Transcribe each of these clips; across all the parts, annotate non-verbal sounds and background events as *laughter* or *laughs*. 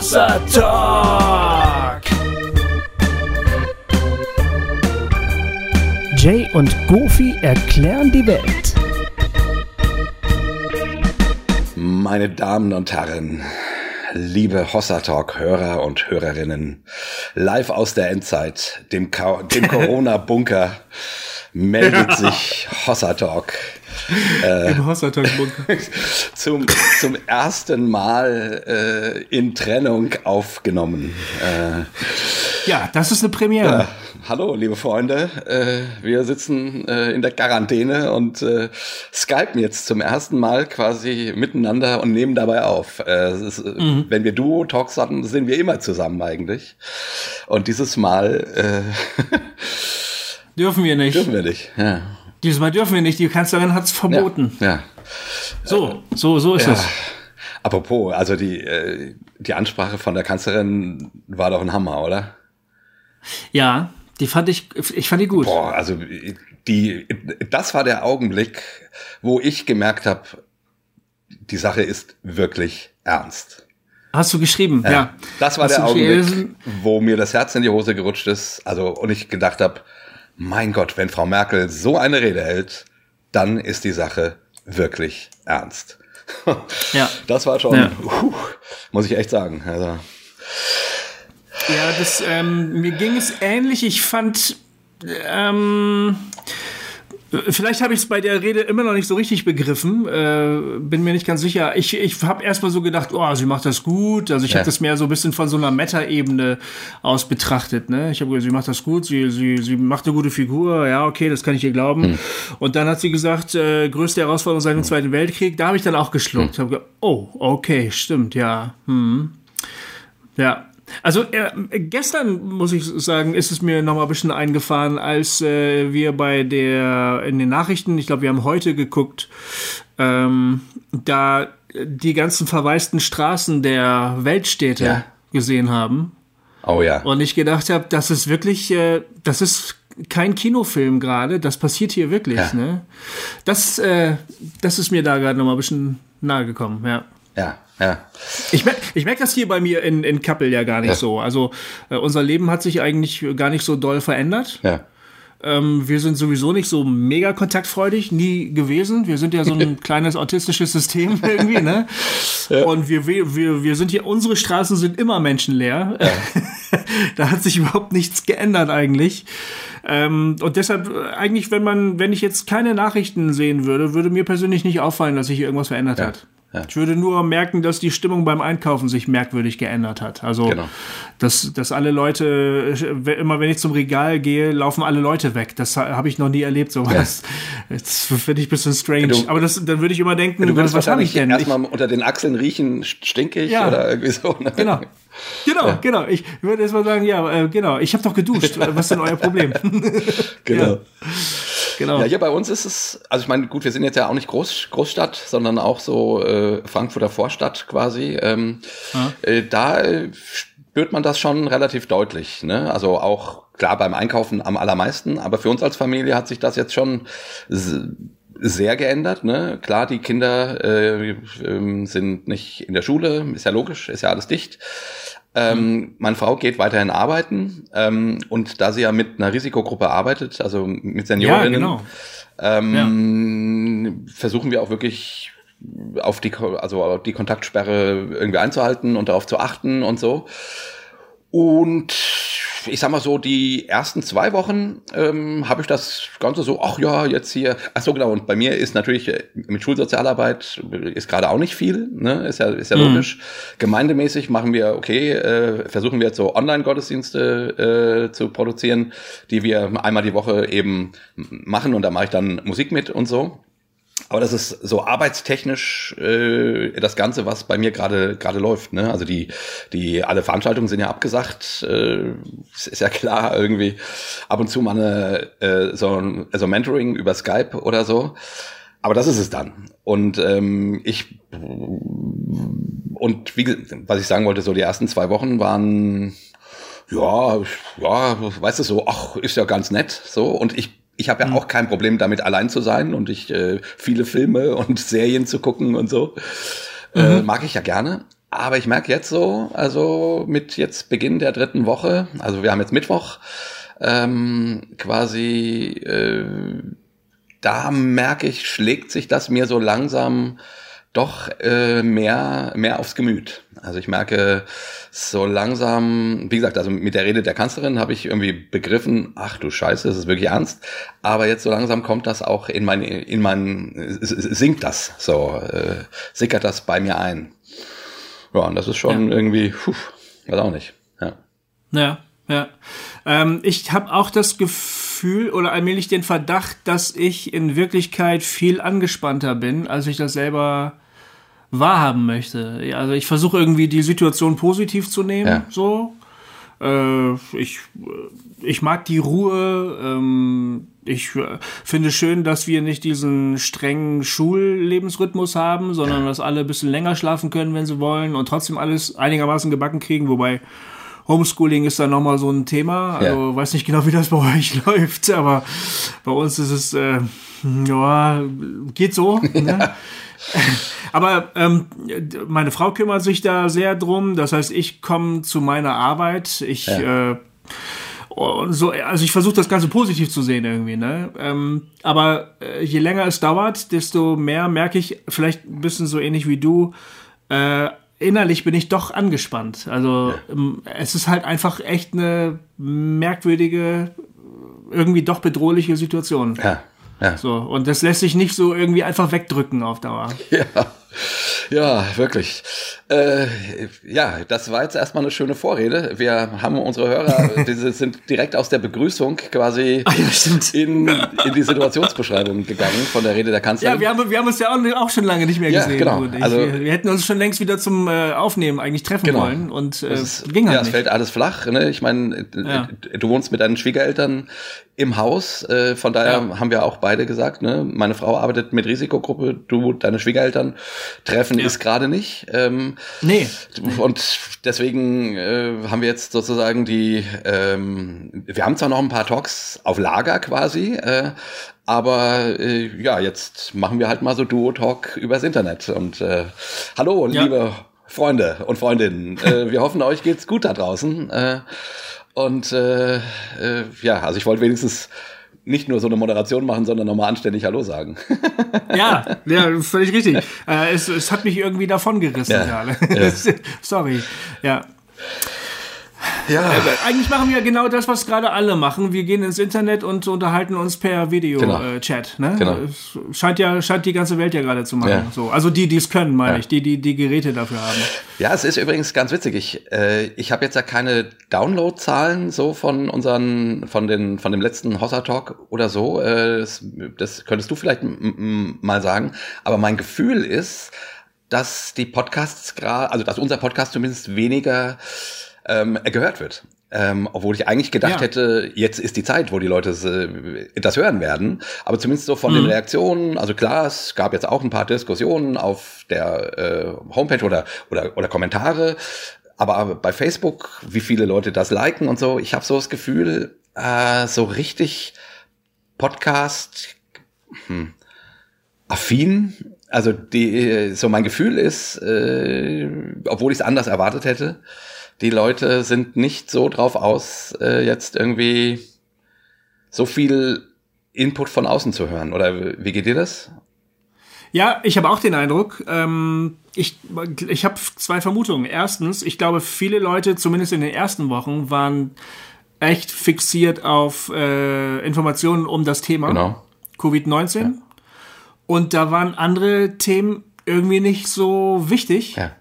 Hossa Talk. Jay und Goofy erklären die Welt. Meine Damen und Herren, liebe Hossa Talk Hörer und Hörerinnen, live aus der Endzeit, dem, dem *laughs* Corona Bunker meldet *laughs* sich Hossa Talk. Äh, Im Hossa Talk Bunker. zum, zum ersten Mal äh, in Trennung aufgenommen. Äh, ja, das ist eine Premiere. hallo, liebe Freunde. Äh, wir sitzen äh, in der Quarantäne und äh, skypen jetzt zum ersten Mal quasi miteinander und nehmen dabei auf. Äh, ist, äh, mhm. Wenn wir Duo-Talks hatten, sind wir immer zusammen eigentlich. Und dieses Mal äh, *laughs* dürfen wir nicht. Dürfen wir nicht, ja. Dieses Mal dürfen wir nicht. Die Kanzlerin hat es verboten. Ja, ja. So, so, so ist ja. es. Apropos, also die, äh, die Ansprache von der Kanzlerin war doch ein Hammer, oder? Ja, die fand ich, ich fand die gut. Boah, also die, das war der Augenblick, wo ich gemerkt habe, die Sache ist wirklich ernst. Hast du geschrieben, ja. ja. Das war Hast der Augenblick, wo mir das Herz in die Hose gerutscht ist. Also, und ich gedacht habe, mein Gott, wenn Frau Merkel so eine Rede hält, dann ist die Sache wirklich ernst. *laughs* ja. Das war schon, ja. uh, muss ich echt sagen. Also. Ja, das, ähm, mir ging es ähnlich. Ich fand, ähm, Vielleicht habe ich es bei der Rede immer noch nicht so richtig begriffen, äh, bin mir nicht ganz sicher. Ich, ich habe erstmal so gedacht, oh, sie macht das gut. Also ich ja. habe das mehr so ein bisschen von so einer Meta-Ebene aus betrachtet. Ne? Ich habe gesagt, sie macht das gut, sie, sie, sie macht eine gute Figur, ja, okay, das kann ich ihr glauben. Hm. Und dann hat sie gesagt, äh, größte Herausforderung seit dem Zweiten Weltkrieg. Da habe ich dann auch geschluckt. Hm. Hab gedacht, oh, okay, stimmt, ja. Hm. Ja, also äh, gestern muss ich sagen, ist es mir noch mal ein bisschen eingefahren, als äh, wir bei der in den Nachrichten, ich glaube, wir haben heute geguckt, ähm, da die ganzen verwaisten Straßen der Weltstädte ja. gesehen haben. Oh ja. Und ich gedacht habe, das ist wirklich, äh, das ist kein Kinofilm gerade, das passiert hier wirklich. Ja. Ne? Das, äh, das ist mir da gerade noch mal ein bisschen nahe gekommen, ja. Ja, ja. Ich merke ich merk das hier bei mir in, in Kappel ja gar nicht ja. so. Also äh, unser Leben hat sich eigentlich gar nicht so doll verändert. Ja. Ähm, wir sind sowieso nicht so mega kontaktfreudig, nie gewesen. Wir sind ja so ein *laughs* kleines autistisches System *laughs* irgendwie, ne? Ja. Und wir, wir, wir sind hier, unsere Straßen sind immer menschenleer. Ja. *laughs* da hat sich überhaupt nichts geändert eigentlich. Ähm, und deshalb, äh, eigentlich, wenn man, wenn ich jetzt keine Nachrichten sehen würde, würde mir persönlich nicht auffallen, dass sich irgendwas verändert ja. hat. Ja. Ich würde nur merken, dass die Stimmung beim Einkaufen sich merkwürdig geändert hat. Also, genau. dass, dass alle Leute, immer wenn ich zum Regal gehe, laufen alle Leute weg. Das habe ich noch nie erlebt, sowas. Ja. Das finde ich ein bisschen strange. Du, Aber das, dann würde ich immer denken, du was, was habe ich denn? Erstmal unter den Achseln riechen, stinkig ja. oder irgendwie so. Ne? Genau. Genau, ja. genau. Ich würde erst mal sagen, ja, äh, genau. Ich habe doch geduscht. Was ist denn euer Problem? *laughs* genau. Genau. Ja, hier bei uns ist es, also ich meine, gut, wir sind jetzt ja auch nicht Groß, Großstadt, sondern auch so äh, Frankfurter Vorstadt quasi. Ähm, ja. äh, da spürt man das schon relativ deutlich. Ne? Also auch klar beim Einkaufen am allermeisten, aber für uns als Familie hat sich das jetzt schon sehr geändert. Ne? Klar, die Kinder äh, äh, sind nicht in der Schule, ist ja logisch, ist ja alles dicht. Ähm, mhm. Meine Frau geht weiterhin arbeiten ähm, und da sie ja mit einer Risikogruppe arbeitet, also mit Seniorinnen, ja, genau. ähm, ja. versuchen wir auch wirklich auf die, also auf die Kontaktsperre irgendwie einzuhalten und darauf zu achten und so. Und ich sag mal so, die ersten zwei Wochen ähm, habe ich das Ganze so, ach ja, jetzt hier, ach so genau, und bei mir ist natürlich äh, mit Schulsozialarbeit ist gerade auch nicht viel, ne? ist ja, ist ja mhm. logisch. Gemeindemäßig machen wir, okay, äh, versuchen wir jetzt so Online-Gottesdienste äh, zu produzieren, die wir einmal die Woche eben machen und da mache ich dann Musik mit und so. Aber das ist so arbeitstechnisch äh, das Ganze, was bei mir gerade gerade läuft. Ne? Also die die alle Veranstaltungen sind ja abgesagt. Äh, ist ja klar irgendwie. Ab und zu mal eine, äh, so also Mentoring über Skype oder so. Aber das ist es dann. Und ähm, ich und wie was ich sagen wollte, so die ersten zwei Wochen waren ja ja, weißt du so, ach ist ja ganz nett so. Und ich ich habe ja mhm. auch kein Problem damit, allein zu sein und ich äh, viele Filme *laughs* und Serien zu gucken und so. Äh, mhm. Äh, mag ich ja gerne. aber ich merke jetzt so, also mit jetzt Beginn der dritten Woche, also wir haben jetzt Mittwoch, ähm, quasi, äh, da merke ich, schlägt sich das mir so langsam doch äh, mehr, mehr aufs Gemüt. Also ich merke so langsam, wie gesagt, also mit der Rede der Kanzlerin habe ich irgendwie begriffen, ach du Scheiße, das ist wirklich ernst. Aber jetzt so langsam kommt das auch in mein, in mein, sinkt das, so, äh, sickert das bei mir ein. Ja, und das ist schon ja. irgendwie, puh, weiß auch nicht. Ja. Ja, ja. Ähm, ich habe auch das Gefühl oder allmählich den Verdacht, dass ich in Wirklichkeit viel angespannter bin, als ich das selber wahrhaben möchte. Also ich versuche irgendwie die Situation positiv zu nehmen, ja. so. Äh, ich, ich mag die Ruhe. Ähm, ich äh, finde schön, dass wir nicht diesen strengen Schullebensrhythmus haben, sondern ja. dass alle ein bisschen länger schlafen können, wenn sie wollen und trotzdem alles einigermaßen gebacken kriegen, wobei Homeschooling ist da nochmal so ein Thema. Also ja. weiß nicht genau, wie das bei euch *laughs* läuft, aber bei uns ist es, äh, ja, geht so. Ne? *laughs* Aber ähm, meine Frau kümmert sich da sehr drum. Das heißt, ich komme zu meiner Arbeit. Ich ja. äh, so, also ich versuche das Ganze positiv zu sehen irgendwie, ne? Ähm, aber äh, je länger es dauert, desto mehr merke ich, vielleicht ein bisschen so ähnlich wie du, äh, innerlich bin ich doch angespannt. Also ja. ähm, es ist halt einfach echt eine merkwürdige, irgendwie doch bedrohliche Situation. Ja. Ja. So, und das lässt sich nicht so irgendwie einfach wegdrücken auf Dauer. *laughs* Ja. Ja, wirklich. Äh, ja, das war jetzt erstmal eine schöne Vorrede. Wir haben unsere Hörer, *laughs* die sind direkt aus der Begrüßung quasi ah, ja, in, in die Situationsbeschreibung gegangen von der Rede der Kanzlerin. Ja, wir haben, wir haben uns ja auch, auch schon lange nicht mehr gesehen. Ja, genau. Also, wir, wir, hätten uns schon längst wieder zum äh, Aufnehmen eigentlich treffen genau. wollen und äh, ist, ging halt Ja, es fällt alles flach. Ne? Ich meine, ja. du wohnst mit deinen Schwiegereltern im Haus. Äh, von daher ja. haben wir auch beide gesagt, ne? meine Frau arbeitet mit Risikogruppe, du, deine Schwiegereltern. Treffen ja. ist gerade nicht. Ähm, nee. Und deswegen äh, haben wir jetzt sozusagen die, ähm, wir haben zwar noch ein paar Talks auf Lager quasi, äh, aber äh, ja, jetzt machen wir halt mal so Duo-Talk übers Internet. Und äh, hallo, ja. liebe Freunde und Freundinnen. äh, wir hoffen, euch geht's gut da draußen. Äh, und äh, äh, ja, also ich wollte wenigstens nicht nur so eine Moderation machen, sondern nochmal anständig Hallo sagen. *laughs* ja, ja, völlig richtig. Äh, es, es hat mich irgendwie davon gerissen ja. Ja. *laughs* Sorry. Ja. Ja. Äh, eigentlich machen wir genau das, was gerade alle machen. Wir gehen ins Internet und unterhalten uns per Video-Chat. Genau. Äh, ne? genau. Scheint ja, scheint die ganze Welt ja gerade zu machen. Ja. So. Also die, die es können, meine ja. ich, die, die die Geräte dafür haben. Ja, es ist übrigens ganz witzig. Ich, äh, ich habe jetzt ja keine Download-Zahlen so von unseren, von den, von dem letzten Hossa Talk oder so. Äh, das, das könntest du vielleicht mal sagen. Aber mein Gefühl ist, dass die Podcasts gerade, also dass unser Podcast zumindest weniger ähm, gehört wird. Ähm, obwohl ich eigentlich gedacht ja. hätte, jetzt ist die Zeit, wo die Leute äh, das hören werden. Aber zumindest so von mhm. den Reaktionen, also klar, es gab jetzt auch ein paar Diskussionen auf der äh, Homepage oder, oder, oder Kommentare. Aber bei Facebook, wie viele Leute das liken und so, ich habe so das Gefühl, äh, so richtig Podcast hm, affin. Also die, so mein Gefühl ist, äh, obwohl ich es anders erwartet hätte, die Leute sind nicht so drauf aus, äh, jetzt irgendwie so viel Input von außen zu hören. Oder wie geht dir das? Ja, ich habe auch den Eindruck. Ähm, ich ich habe zwei Vermutungen. Erstens, ich glaube, viele Leute, zumindest in den ersten Wochen, waren echt fixiert auf äh, Informationen um das Thema genau. Covid-19. Ja. Und da waren andere Themen irgendwie nicht so wichtig. Ja.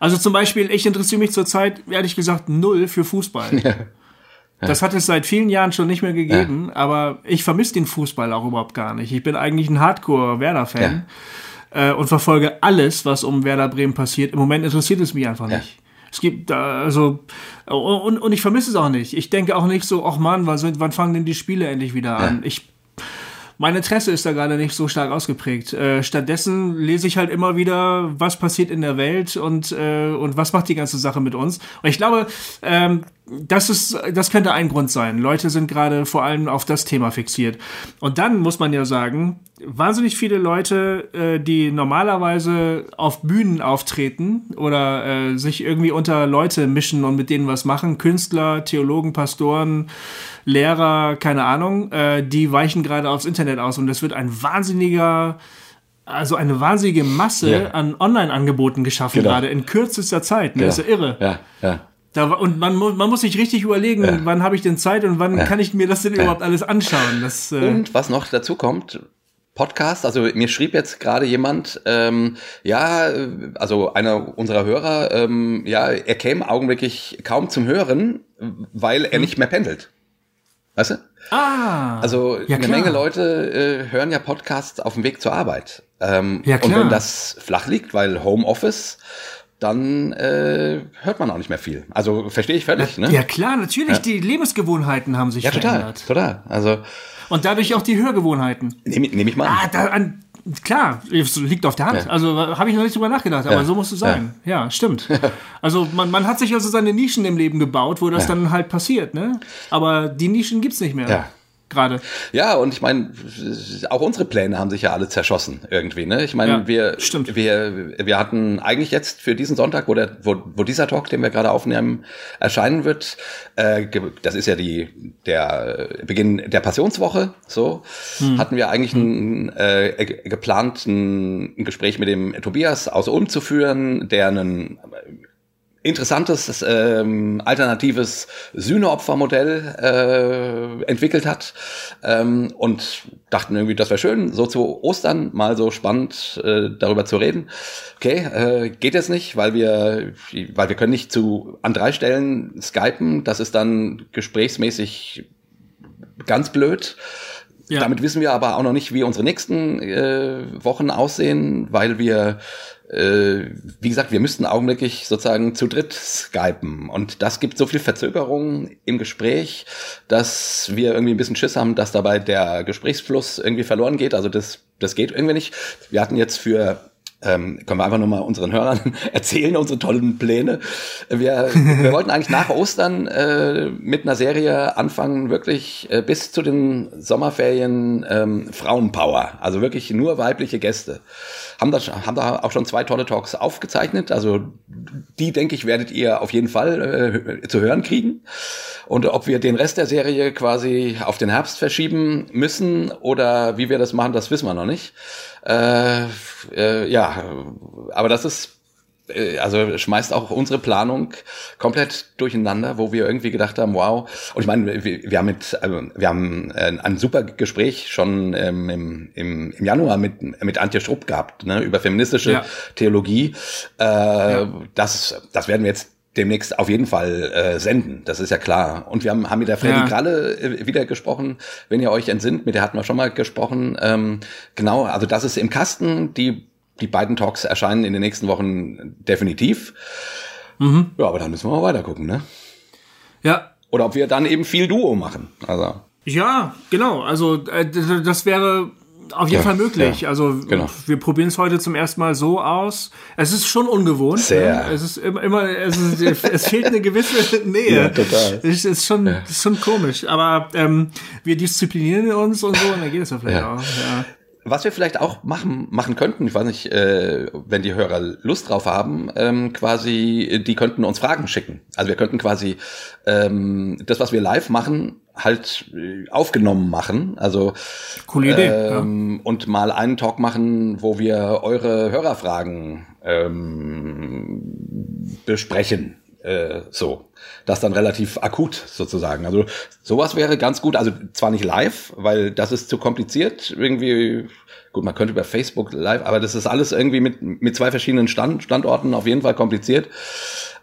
Also zum Beispiel, ich interessiere mich zurzeit, ehrlich gesagt, null für Fußball. *laughs* Ja. Das hat es seit vielen Jahren schon nicht mehr gegeben, ja. aber ich vermisse den Fußball auch überhaupt gar nicht. Ich bin eigentlich ein Hardcore-Werder-Fan äh, und verfolge alles, was um Werder Bremen passiert. Im Moment interessiert es mich einfach nicht. Es gibt also und, und ich vermisse es auch nicht. Ich denke auch nicht so, ach Mann, wann, wann fangen denn die Spiele endlich wieder an? Ich mein Interesse ist da gerade nicht so stark ausgeprägt. Äh, stattdessen lese ich halt immer wieder, was passiert in der Welt und, äh, und was macht die ganze Sache mit uns. Und ich glaube, ähm, das ist, das könnte ein Grund sein. Leute sind gerade vor allem auf das Thema fixiert. Und dann muss man ja sagen, wahnsinnig viele Leute, äh, die normalerweise auf Bühnen auftreten oder äh, sich irgendwie unter Leute mischen und mit denen was machen, Künstler, Theologen, Pastoren, Lehrer, keine Ahnung, äh, die weichen gerade aufs Internet aus und es wird ein wahnsinniger also eine wahnsinnige Masse ja. an Online-Angeboten geschaffen, genau. gerade in kürzester Zeit. Ne? Genau. Das ist ja irre. Ja, ja. Da, und man, man muss sich richtig überlegen, ja. wann habe ich denn Zeit und wann ja. kann ich mir das denn überhaupt alles anschauen. Das, äh und was noch dazu kommt, Podcast, also mir schrieb jetzt gerade jemand, ähm, ja, also einer unserer Hörer, ähm, ja, er käme augenblicklich kaum zum Hören, weil er hm. nicht mehr pendelt. Weißt du? Ah. Also ja, eine Menge Leute äh, hören ja Podcasts auf dem Weg zur Arbeit. Ähm, ja, klar. Und wenn das flach liegt, weil Homeoffice, dann äh, hört man auch nicht mehr viel. Also verstehe ich völlig. Ne? Ja klar, natürlich. Ja. Die Lebensgewohnheiten haben sich ja, verändert. Total, total. Also und dadurch auch die Hörgewohnheiten. Nehme nehm ich mal. Ah, da, an, klar, liegt auf der Hand. Ja. Also habe ich noch nicht drüber nachgedacht, aber ja. so muss es sein. Ja, ja stimmt. *laughs* also man, man hat sich also seine Nischen im Leben gebaut, wo das dann halt passiert, ne? Aber die Nischen gibt's nicht mehr. Ja gerade. Ja, und ich meine, auch unsere Pläne haben sich ja alle zerschossen irgendwie. Ne? Ich meine, ja, wir, stimmt. wir, wir hatten eigentlich jetzt für diesen Sonntag, wo, der, wo, wo dieser Talk, den wir gerade aufnehmen, erscheinen wird, äh, das ist ja die der Beginn der Passionswoche. So hm. hatten wir eigentlich hm. ein, äh, geplant, ein, ein Gespräch mit dem Tobias aus Ulm zu führen, der einen interessantes ähm, alternatives Sühneopfermodell äh, entwickelt hat ähm, und dachten irgendwie, das wäre schön, so zu Ostern mal so spannend äh, darüber zu reden. Okay, äh, geht jetzt nicht, weil wir, weil wir können nicht zu an drei Stellen skypen. Das ist dann gesprächsmäßig ganz blöd. Ja. Damit wissen wir aber auch noch nicht, wie unsere nächsten äh, Wochen aussehen, weil wir wie gesagt, wir müssten augenblicklich sozusagen zu dritt skypen. Und das gibt so viel Verzögerung im Gespräch, dass wir irgendwie ein bisschen Schiss haben, dass dabei der Gesprächsfluss irgendwie verloren geht. Also das, das geht irgendwie nicht. Wir hatten jetzt für ähm, können wir einfach nur mal unseren Hörern *laughs* erzählen, unsere tollen Pläne. Wir, wir wollten eigentlich nach Ostern äh, mit einer Serie anfangen, wirklich äh, bis zu den Sommerferien ähm, Frauenpower, also wirklich nur weibliche Gäste haben da, haben da auch schon zwei tolle Talks aufgezeichnet. Also die, denke ich, werdet ihr auf jeden Fall äh, zu hören kriegen. Und ob wir den Rest der Serie quasi auf den Herbst verschieben müssen oder wie wir das machen, das wissen wir noch nicht. Äh, äh, ja, aber das ist also schmeißt auch unsere Planung komplett durcheinander, wo wir irgendwie gedacht haben, wow. Und ich meine, wir, wir haben mit, also wir haben äh, ein super Gespräch schon ähm, im, im, im Januar mit, mit Antje Strupp gehabt, ne, über feministische ja. Theologie. Äh, ja. das, das werden wir jetzt demnächst auf jeden Fall äh, senden, das ist ja klar. Und wir haben, haben mit der Freddy ja. Kralle äh, wieder gesprochen, wenn ihr euch entsinnt, mit der hatten wir schon mal gesprochen. Ähm, genau, also das ist im Kasten, die die beiden Talks erscheinen in den nächsten Wochen definitiv. Mhm. Ja, aber dann müssen wir mal weiter gucken, ne? Ja. Oder ob wir dann eben viel Duo machen. Also. Ja, genau. Also äh, das wäre auf jeden ja, Fall möglich. Ja, also genau. wir probieren es heute zum ersten Mal so aus. Es ist schon ungewohnt. Sehr. Ne? Es ist immer, immer es, ist, es fehlt eine gewisse *laughs* Nähe. Ja, total. Es ist schon, ja. ist schon komisch. Aber ähm, wir disziplinieren uns und so, und dann geht es ja vielleicht auch. Was wir vielleicht auch machen, machen könnten, ich weiß nicht, äh, wenn die Hörer Lust drauf haben, ähm, quasi, die könnten uns Fragen schicken. Also wir könnten quasi ähm, das, was wir live machen, halt äh, aufgenommen machen. Also coole Idee. Ähm, ja. Und mal einen Talk machen, wo wir eure Hörerfragen ähm, besprechen. Äh, so, das dann relativ akut sozusagen. Also sowas wäre ganz gut. Also zwar nicht live, weil das ist zu kompliziert. Irgendwie, gut, man könnte über Facebook live, aber das ist alles irgendwie mit, mit zwei verschiedenen Stand, Standorten auf jeden Fall kompliziert.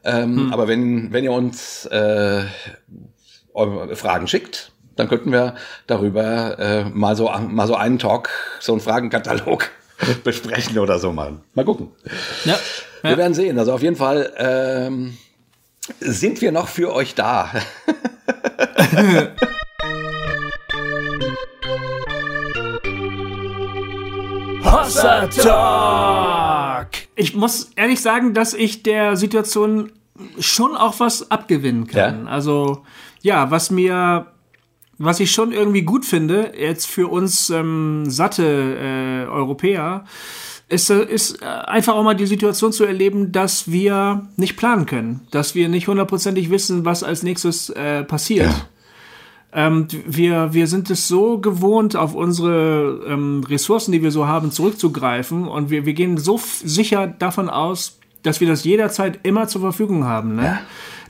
Ähm, hm. Aber wenn, wenn ihr uns äh, Fragen schickt, dann könnten wir darüber äh, mal so mal so einen Talk, so einen Fragenkatalog *laughs* besprechen oder so mal. Mal gucken. Ja, ja. Wir werden sehen. Also auf jeden Fall ähm, sind wir noch für euch da? *laughs* Hossa Talk. Ich muss ehrlich sagen, dass ich der Situation schon auch was abgewinnen kann. Ja? Also ja, was mir was ich schon irgendwie gut finde, jetzt für uns ähm, satte äh, Europäer, äh, ist äh, einfach auch mal die Situation zu erleben, dass wir nicht planen können, dass wir nicht hundertprozentig wissen, was als nächstes äh, passiert. Ja. Ähm, wir, wir sind es so gewohnt, auf unsere ähm, Ressourcen, die wir so haben, zurückzugreifen und wir, wir gehen so sicher davon aus, dass wir das jederzeit immer zur Verfügung haben. Ne? Ja.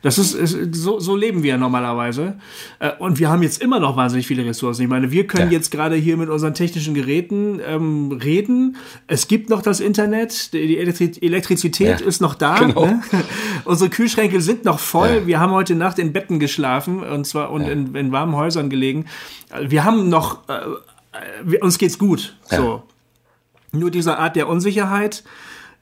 Das ist, ist so, so leben wir normalerweise. Äh, und wir haben jetzt immer noch wahnsinnig viele Ressourcen. Ich meine, wir können ja. jetzt gerade hier mit unseren technischen Geräten ähm, reden. Es gibt noch das Internet, die Elektrizität ja. ist noch da. Genau. Ne? *laughs* Unsere Kühlschränke sind noch voll. Ja. Wir haben heute Nacht in Betten geschlafen und zwar und in, in, warmen Häusern gelegen. Wir haben noch, äh, uns geht's gut. So. Nur diese Art der Unsicherheit,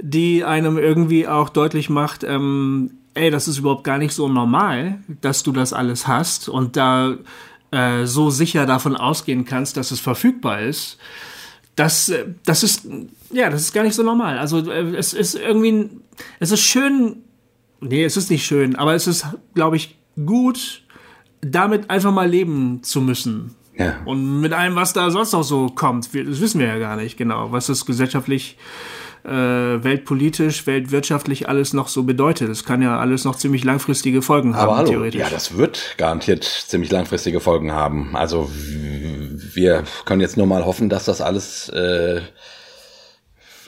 die einem irgendwie auch deutlich macht, ähm, ey, das ist überhaupt gar nicht so normal, dass du das alles hast und da äh, so sicher davon ausgehen kannst, dass es verfügbar ist. Das, äh, das ist, ja, das ist gar nicht so normal. Also äh, es ist irgendwie, es ist schön, nee, es ist nicht schön, aber es ist, glaube ich, gut, damit einfach mal leben zu müssen. Ja. Und mit allem, was da sonst noch so kommt, das wissen wir ja gar nicht genau, was das gesellschaftlich äh, weltpolitisch, weltwirtschaftlich alles noch so bedeutet. Das kann ja alles noch ziemlich langfristige Folgen haben, Aber hallo, theoretisch. Ja, das wird garantiert ziemlich langfristige Folgen haben. Also wir können jetzt nur mal hoffen, dass das alles äh,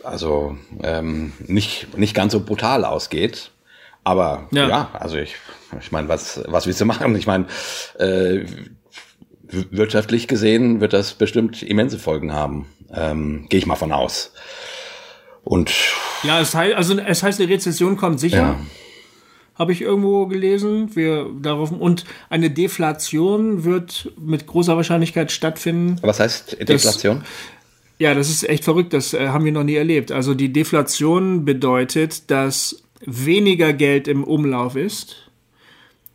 also ähm, nicht, nicht ganz so brutal ausgeht. Aber ja, ja also ich, ich meine, was, was willst du machen? Ich meine, äh, wirtschaftlich gesehen wird das bestimmt immense Folgen haben. Ähm, Gehe ich mal von aus. Und ja, es heißt, also es heißt, eine Rezession kommt sicher. Ja. Habe ich irgendwo gelesen. Wir darauf und eine Deflation wird mit großer Wahrscheinlichkeit stattfinden. Was heißt Deflation? Das, ja, das ist echt verrückt. Das äh, haben wir noch nie erlebt. Also die Deflation bedeutet, dass weniger Geld im Umlauf ist.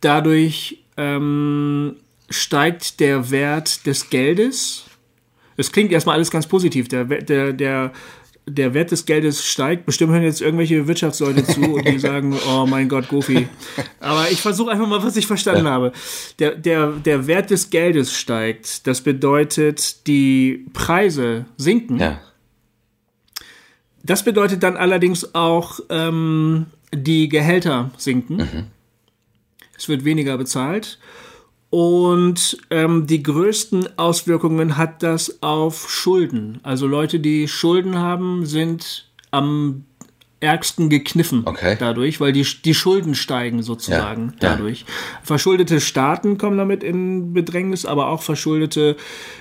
Dadurch ähm, steigt der Wert des Geldes. Es klingt erstmal alles ganz positiv. Der, der, der der Wert des Geldes steigt. Bestimmt hören jetzt irgendwelche Wirtschaftsleute zu und die *laughs* sagen, oh mein Gott, Goofy. Aber ich versuche einfach mal, was ich verstanden ja. habe. Der, der, der Wert des Geldes steigt. Das bedeutet, die Preise sinken. Ja. Das bedeutet dann allerdings auch, ähm, die Gehälter sinken. Mhm. Es wird weniger bezahlt. Und ähm, die größten Auswirkungen hat das auf Schulden. Also Leute, die Schulden haben, sind am ärgsten gekniffen okay. dadurch, weil die, die Schulden steigen sozusagen ja, dadurch. Ja. Verschuldete Staaten kommen damit in Bedrängnis, aber auch verschuldete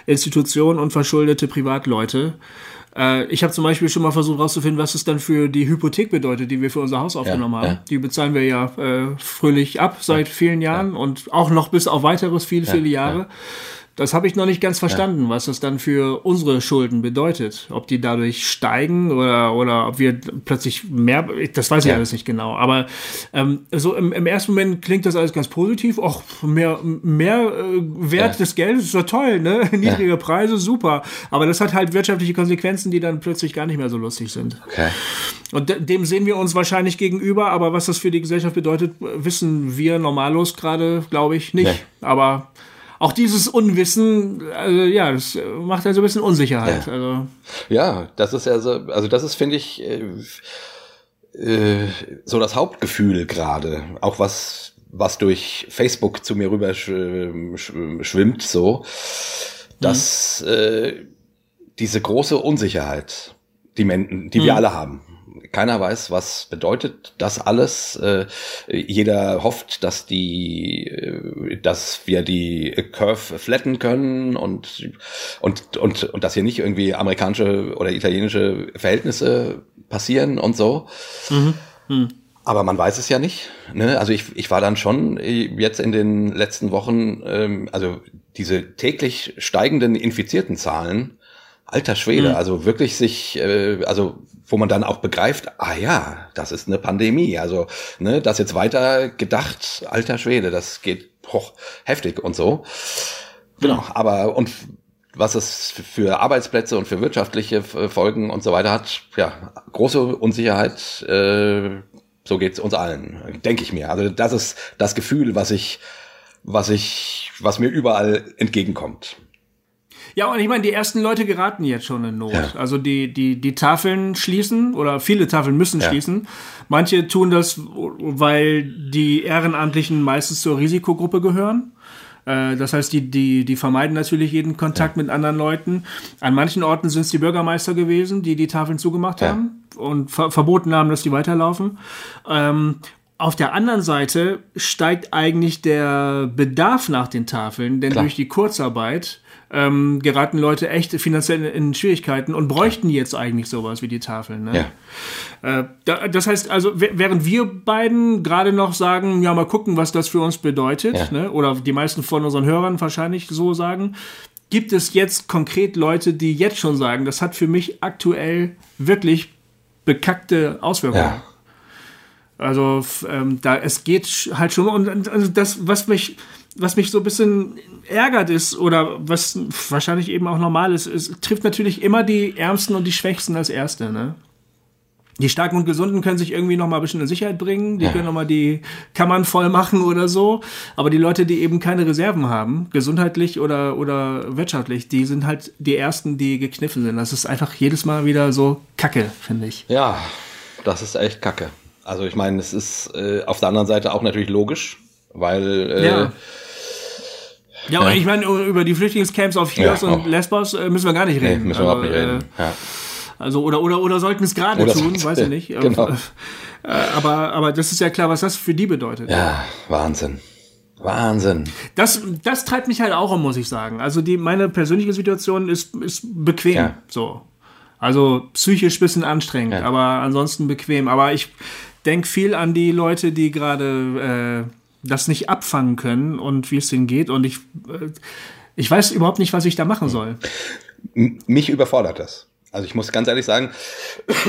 Institutionen und verschuldete Privatleute. Äh, ich habe zum Beispiel schon mal versucht herauszufinden, was es dann für die Hypothek bedeutet, die wir für unser Haus aufgenommen ja, haben. Ja. Die bezahlen wir ja äh, fröhlich ab seit vielen Jahren und auch noch bis auf weiteres viele, viele Jahre. Das habe ich noch nicht ganz verstanden, ja. was das dann für unsere Schulden bedeutet. Ob die dadurch steigen oder, oder ob wir plötzlich mehr, das weiß ich ja. alles nicht genau. Aber ähm, so im, im, ersten Moment klingt das alles ganz positiv. Auch mehr, mehr äh, Wert ja. des Geldes ist doch toll, ne? *laughs* Niedrige Preise, super. Aber das hat halt wirtschaftliche Konsequenzen, die dann plötzlich gar nicht mehr so lustig sind. Okay. Und dem sehen wir uns wahrscheinlich gegenüber, aber was das für die Gesellschaft bedeutet, wissen wir normallos gerade, glaube ich, nicht. Nee. Aber auch dieses Unwissen, also, ja, das macht halt so ein bisschen Unsicherheit. Ja, also. ja das ist ja so, also das ist, finde ich, äh, äh, so das Hauptgefühl gerade. Auch was, was durch Facebook zu mir rüber sch, sch, schwimmt, so, dass mhm. äh, diese große Unsicherheit, die, Men die mhm. wir alle haben, keiner weiß, was bedeutet das alles. Äh, jeder hofft, dass die, äh, dass wir die Curve flatten können und und und und dass hier nicht irgendwie amerikanische oder italienische Verhältnisse passieren und so. Mhm. Mhm. Aber man weiß es ja nicht. Ne? Also ich, ich war dann schon jetzt in den letzten Wochen, ähm, also diese täglich steigenden infizierten Zahlen, alter Schwede, mhm. also wirklich sich, äh, also wo man dann auch begreift, ah ja, das ist eine Pandemie. Also, ne, das jetzt weiter gedacht, alter Schwede, das geht hoch heftig und so. Genau, aber und was es für Arbeitsplätze und für wirtschaftliche Folgen und so weiter hat, ja, große Unsicherheit, äh, so geht's uns allen, denke ich mir. Also das ist das Gefühl, was ich, was ich, was mir überall entgegenkommt. Ja, und ich meine, die ersten Leute geraten jetzt schon in Not. Ja. Also die, die, die Tafeln schließen oder viele Tafeln müssen ja. schließen. Manche tun das, weil die Ehrenamtlichen meistens zur Risikogruppe gehören. Äh, das heißt, die, die, die vermeiden natürlich jeden Kontakt ja. mit anderen Leuten. An manchen Orten sind es die Bürgermeister gewesen, die die Tafeln zugemacht ja. haben und ver verboten haben, dass die weiterlaufen. Ähm, auf der anderen Seite steigt eigentlich der Bedarf nach den Tafeln, denn Klar. durch die Kurzarbeit ähm, geraten Leute echt finanziell in Schwierigkeiten und bräuchten jetzt eigentlich sowas wie die Tafeln. Ne? Ja. Äh, da, das heißt also, während wir beiden gerade noch sagen, ja, mal gucken, was das für uns bedeutet, ja. ne? oder die meisten von unseren Hörern wahrscheinlich so sagen, gibt es jetzt konkret Leute, die jetzt schon sagen, das hat für mich aktuell wirklich bekackte Auswirkungen. Ja. Also ähm, da es geht halt schon und also das was mich was mich so ein bisschen ärgert ist oder was wahrscheinlich eben auch normal ist, es trifft natürlich immer die Ärmsten und die Schwächsten als Erste, ne? Die Starken und Gesunden können sich irgendwie noch mal ein bisschen in Sicherheit bringen, die ja. können noch mal die Kammern voll machen oder so, aber die Leute, die eben keine Reserven haben, gesundheitlich oder, oder wirtschaftlich, die sind halt die Ersten, die gekniffen sind. Das ist einfach jedes Mal wieder so Kacke, finde ich. Ja, das ist echt Kacke. Also ich meine, es ist äh, auf der anderen Seite auch natürlich logisch, weil äh, ja. Ja, ja. ich meine, über die Flüchtlingscamps auf Chios ja, und Lesbos äh, müssen wir gar nicht reden. Nee, müssen wir überhaupt nicht reden. Äh, ja. Also, oder, oder, oder sollten es gerade tun, *laughs* weiß ich nicht. *laughs* Genau. Äh, aber, aber das ist ja klar, was das für die bedeutet. Ja, Wahnsinn. Wahnsinn. Das, das treibt mich halt auch um, muss ich sagen. Also die, meine persönliche Situation ist, ist bequem. Ja. So. Also psychisch bisschen anstrengend, ja. aber ansonsten bequem. Aber ich denke viel an die Leute, die gerade äh, das nicht abfangen können und wie es denen geht. Und ich, äh, ich weiß überhaupt nicht, was ich da machen soll. Mich überfordert das. Also ich muss ganz ehrlich sagen,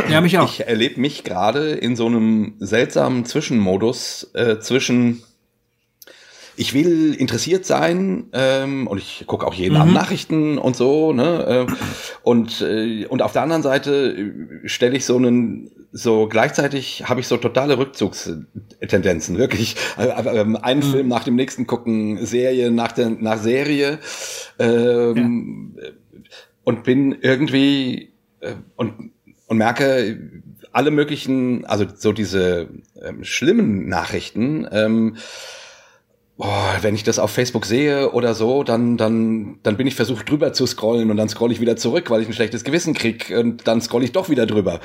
ja, mich auch. ich erlebe mich gerade in so einem seltsamen Zwischenmodus äh, zwischen ich will interessiert sein ähm, und ich gucke auch jeden mhm. Abend Nachrichten und so, ne? Äh, und, äh, und auf der anderen Seite äh, stelle ich so einen so gleichzeitig habe ich so totale Rückzugstendenzen, wirklich. Äh, ähm, einen mhm. Film nach dem nächsten gucken, Serie nach der nach Serie ähm, ja. und bin irgendwie äh, und und merke alle möglichen, also so diese ähm, schlimmen Nachrichten. Ähm, oh, wenn ich das auf Facebook sehe oder so, dann, dann, dann bin ich versucht drüber zu scrollen und dann scroll ich wieder zurück, weil ich ein schlechtes Gewissen krieg und dann scroll ich doch wieder drüber.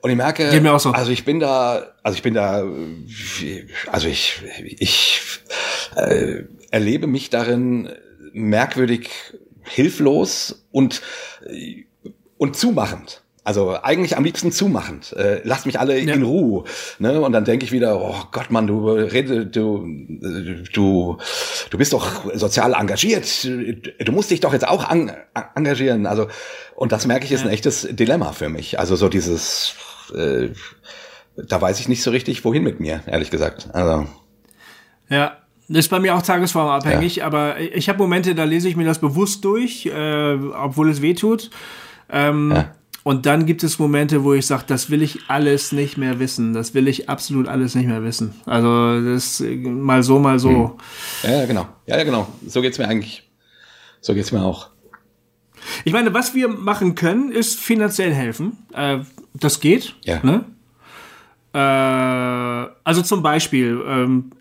Und ich merke, so. also ich bin da, also ich bin da, also ich, ich äh, erlebe mich darin merkwürdig hilflos und, und zumachend. Also eigentlich am liebsten zumachend. Äh, lasst mich alle ja. in Ruhe. Ne? Und dann denke ich wieder, oh Gott, Mann, du rede, du, du, du bist doch sozial engagiert. Du musst dich doch jetzt auch an, engagieren. Also und das merke ich ist ja. ein echtes Dilemma für mich. Also so dieses, äh, da weiß ich nicht so richtig, wohin mit mir, ehrlich gesagt. Also ja, das ist bei mir auch tagesformabhängig, ja. aber ich habe Momente, da lese ich mir das bewusst durch, äh, obwohl es weh tut. Ähm, ja. Und dann gibt es Momente, wo ich sage, das will ich alles nicht mehr wissen. Das will ich absolut alles nicht mehr wissen. Also das mal so, mal so. Hm. Ja, genau. Ja, genau. So geht's mir eigentlich. So geht's mir auch. Ich meine, was wir machen können, ist finanziell helfen. Äh, das geht. Ja. Ne? Äh, also zum Beispiel, ähm,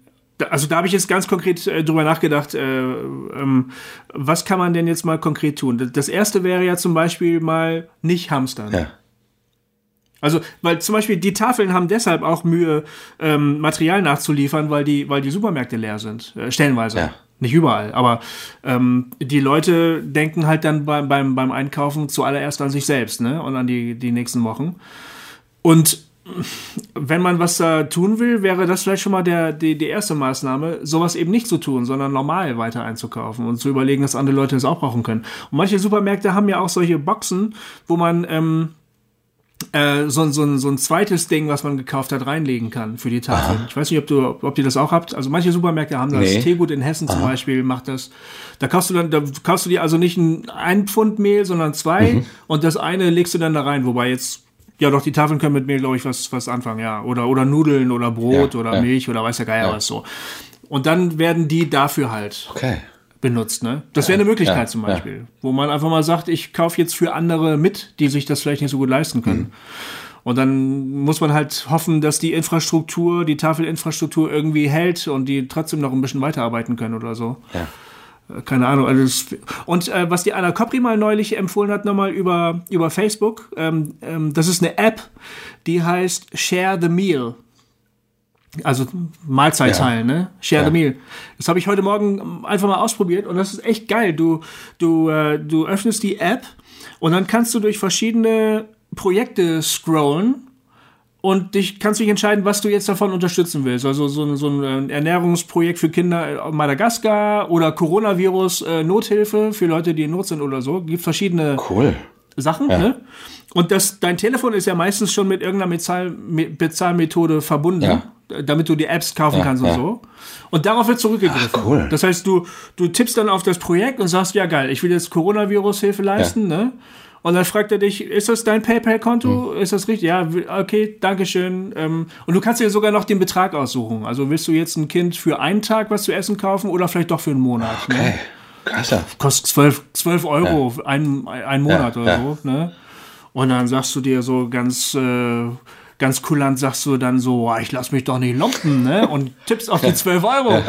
also da habe ich jetzt ganz konkret äh, drüber nachgedacht, äh, ähm, was kann man denn jetzt mal konkret tun? Das erste wäre ja zum Beispiel mal nicht hamstern. Ja. Also, weil zum Beispiel die Tafeln haben deshalb auch Mühe, ähm, Material nachzuliefern, weil die, weil die Supermärkte leer sind, äh, stellenweise. Ja. Nicht überall, aber ähm, die Leute denken halt dann beim, beim, beim Einkaufen zuallererst an sich selbst, ne? Und an die, die nächsten Wochen. Und wenn man was da tun will, wäre das vielleicht schon mal der, die, die erste Maßnahme, sowas eben nicht zu tun, sondern normal weiter einzukaufen und zu überlegen, dass andere Leute es auch brauchen können. Und manche Supermärkte haben ja auch solche Boxen, wo man ähm, äh, so, so, so ein zweites Ding, was man gekauft hat, reinlegen kann für die Tafel. Ich weiß nicht, ob du, ob ihr das auch habt. Also manche Supermärkte haben das. Nee. Teegut in Hessen Aha. zum Beispiel macht das. Da kaufst du dann, da kaufst du dir also nicht ein, ein Pfund Mehl, sondern zwei mhm. und das eine legst du dann da rein, wobei jetzt ja, doch, die Tafeln können mit Mehl, glaube ich, was, was anfangen, ja. Oder, oder Nudeln oder Brot ja, oder ja. Milch oder weiß der Geier ja. was so. Und dann werden die dafür halt okay. Benutzt, ne? Das wäre eine Möglichkeit zum Beispiel, wo man einfach mal sagt, ich kaufe jetzt für andere mit, die sich das vielleicht nicht so gut leisten können. Mhm. Und dann muss man halt hoffen, dass die Infrastruktur, die Tafelinfrastruktur irgendwie hält und die trotzdem noch ein bisschen weiterarbeiten können oder so. Ja. Äh, keine Ahnung. Also und äh, was die Anna Kopri mal neulich empfohlen hat, nochmal über, über Facebook, ähm, ähm, das ist eine App, die heißt Share the Meal. Also Mahlzeit ja. teilen, ne? Share ja. the Meal. Das habe ich heute Morgen einfach mal ausprobiert und das ist echt geil. Du, du, äh, du öffnest die App und dann kannst du durch verschiedene Projekte scrollen und dich kannst dich entscheiden, was du jetzt davon unterstützen willst. Also so, so ein äh, Ernährungsprojekt für Kinder auf Madagaskar oder Coronavirus äh, Nothilfe für Leute, die in Not sind oder so. Gibt verschiedene cool. Sachen. Ja. Ne? Und das, dein Telefon ist ja meistens schon mit irgendeiner Bezahl, Bezahlmethode verbunden, ja. Damit du die Apps kaufen ja, kannst und so. Und darauf wird zurückgegriffen. Ach, cool. Das heißt, du, du tippst dann auf das Projekt und sagst, ja geil, ich will jetzt Coronavirus-Hilfe leisten, ne? Und dann fragt er dich, ist das dein PayPal-Konto? Mhm. Ist das richtig? Ja, okay, Dankeschön. Ähm, und du kannst dir sogar noch den Betrag aussuchen. Also willst du jetzt ein Kind für einen Tag was zu essen kaufen oder vielleicht doch für einen Monat? Ne? Okay. Ne? Krasser. Kostet 12, 12 Euro ja. ein, ein Monat ja, oder ja. so. Ne? Und dann sagst du dir so ganz äh, ganz kulant sagst du dann so, ich lass mich doch nicht lumpen, ne? Und tippst auf die 12 Euro,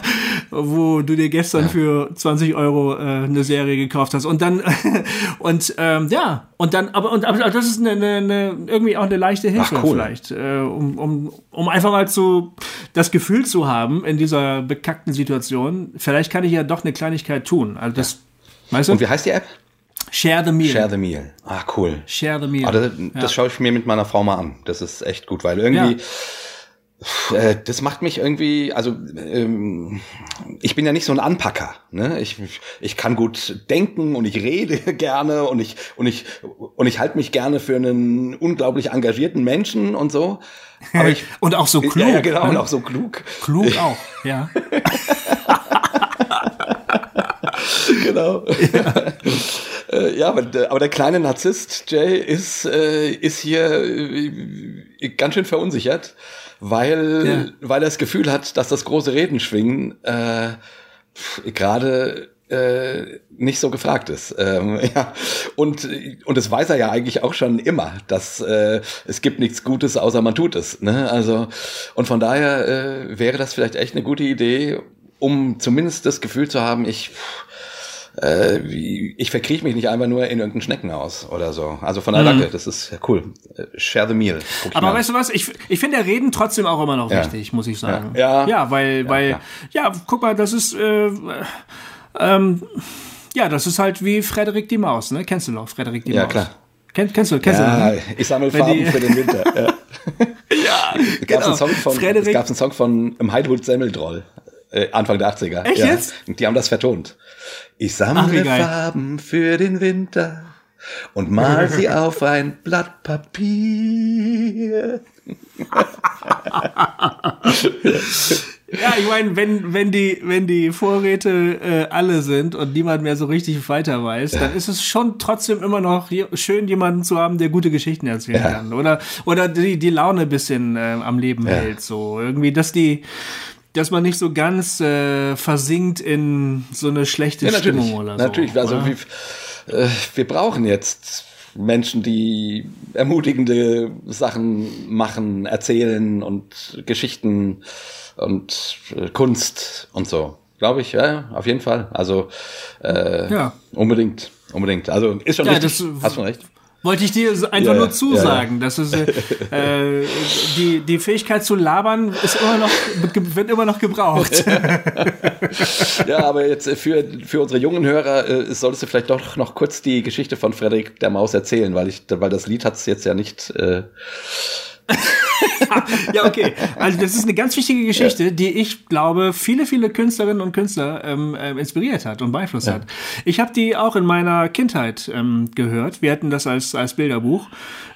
*laughs* wo du dir gestern für 20 Euro äh, eine Serie gekauft hast. Und dann, *laughs* und ähm, ja, und dann, aber, und, aber das ist eine, eine, eine irgendwie auch eine leichte Hilfe Ach, cool. vielleicht, äh, um, um, um einfach mal zu das Gefühl zu haben in dieser bekackten Situation, vielleicht kann ich ja doch eine Kleinigkeit tun. Also das, ja. weißt du? Und wie heißt die App? Share the Meal. Share the Meal. Ah, cool. Share the Meal. Ah, das, das ja. schaue ich mir mit meiner Frau mal an. Das ist echt gut, weil irgendwie. Ja. Äh, das macht mich irgendwie, also ähm, ich bin ja nicht so ein Anpacker. Ne? Ich, ich kann gut denken und ich rede *laughs* gerne und ich und ich und ich halte mich gerne für einen unglaublich engagierten Menschen und so. Aber ich, *laughs* und auch so klug. Ja, ja genau, ne? und auch so klug. Klug *laughs* auch, ja. genau. Ja. Äh, ja, aber, aber der kleine Narzisst, Jay, ist, äh, ist hier äh, ganz schön verunsichert, weil, ja. weil er das Gefühl hat, dass das große Reden schwingen äh, gerade äh, nicht so gefragt ist. Ähm, *laughs* ja. Und, und das weiß er ja eigentlich auch schon immer, dass äh, es gibt nichts Gutes, außer man tut es. Ne? Also, und von daher äh, wäre das vielleicht echt eine gute Idee, um zumindest das Gefühl zu haben, ich äh, ich verkriech mich nicht einfach nur in irgendein Schneckenhaus oder so. Also von der mhm. Danke, das ist cool. Äh, share the meal. Aber mal. weißt du was? Ich, ich finde der Reden trotzdem auch immer noch ja. wichtig, muss ich sagen. Ja, ja, ja weil, ja, weil, ja, guck mal, das ist, äh, ähm, ja, das ist halt wie Frederik die Maus, ne? Kennst du noch, Frederik die Maus? Ja, klar. Kenn, kennst du, kennst ja, du? Ne? Ich sammle Farben für den Winter. Ja, *laughs* ja *laughs* es, gab genau. einen Song von, Frederik. es gab einen Song von im Heidwood Semmeldroll, äh, Anfang der 80er. Echt ja. jetzt? Und die haben das vertont. Ich sammle Ach, Farben für den Winter und mal sie *laughs* auf ein Blatt Papier. ja, ich meine, wenn, wenn, die, wenn die Vorräte äh, alle sind und niemand mehr so richtig weiter weiß, dann ist es schon trotzdem immer noch schön, jemanden zu haben, der gute Geschichten erzählen ja. kann. Oder, oder die, die Laune ein bisschen äh, am Leben ja. hält. So irgendwie, dass die dass man nicht so ganz äh, versinkt in so eine schlechte ja, Stimmung oder so. Natürlich, also? Wir, äh, wir brauchen jetzt Menschen, die ermutigende Sachen machen, erzählen und Geschichten und äh, Kunst und so. Glaube ich, ja, auf jeden Fall. Also äh, ja. unbedingt, unbedingt. Also ist schon ja, richtig. Das, hast schon recht. Wollte ich dir einfach ja, nur zusagen, ja, ja. dass es *laughs* äh, die die Fähigkeit zu labern ist immer noch wird immer noch gebraucht. *laughs* ja, aber jetzt für für unsere jungen Hörer äh, solltest du vielleicht doch noch kurz die Geschichte von Frederik der Maus erzählen, weil ich weil das Lied hat es jetzt ja nicht. Äh *laughs* ja, okay. Also das ist eine ganz wichtige Geschichte, ja. die ich glaube, viele, viele Künstlerinnen und Künstler ähm, äh, inspiriert hat und beeinflusst ja. hat. Ich habe die auch in meiner Kindheit ähm, gehört. Wir hatten das als, als Bilderbuch.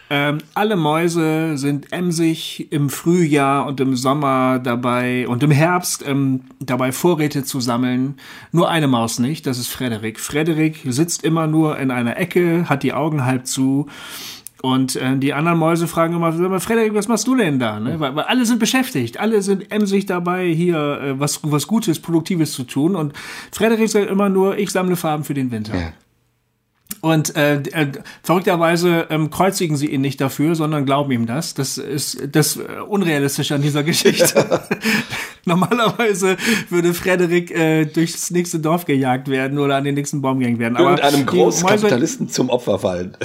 Ähm, alle Mäuse sind emsig im Frühjahr und im Sommer dabei und im Herbst ähm, dabei Vorräte zu sammeln. Nur eine Maus nicht, das ist Frederik. Frederik sitzt immer nur in einer Ecke, hat die Augen halb zu und äh, die anderen Mäuse fragen immer, Frederik, was machst du denn da? Ne? Weil, weil alle sind beschäftigt, alle sind emsig dabei, hier äh, was, was Gutes, Produktives zu tun. Und Frederik sagt immer nur, ich sammle Farben für den Winter. Ja. Und äh, äh, verrückterweise ähm, kreuzigen sie ihn nicht dafür, sondern glauben ihm das. Das ist das äh, Unrealistische an dieser Geschichte. *laughs* Normalerweise würde Frederik äh, durchs nächste Dorf gejagt werden oder an den nächsten Baum gehängt werden. Aber Irgendeinem Großkapitalisten zum Opfer fallen.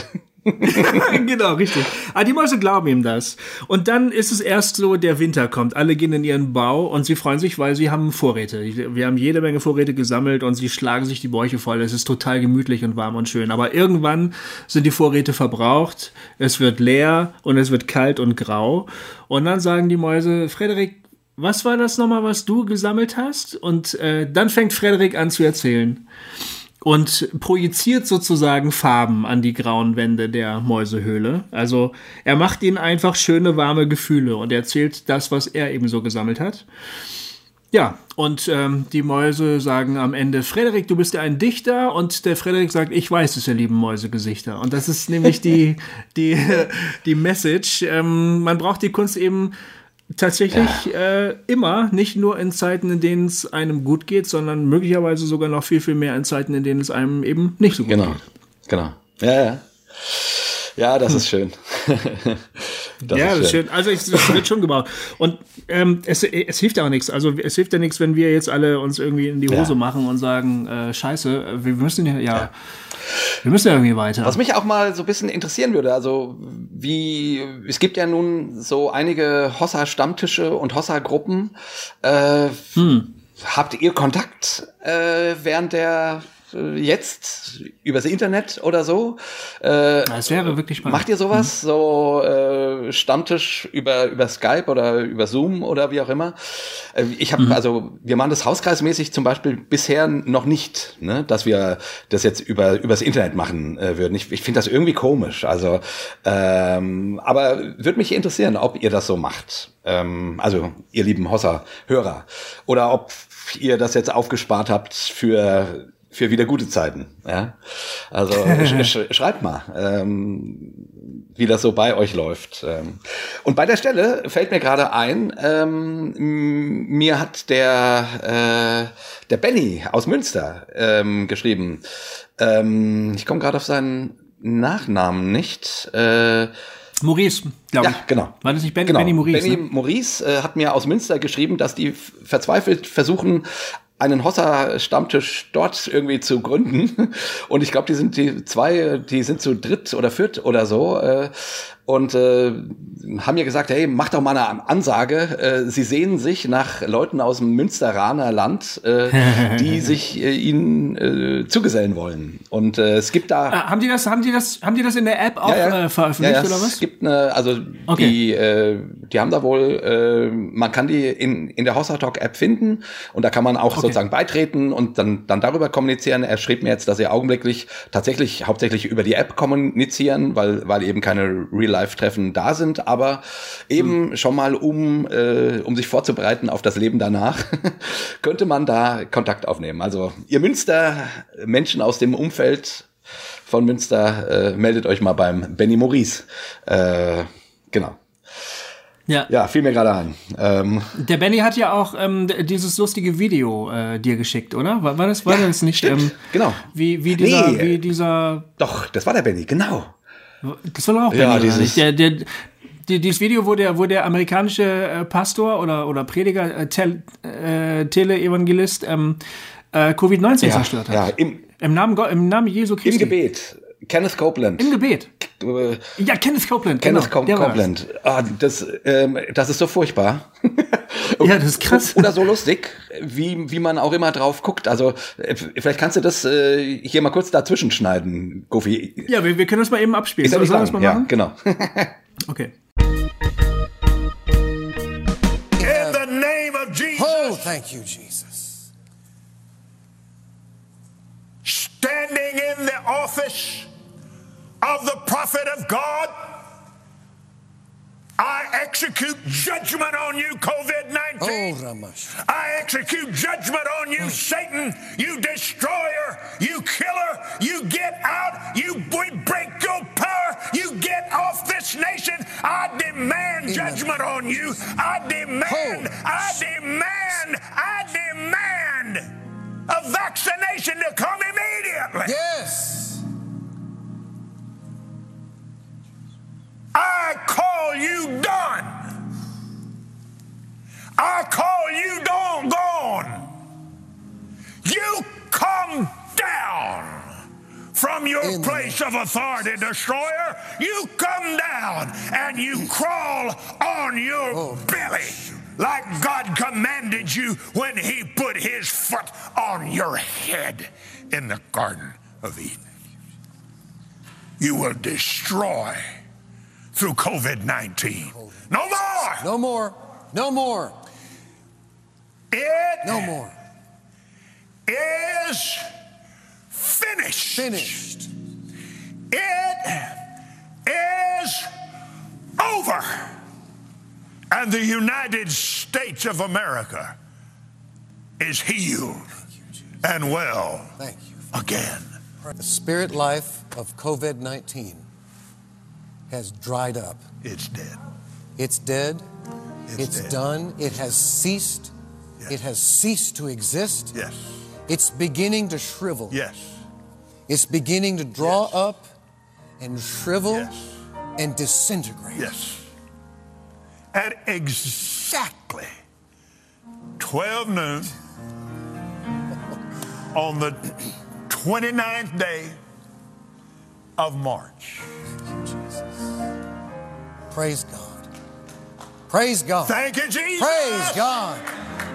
*laughs* genau, richtig. Aber ah, die Mäuse glauben ihm das. Und dann ist es erst so, der Winter kommt. Alle gehen in ihren Bau und sie freuen sich, weil sie haben Vorräte. Wir haben jede Menge Vorräte gesammelt und sie schlagen sich die Bäuche voll. Es ist total gemütlich und warm und schön. Aber irgendwann sind die Vorräte verbraucht. Es wird leer und es wird kalt und grau. Und dann sagen die Mäuse, Frederik, was war das nochmal, was du gesammelt hast? Und äh, dann fängt Frederik an zu erzählen und projiziert sozusagen Farben an die grauen Wände der Mäusehöhle. Also er macht ihnen einfach schöne, warme Gefühle und erzählt das, was er eben so gesammelt hat. Ja, und ähm, die Mäuse sagen am Ende, Frederik, du bist ja ein Dichter. Und der Frederik sagt, ich weiß es, ihr lieben Mäusegesichter. Und das ist nämlich die, die, *laughs* die Message. Ähm, man braucht die Kunst eben tatsächlich ja. äh, immer, nicht nur in Zeiten, in denen es einem gut geht, sondern möglicherweise sogar noch viel, viel mehr in Zeiten, in denen es einem eben nicht so gut genau. geht. Genau, genau. Ja, ja. Ja, das ist schön. *laughs* das ja, ist das ist schön. Also es, wird schon gebraucht. Und ähm, es, es hilft ja auch nichts. Also es hilft ja nichts, wenn wir jetzt alle uns irgendwie in die Hose ja. machen und sagen, äh, scheiße, wir müssen ja, ja, wir müssen ja irgendwie weiter. Was mich auch mal so ein bisschen interessieren würde, also wie, es gibt ja nun so einige Hossa-Stammtische und Hossa-Gruppen. Äh, hm. Habt ihr Kontakt äh, während der jetzt übers Internet oder so. Äh, das wäre wirklich spannend. Macht ihr sowas? Mhm. So äh, Stammtisch über, über Skype oder über Zoom oder wie auch immer? Äh, ich habe, mhm. also wir machen das hauskreismäßig zum Beispiel bisher noch nicht, ne, dass wir das jetzt über übers Internet machen äh, würden. Ich, ich finde das irgendwie komisch. Also, ähm, aber würde mich interessieren, ob ihr das so macht. Ähm, also ihr lieben Hossa-Hörer. Oder ob ihr das jetzt aufgespart habt für für wieder gute Zeiten. Ja? Also *laughs* sch schreibt mal, ähm, wie das so bei euch läuft. Ähm. Und bei der Stelle fällt mir gerade ein, ähm, mir hat der, äh, der Benny aus Münster ähm, geschrieben. Ähm, ich komme gerade auf seinen Nachnamen nicht. Äh, Maurice, glaube ich. Ja, genau. War das nicht Benny, genau. Benny Maurice? Benny ne? Maurice äh, hat mir aus Münster geschrieben, dass die verzweifelt versuchen, einen Hossa-Stammtisch dort irgendwie zu gründen. Und ich glaube, die sind die zwei, die sind zu dritt oder viert oder so. Äh, und äh, haben mir gesagt, hey, mach doch mal eine Ansage. Äh, sie sehen sich nach Leuten aus dem Münsteraner Land, äh, *laughs* die sich äh, ihnen äh, zugesellen wollen. Und äh, es gibt da. Ah, haben die das, haben die das, haben die das in der App auch ja, ja. Äh, veröffentlicht ja, oder was? Es gibt eine, also okay. die, äh, die haben da wohl, äh, man kann die in, in der Hossa Talk App finden und da kann man auch okay. sozusagen beitreten und dann, dann darüber kommunizieren. Er schrieb mir jetzt, dass sie augenblicklich tatsächlich hauptsächlich über die App kommunizieren, weil, weil eben keine Real Live-Treffen da sind, aber eben hm. schon mal, um, äh, um sich vorzubereiten auf das Leben danach, *laughs* könnte man da Kontakt aufnehmen. Also ihr Münster, Menschen aus dem Umfeld von Münster, äh, meldet euch mal beim Benny Maurice. Äh, genau. Ja. ja, fiel mir gerade ein. Ähm, der Benny hat ja auch ähm, dieses lustige Video äh, dir geschickt, oder? War, war das, war ja, das nicht? Ähm, genau. Wie, wie dieser, nee, wie dieser. Doch, das war der Benny, genau. Das war auch ja, dieses der, der, die, dieses Video, wo der, wo der amerikanische äh, Pastor oder, oder Prediger, äh, Tel, äh, Tele-Evangelist ähm, äh, Covid-19 ja, zerstört hat. Ja, im, Im, Namen, Im Namen Jesu Christi. Im Gebet. Kenneth Copeland. Im Gebet. Ja, Kenneth Copeland. Kenneth genau, Copeland. Ah, das, ähm, das ist so furchtbar. *laughs* Oh. ja, das ist krass. Oder so lustig, wie, wie man auch immer drauf guckt. Also äh, vielleicht kannst du das äh, hier mal kurz dazwischen schneiden, Goofy. Ja, wir, wir können das mal eben abspielen. Soll, soll das mal ja, machen? Genau. *laughs* okay. In the name of Jesus. Oh, thank you, Jesus. Standing in the office of the prophet of God. I execute judgment on you, COVID 19. Oh, I execute judgment on you, Satan, you destroyer, you killer. You get out, you break your power, you get off this nation. I demand Amen. judgment on you. I demand, oh. I demand, I demand a vaccination to come immediately. Yes. I call you done. I call you done gone. You come down from your place of authority, destroyer. You come down and you crawl on your oh. belly like God commanded you when He put His foot on your head in the Garden of Eden. You will destroy through COVID 19. No more! No more. No more. It no more. Is finished. Finished. It is over. And the United States of America is healed and well again. The spirit life of COVID 19 has dried up. It's dead. It's dead. It's, it's dead. done. It has ceased. Yes. It has ceased to exist. Yes. It's beginning to shrivel. Yes. It's beginning to draw yes. up and shrivel yes. and disintegrate. Yes. At exactly 12 noon *laughs* on the 29th day of March. Praise God. Praise God. Thank you, Jesus. Praise God.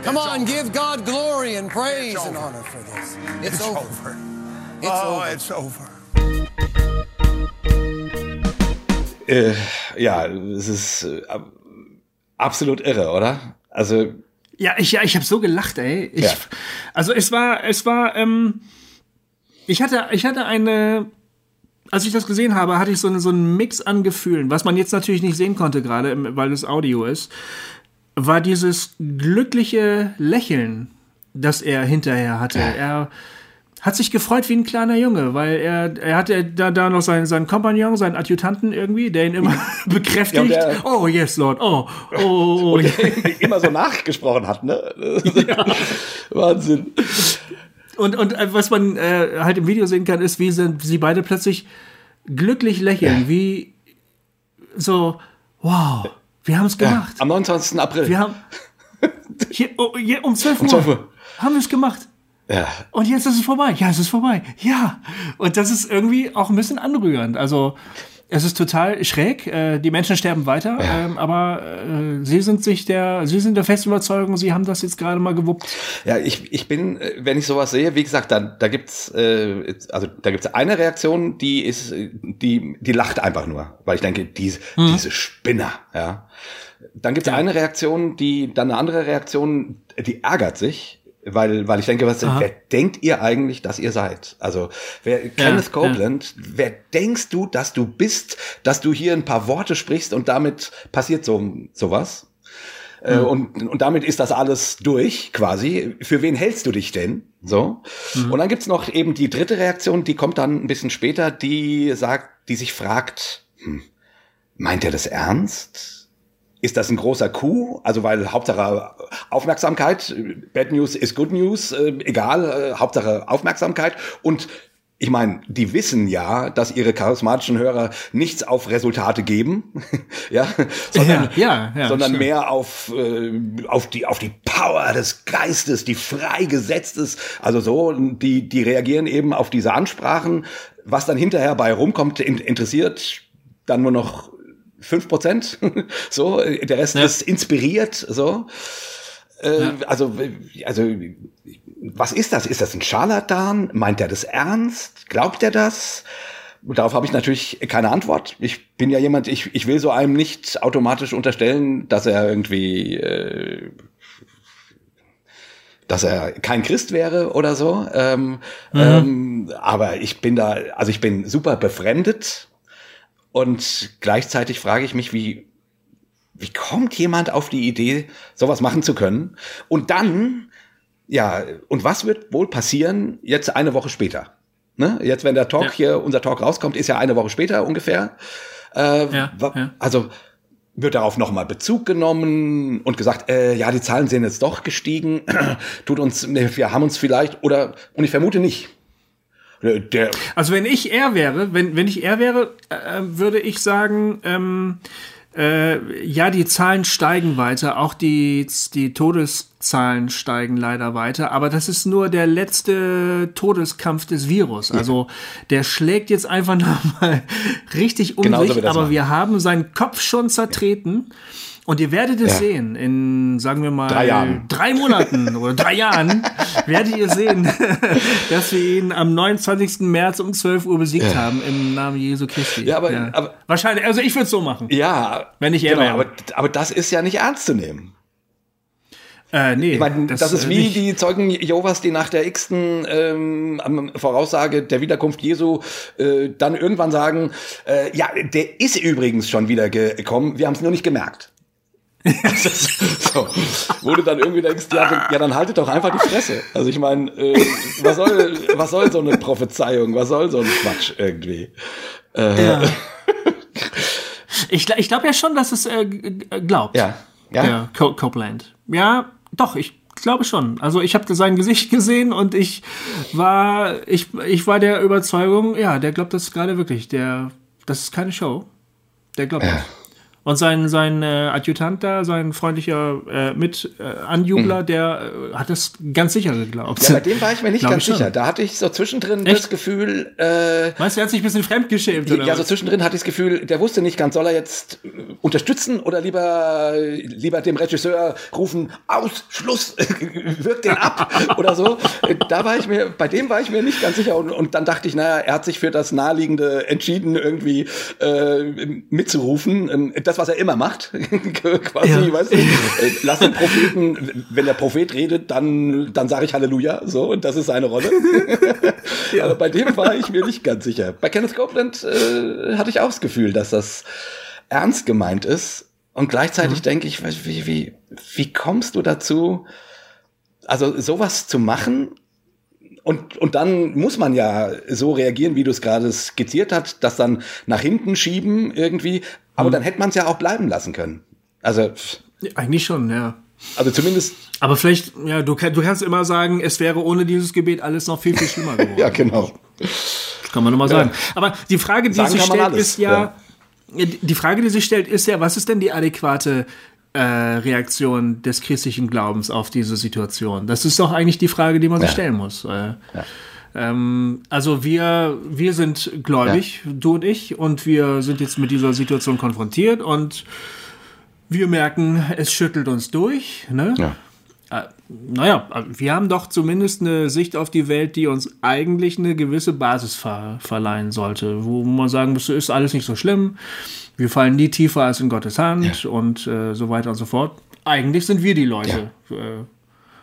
Come it's on, over. give God glory and praise and honor for this. It's, it's over. over. It's oh, over. it's over. Äh, ja, es ist äh, absolut irre, oder? Also ja, ich ja, ich habe so gelacht, ey. Ich, ja. Also es war, es war, ähm, ich hatte, ich hatte eine als ich das gesehen habe, hatte ich so, so einen Mix an Gefühlen, was man jetzt natürlich nicht sehen konnte gerade, weil es Audio ist, war dieses glückliche Lächeln, das er hinterher hatte. Er hat sich gefreut wie ein kleiner Junge, weil er, er hatte da, da noch seinen, seinen Kompagnon, seinen Adjutanten irgendwie, der ihn immer *laughs* *laughs* bekräftigt. Ja, oh, yes, Lord, oh, oh, oh. *laughs* Und immer so nachgesprochen hat, ne? Ja. Wahnsinn. Und, und äh, was man äh, halt im Video sehen kann, ist, wie sie, sie beide plötzlich glücklich lächeln, ja. wie so, wow, wir haben es gemacht. Ja, am 29. April. Wir haben *laughs* hier, oh, hier um 12 Uhr, um 12 Uhr. haben wir es gemacht. Ja. Und jetzt ist es vorbei. Ja, es ist vorbei. Ja. Und das ist irgendwie auch ein bisschen anrührend. Also, es ist total schräg. Äh, die Menschen sterben weiter, ja. ähm, aber äh, sie sind sich der, sie sind der festen Überzeugung, sie haben das jetzt gerade mal gewuppt. Ja, ich, ich bin, äh, wenn ich sowas sehe, wie gesagt, da, da gibt's, äh, also da gibt's eine Reaktion, die ist, die, die lacht einfach nur, weil ich denke, diese, hm. diese Spinner, ja. Dann gibt's ja. eine Reaktion, die, dann eine andere Reaktion, die ärgert sich weil, weil ich denke, was, wer denkt ihr eigentlich, dass ihr seid? Also, wer, ja, Kenneth Copeland, ja. wer denkst du, dass du bist, dass du hier ein paar Worte sprichst und damit passiert so, sowas? Mhm. und, und damit ist das alles durch, quasi. Für wen hältst du dich denn? So. Mhm. Und dann gibt's noch eben die dritte Reaktion, die kommt dann ein bisschen später, die sagt, die sich fragt, hm, meint er das ernst? Ist das ein großer Coup? Also weil Hauptsache Aufmerksamkeit, Bad News ist Good News, äh, egal, äh, Hauptsache Aufmerksamkeit. Und ich meine, die wissen ja, dass ihre charismatischen Hörer nichts auf Resultate geben, *laughs* ja, sondern, ja, ja, sondern mehr auf äh, auf die auf die Power des Geistes, die freigesetzt ist. Also so, die die reagieren eben auf diese Ansprachen. Was dann hinterher bei rumkommt, interessiert dann nur noch fünf Prozent, *laughs* so, der Rest ja. ist inspiriert, so. Äh, ja. Also, also, was ist das? Ist das ein Scharlatan? Meint er das ernst? Glaubt er das? Darauf habe ich natürlich keine Antwort. Ich bin ja jemand, ich, ich will so einem nicht automatisch unterstellen, dass er irgendwie äh, dass er kein Christ wäre oder so. Ähm, mhm. ähm, aber ich bin da, also ich bin super befremdet und gleichzeitig frage ich mich, wie, wie kommt jemand auf die Idee, sowas machen zu können? Und dann, ja, und was wird wohl passieren jetzt eine Woche später? Ne? Jetzt, wenn der Talk ja. hier, unser Talk rauskommt, ist ja eine Woche später ungefähr. Äh, ja, ja. Also wird darauf nochmal Bezug genommen und gesagt, äh, ja, die Zahlen sind jetzt doch gestiegen, *clears throat* tut uns, wir haben uns vielleicht, oder, und ich vermute nicht. Der also wenn ich er wäre, wenn, wenn ich er wäre, äh, würde ich sagen, ähm, äh, ja, die Zahlen steigen weiter, auch die, die Todeszahlen steigen leider weiter, aber das ist nur der letzte Todeskampf des Virus. Also der schlägt jetzt einfach *laughs* nochmal richtig um Genauso sich, aber machen. wir haben seinen Kopf schon zertreten. Ja und ihr werdet es ja. sehen in, sagen wir mal, drei, Jahren. drei Monaten oder drei Jahren *laughs* werdet ihr sehen, *laughs* dass wir ihn am 29. März um 12 Uhr besiegt ja. haben im Namen Jesu Christi. Ja, aber, ja. aber wahrscheinlich, also ich würde es so machen. Ja, wenn ich genau, aber, aber das ist ja nicht ernst zu nehmen. Äh, nee, ich meine, das, das, ist äh, wie nicht. die Zeugen Jehovas, die nach der x-ten ähm, Voraussage der Wiederkunft Jesu äh, dann irgendwann sagen, äh, ja, der ist übrigens schon wieder gekommen, wir haben es nur nicht gemerkt. *laughs* so, wo du dann irgendwie denkst, ja, ja, dann haltet doch einfach die Fresse. Also ich meine, äh, was, soll, was soll so eine Prophezeiung, was soll so ein Quatsch irgendwie? Äh, ja. *laughs* Ich, ich glaube ja schon, dass es äh, glaubt. Ja. ja? Der Copeland. Ja, doch, ich glaube schon. Also ich habe sein Gesicht gesehen und ich war, ich, ich war der Überzeugung, ja, der glaubt das gerade wirklich. Der, das ist keine Show. Der glaubt ja. das. Und sein, sein äh, Adjutant da, sein freundlicher äh, Mit-Anjubler, äh, mhm. der äh, hat das ganz sicher geglaubt. Ja, bei dem war ich mir nicht ganz sicher. Da hatte ich so zwischendrin Echt? das Gefühl. Äh, Meinst du, er hat sich ein bisschen fremdgeschämt? Oder ja, was? so zwischendrin hatte ich das Gefühl, der wusste nicht ganz, soll er jetzt äh, unterstützen oder lieber, lieber dem Regisseur rufen, Ausschluss, *laughs* wirkt den ab *laughs* oder so. Da war ich mir, bei dem war ich mir nicht ganz sicher. Und, und dann dachte ich, naja, er hat sich für das Naheliegende entschieden, irgendwie äh, mitzurufen. Ähm, das das, was er immer macht, *laughs* quasi, ja. weißt du? *laughs* Äh, lass den Propheten, wenn der Prophet redet, dann, dann sage ich Halleluja, so, und das ist seine Rolle. *laughs* ja. Aber bei dem war ich mir nicht ganz sicher. Bei Kenneth Copeland äh, hatte ich auch das Gefühl, dass das ernst gemeint ist. Und gleichzeitig mhm. denke ich, wie, wie, wie kommst du dazu, also sowas zu machen? Und, und dann muss man ja so reagieren, wie du es gerade skizziert hast, das dann nach hinten schieben irgendwie. Aber mhm. dann hätte man es ja auch bleiben lassen können. Also. Eigentlich schon, ja. Also zumindest. Aber vielleicht, ja, du, du kannst immer sagen, es wäre ohne dieses Gebet alles noch viel, viel schlimmer geworden. *laughs* ja, genau. Das kann man immer sagen. Ja. Aber die Frage, die sagen sich stellt, ist ja, ja, die Frage, die sich stellt, ist ja, was ist denn die adäquate äh, Reaktion des christlichen Glaubens auf diese Situation? Das ist doch eigentlich die Frage, die man sich stellen muss. Äh, ja. Ähm, also wir, wir sind gläubig, ja. du und ich, und wir sind jetzt mit dieser Situation konfrontiert und wir merken, es schüttelt uns durch. Ne? Ja. Äh, naja, wir haben doch zumindest eine Sicht auf die Welt, die uns eigentlich eine gewisse Basis ver verleihen sollte, wo man sagen müsste, ist alles nicht so schlimm, wir fallen nie tiefer als in Gottes Hand ja. und äh, so weiter und so fort. Eigentlich sind wir die Leute, ja. äh,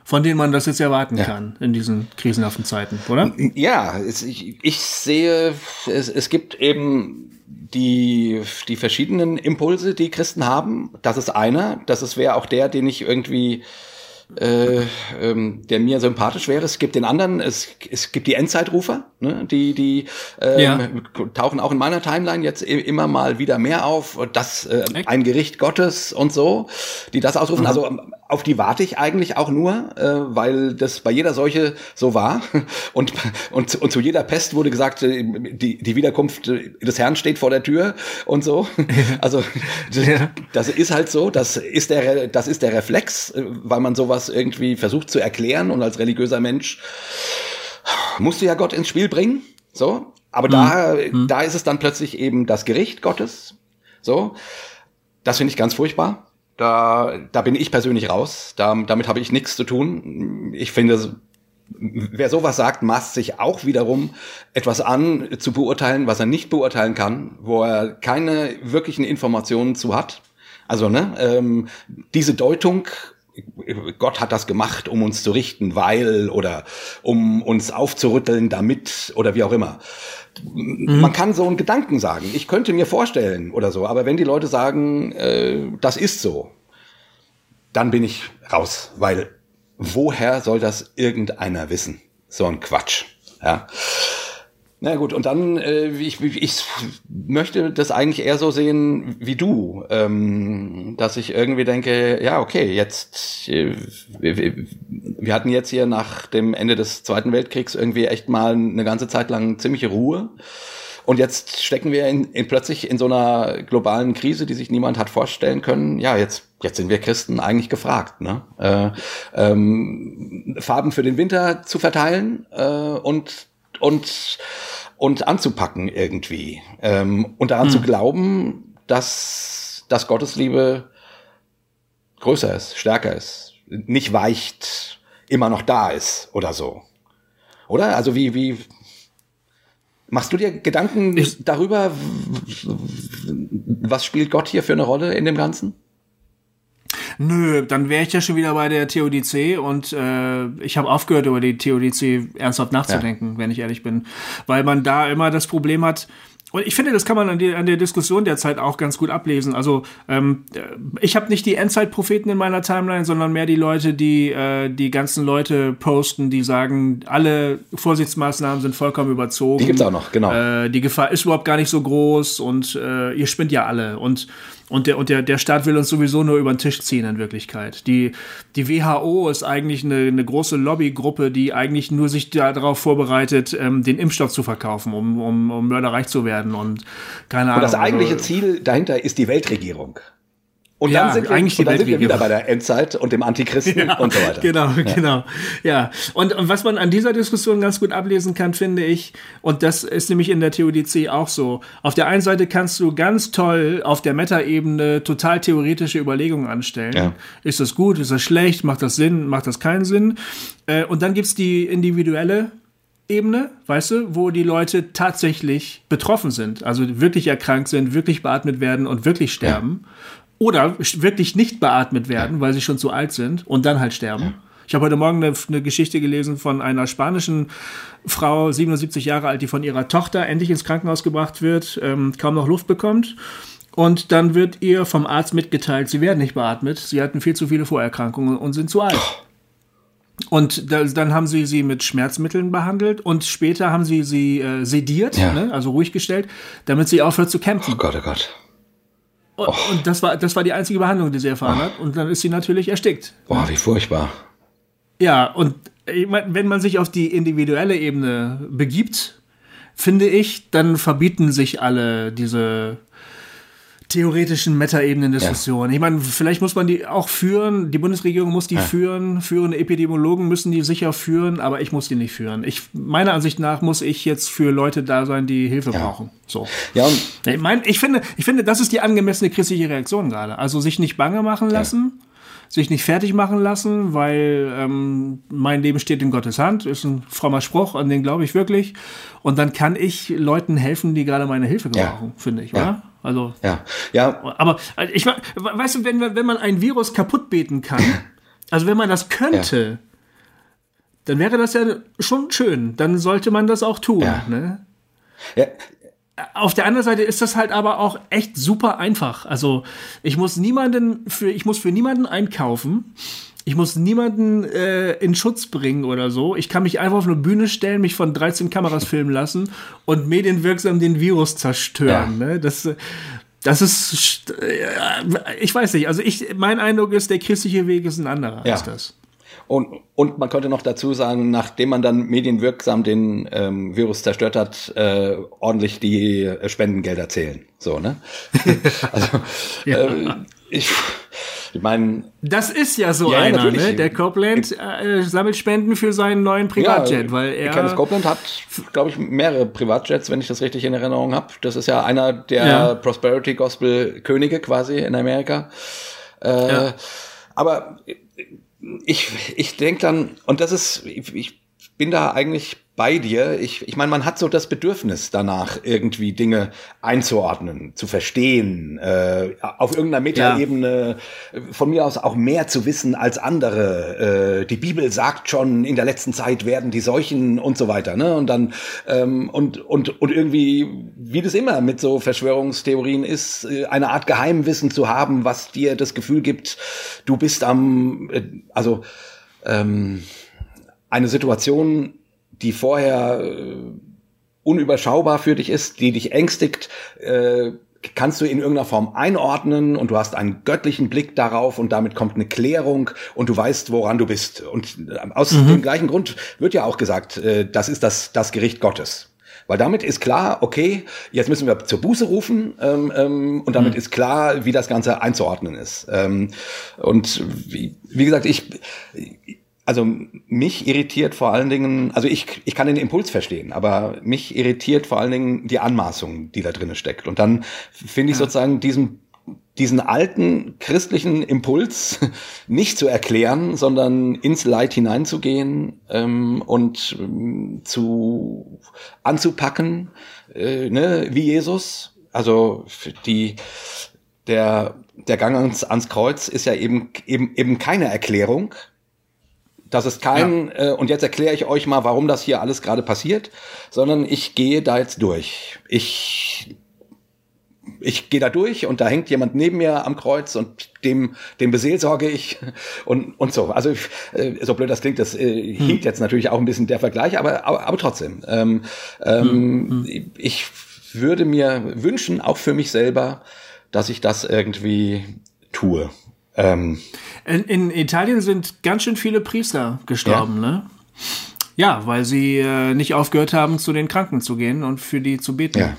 von denen man das jetzt erwarten ja. kann in diesen krisenhaften Zeiten, oder? Ja, es, ich, ich, sehe, es, es gibt eben die, die verschiedenen Impulse, die Christen haben. Das ist einer. Das ist wäre auch der, den ich irgendwie äh, ähm, der mir sympathisch wäre. Es gibt den anderen, es, es gibt die Endzeitrufer, ne? die, die ähm, ja. tauchen auch in meiner Timeline jetzt immer mal wieder mehr auf. Das äh, ein Gericht Gottes und so, die das ausrufen. Mhm. Also auf die warte ich eigentlich auch nur, äh, weil das bei jeder Seuche so war. *laughs* Und, und, und zu jeder Pest wurde gesagt, äh, die, die Wiederkunft des Herrn steht vor der Tür und so. *laughs* Also das, ist halt so, das ist der, das ist der Reflex, äh, weil man sowas sowas irgendwie versucht zu erklären und als religiöser Mensch musst du ja Gott ins Spiel bringen, so. Aber mhm. da, mhm. da ist es dann plötzlich eben das Gericht Gottes, so. Das finde ich ganz furchtbar. Da, da bin ich persönlich raus. Da, damit habe ich nichts zu tun. Ich finde, wer sowas sagt, maßt sich auch wiederum etwas an, zu beurteilen, was er nicht beurteilen kann, wo er keine wirklichen Informationen zu hat. Also, ne, ähm, diese Deutung Gott hat das gemacht, um uns zu richten, weil oder um uns aufzurütteln damit oder wie auch immer. Mhm. Man kann so einen Gedanken sagen. Ich könnte mir vorstellen oder so, aber wenn die Leute sagen, äh, das ist so, dann bin ich raus, weil woher soll das irgendeiner wissen? So ein Quatsch. Ja. Na gut, und dann, äh, ich, ich möchte das eigentlich eher so sehen wie du, ähm, dass ich irgendwie denke, ja, okay, jetzt, äh, wir, wir hatten jetzt hier nach dem Ende des Zweiten Weltkriegs irgendwie echt mal eine ganze Zeit lang ziemliche Ruhe. Und jetzt stecken wir in, in plötzlich in so einer globalen Krise, die sich niemand hat vorstellen können. Ja, jetzt jetzt sind wir Christen eigentlich gefragt, ne? Äh, ähm, Farben für den Winter zu verteilen äh, und und und anzupacken irgendwie ähm, und daran hm. zu glauben, dass, dass Gottes Liebe größer ist, stärker ist, nicht weicht, immer noch da ist oder so. Oder? Also wie, wie machst du dir Gedanken ich, darüber, was spielt Gott hier für eine Rolle in dem Ganzen? Nö, dann wäre ich ja schon wieder bei der TODC und äh, ich habe aufgehört, über die TODC ernsthaft nachzudenken, ja. wenn ich ehrlich bin. Weil man da immer das Problem hat, und ich finde, das kann man an, die, an der Diskussion derzeit auch ganz gut ablesen. Also ähm, ich habe nicht die Endzeitpropheten in meiner Timeline, sondern mehr die Leute, die äh, die ganzen Leute posten, die sagen, alle Vorsichtsmaßnahmen sind vollkommen überzogen. Die gibt's auch noch, genau. Äh, die Gefahr ist überhaupt gar nicht so groß und äh, ihr spinnt ja alle. Und und der, und der, der Staat will uns sowieso nur über den Tisch ziehen in Wirklichkeit. Die, die WHO ist eigentlich eine, eine große Lobbygruppe, die eigentlich nur sich darauf vorbereitet, ähm, den Impfstoff zu verkaufen, um, um, um mörderreich zu werden und keine Ahnung. Und das eigentliche also, Ziel dahinter ist die Weltregierung. Und ja, dann sind wir, eigentlich und dann sind wir wieder bei der Endzeit und dem Antichristen *laughs* ja, und so weiter. Genau, ja. genau. Ja. Und, und was man an dieser Diskussion ganz gut ablesen kann, finde ich, und das ist nämlich in der TODC auch so. Auf der einen Seite kannst du ganz toll auf der Meta-Ebene total theoretische Überlegungen anstellen. Ja. Ist das gut? Ist das schlecht? Macht das Sinn? Macht das keinen Sinn? Äh, und dann gibt's die individuelle Ebene, weißt du, wo die Leute tatsächlich betroffen sind, also wirklich erkrankt sind, wirklich beatmet werden und wirklich sterben. Ja oder wirklich nicht beatmet werden, weil sie schon zu alt sind und dann halt sterben. Ich habe heute Morgen eine, eine, Geschichte gelesen von einer spanischen Frau, 77 Jahre alt, die von ihrer Tochter endlich ins Krankenhaus gebracht wird, ähm, kaum noch Luft bekommt. Und dann wird ihr vom Arzt mitgeteilt, sie werden nicht beatmet, sie hatten viel zu viele Vorerkrankungen und sind zu alt. Und da, dann haben sie sie mit Schmerzmitteln behandelt und später haben sie sie äh, sediert, ja. ne, also ruhig gestellt, damit sie aufhört zu kämpfen. Oh Gott, oh Gott. Und, oh. und, das war, das war die einzige Behandlung, die sie erfahren oh. hat. Und dann ist sie natürlich erstickt. Boah, wie furchtbar. Ja, und ich mein, wenn man sich auf die individuelle Ebene begibt, finde ich, dann verbieten sich alle diese theoretischen Meta-Ebenen-Diskussionen. Ja. Ich meine, vielleicht muss man die auch führen. Die Bundesregierung muss die ja. führen. Führende Epidemiologen müssen die sicher führen, aber ich muss die nicht führen. Ich, meiner Ansicht nach muss ich jetzt für Leute da sein, die Hilfe ja. brauchen. So. Ja, ich, mein, ich finde, ich finde, das ist die angemessene christliche Reaktion gerade. Also sich nicht bange machen lassen sich nicht fertig machen lassen, weil ähm, mein Leben steht in Gottes Hand, ist ein frommer Spruch, an den glaube ich wirklich. Und dann kann ich Leuten helfen, die gerade meine Hilfe brauchen, ja. finde ich, ja. oder? Also, ja. ja. Aber äh, ich weißt du, wenn, wenn man ein Virus kaputt beten kann, *laughs* also wenn man das könnte, ja. dann wäre das ja schon schön. Dann sollte man das auch tun. Ja. Ne? Ja, auf der anderen Seite ist das halt aber auch echt super einfach. Also ich muss niemanden für, ich muss für niemanden einkaufen. Ich muss niemanden äh, in Schutz bringen oder so. Ich kann mich einfach auf eine Bühne stellen, mich von 13 Kameras filmen lassen und medienwirksam den Virus zerstören. Ja. Ne? Das, das ist, äh, ich weiß nicht. Also ich, mein Eindruck ist, der christliche Weg ist ein anderer ja. als das. Und, und man könnte noch dazu sagen, nachdem man dann medienwirksam den ähm, Virus zerstört hat, äh, ordentlich die äh, Spendengelder zählen. So, ne? *laughs* also, *laughs* ja. äh, ich, ich meine. Das ist ja so ja, einer, ne? Der Copeland äh, sammelt Spenden für seinen neuen Privatjet, ja, weil er. Kenneth Copeland hat, glaube ich, mehrere Privatjets, wenn ich das richtig in Erinnerung habe. Das ist ja einer der ja. Prosperity Gospel Könige quasi in Amerika. Äh, aber ich, ich denke dann, und das ist, ich, ich bin da eigentlich bei dir. Ich, ich meine, man hat so das Bedürfnis danach, irgendwie Dinge einzuordnen, zu verstehen, äh, auf irgendeiner Metaebene ja. von mir aus auch mehr zu wissen als andere. Äh, die Bibel sagt schon, in der letzten Zeit werden die Seuchen und so weiter. Ne? Und dann ähm, und und und irgendwie, wie das immer mit so Verschwörungstheorien ist, äh, eine Art Geheimwissen zu haben, was dir das Gefühl gibt, du bist am, äh, also ähm, eine Situation die vorher äh, unüberschaubar für dich ist, die dich ängstigt, äh, kannst du in irgendeiner Form einordnen und du hast einen göttlichen Blick darauf und damit kommt eine Klärung und du weißt, woran du bist. Und äh, aus mhm. dem gleichen Grund wird ja auch gesagt, äh, das ist das, das Gericht Gottes. Weil damit ist klar, okay, jetzt müssen wir zur Buße rufen ähm, ähm, und damit mhm. ist klar, wie das Ganze einzuordnen ist. Ähm, und wie, wie gesagt, ich, also mich irritiert vor allen Dingen, also ich, ich kann den Impuls verstehen, aber mich irritiert vor allen Dingen die Anmaßung, die da drinne steckt. Und dann finde ich ja. sozusagen diesen, diesen alten christlichen Impuls *laughs* nicht zu erklären, sondern ins Leid hineinzugehen ähm, und ähm, zu anzupacken, äh, ne, wie Jesus. Also die der der Gang ans, ans Kreuz ist ja eben eben eben keine Erklärung, das ist kein, ja. äh, und jetzt erkläre ich euch mal, warum das hier alles gerade passiert, sondern ich gehe da jetzt durch. Ich ich gehe da durch und da hängt jemand neben mir am Kreuz und dem, dem beseelsorge ich und, und so. Also äh, so blöd das klingt, das äh, hm. hinkt jetzt natürlich auch ein bisschen der Vergleich, aber, aber, aber trotzdem. Ähm, ähm, hm. hm. Ich würde mir wünschen, auch für mich selber, dass ich das irgendwie tue. Ähm, in, in, Italien sind ganz schön viele Priester gestorben, ja. ne? Ja, weil sie äh, nicht aufgehört haben, zu den Kranken zu gehen und für die zu beten. Ja.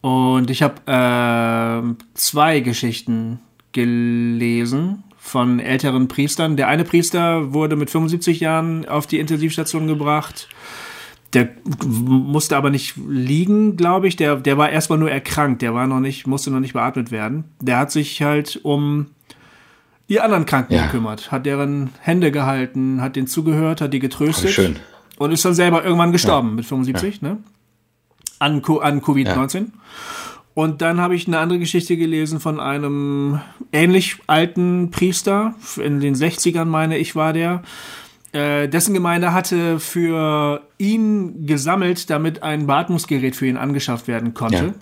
Und ich habe äh, zwei Geschichten gelesen von älteren Priestern. Der eine Priester wurde mit 75 Jahren auf die Intensivstation gebracht. Der musste aber nicht liegen, glaube ich. Der, der war erstmal nur erkrankt. Der war noch nicht, musste noch nicht beatmet werden. Der hat sich halt um die anderen Kranken ja. gekümmert, hat deren Hände gehalten, hat denen zugehört, hat die getröstet. Schön. Und ist dann selber irgendwann gestorben ja. mit 75, ja. ne? An, an Covid-19. Und dann habe ich eine andere Geschichte gelesen von einem ähnlich alten Priester. In den 60ern, meine ich, war der. Äh, dessen Gemeinde hatte für ihn gesammelt, damit ein Beatmungsgerät für ihn angeschafft werden konnte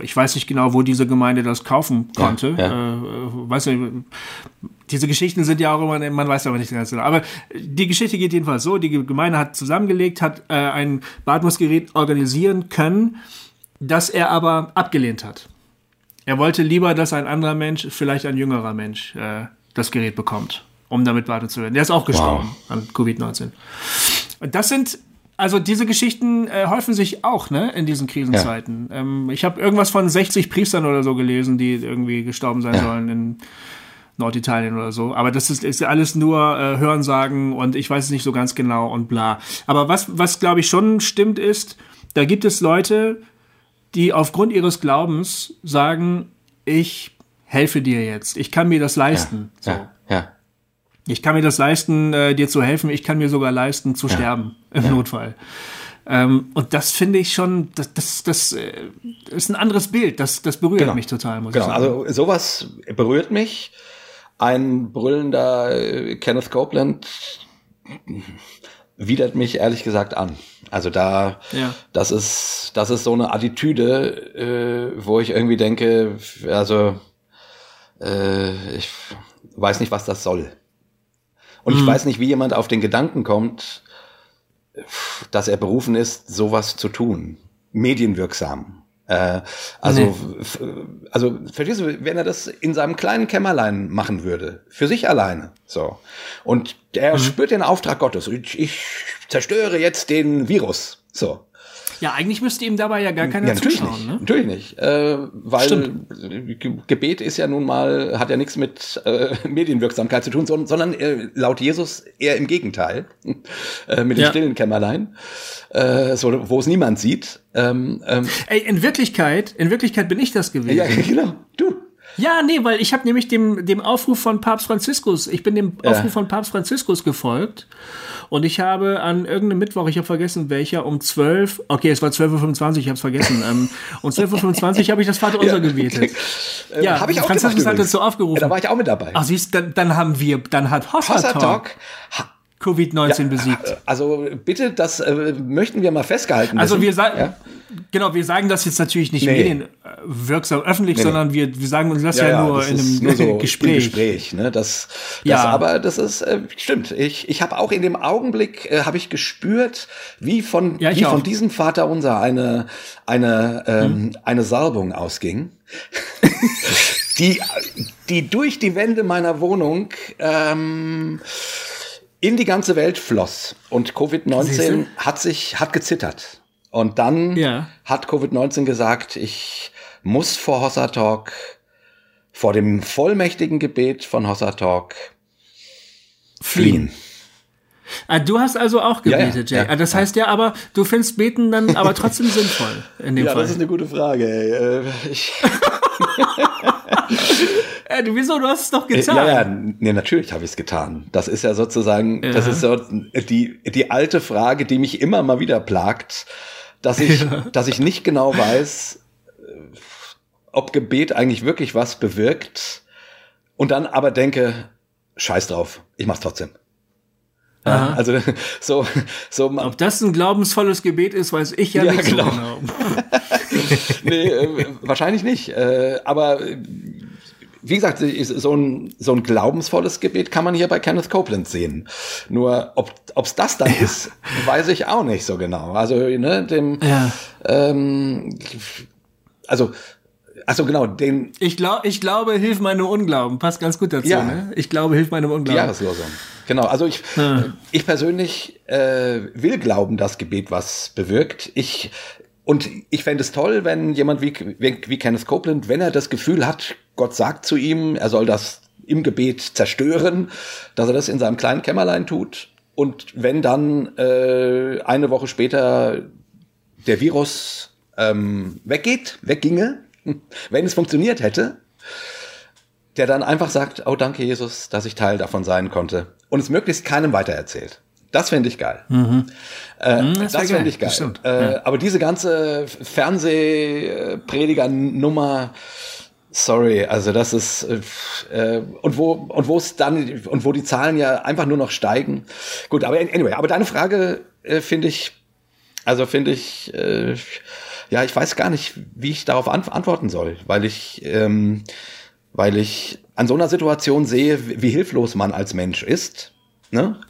ich weiß nicht genau, wo diese Gemeinde das kaufen konnte. Ja, ja. Äh, weiß nicht, diese Geschichten sind ja auch immer, man weiß aber nicht ganz genau. Aber die Geschichte geht jedenfalls so, die Gemeinde hat zusammengelegt, hat äh, ein Beatmungsgerät organisieren können, das er aber abgelehnt hat. Er wollte lieber, dass ein anderer Mensch, vielleicht ein jüngerer Mensch, äh, das Gerät bekommt, um damit beatmet zu werden. Der ist auch gestorben wow. an Covid-19. Das sind also diese Geschichten äh, häufen sich auch ne, in diesen Krisenzeiten. Ja. Ähm, ich habe irgendwas von 60 Priestern oder so gelesen, die irgendwie gestorben sein ja. sollen in Norditalien oder so. Aber das ist, ist alles nur äh, Hörensagen und ich weiß es nicht so ganz genau und bla. Aber was, was glaube ich schon stimmt ist, da gibt es Leute, die aufgrund ihres Glaubens sagen, ich helfe dir jetzt, ich kann mir das leisten. Ja, so. ja, ja. Ich kann mir das leisten, äh, dir zu helfen. Ich kann mir sogar leisten, zu ja. sterben *laughs* im ja. Notfall. Ähm, und das finde ich schon, das, das, das äh, ist ein anderes Bild. Das, das berührt genau. mich total, muss genau. ich sagen. Also sowas berührt mich. Ein brüllender äh, Kenneth Copeland widert mich ehrlich gesagt an. Also da, ja. das ist, das ist so eine Attitüde, äh, wo ich irgendwie denke, also äh, ich weiß nicht, was das soll. Und mhm. ich weiß nicht, wie jemand auf den Gedanken kommt, dass er berufen ist, sowas zu tun. Medienwirksam. Äh, also, nee. also, verstehst du, wenn er das in seinem kleinen Kämmerlein machen würde, für sich alleine, so. Und er mhm. spürt den Auftrag Gottes. Ich, ich zerstöre jetzt den Virus, so. Ja, eigentlich müsste ihm dabei ja gar keiner ja, natürlich zuschauen. Nicht. Ne? Natürlich nicht, äh, weil Stimmt. Gebet ist ja nun mal, hat ja nichts mit äh, *laughs* Medienwirksamkeit zu tun, sondern äh, laut Jesus eher im Gegenteil, *laughs* äh, mit dem ja. stillen Kämmerlein, äh, so, wo es niemand sieht. Ähm, ähm, Ey, in Wirklichkeit, in Wirklichkeit bin ich das gewesen. Ja, *laughs* genau, du. Ja, nee, weil ich habe nämlich dem, dem Aufruf von Papst Franziskus, ich bin dem ja. Aufruf von Papst Franziskus gefolgt und ich habe an irgendeinem Mittwoch, ich habe vergessen welcher, um 12, okay, es war 12.25 Uhr, ich habe es vergessen, ähm, um 12.25 Uhr habe ich das Vaterunser *laughs* ja. gebetet. Äh, ja, hab ich auch Franziskus gemacht, hat dazu aufgerufen. Ja, da war ich auch mit dabei. Ach, siehst dann, dann haben wir, dann hat Hossertalk... Hossertalk Covid-19 ja, besiegt. Äh, also bitte, das äh, möchten wir mal festgehalten. Also wir sagen, ja? genau, wir sagen das jetzt natürlich nicht nee. medienwirksam äh, öffentlich, nee, sondern wir, wir sagen uns das ja, ja nur das in einem nur so *laughs* Gespräch. Gespräch ne? das, das, ja. Aber das ist, äh, stimmt. Ich, ich habe auch in dem Augenblick, äh, habe ich gespürt, wie von, wie von diesem Vater unser eine, eine, ähm, hm. eine Salbung ausging. *laughs* die, die durch die Wände meiner Wohnung ähm, in die ganze Welt floss und Covid-19 Siehste? hat sich hat gezittert und dann Ja. hat Covid-19 gesagt, ich muss vor Hossa Talk vor dem vollmächtigen Gebet von Hossa Talk fliehen. Ah, du hast also auch Ja, ja, gebetet, Jay. ja, ah, das heißt ja aber, du findest Beten dann aber trotzdem sinnvoll in dem Ja, Fall. das ist eine gute Frage. Ey. Äh, Ich, *laughs* *laughs* äh, du, wieso? Du hast es doch getan. ja, ja, nee, natürlich habe ich es getan. Das ist ja sozusagen, das Ja. ist so die, die alte Frage, die mich immer mal wieder plagt, dass ich, *laughs* dass ich nicht genau weiß, äh, ob Gebet eigentlich wirklich was bewirkt und dann aber denke, scheiß drauf, ich mach's trotzdem. Ja, also so, so Ob das ein glaubensvolles Gebet ist, weiß ich ja, Ja, nicht genau. so genau. *laughs* nee, äh, wahrscheinlich nicht. Äh, aber äh, wie gesagt, ist so ein, so ein glaubensvolles Gebet kann man hier bei Kenneth Copeland sehen. Nur ob es das dann ist, weiß ich auch nicht so genau. Also, ne, dem, Ja. ähm, also, also genau, den, Ich, glaub, ich glaube, hilf meinem Unglauben. Passt ganz gut dazu, Ja. ne? Ich glaube, hilf meinem die Unglauben. Jahreslosung. Genau, also ich, Ja. ich persönlich äh, will glauben, dass Gebet was bewirkt. Ich und ich fände es toll, wenn jemand wie, wie, wie Kenneth Copeland, wenn er das Gefühl hat, Gott sagt zu ihm, er soll das im Gebet zerstören, dass er das in seinem kleinen Kämmerlein tut. Und wenn dann äh, eine Woche später der Virus ähm, weggeht, wegginge, *laughs* wenn es funktioniert hätte, der dann einfach sagt, oh danke Jesus, dass ich Teil davon sein konnte und es möglichst keinem weitererzählt. Das fände ich geil. Äh, Mhm, das das fände ich geil. Äh, ja. Aber diese ganze Fernsehprediger-Nummer, sorry, also das ist äh, äh, und wo und wo es dann und wo die Zahlen ja einfach nur noch steigen. Gut, aber anyway, aber deine Frage äh, finde ich, also finde ich, äh, ja, ich weiß gar nicht, wie ich darauf ant antworten soll, weil ich ähm, weil ich an so einer Situation sehe, wie hilflos man als Mensch ist, ne?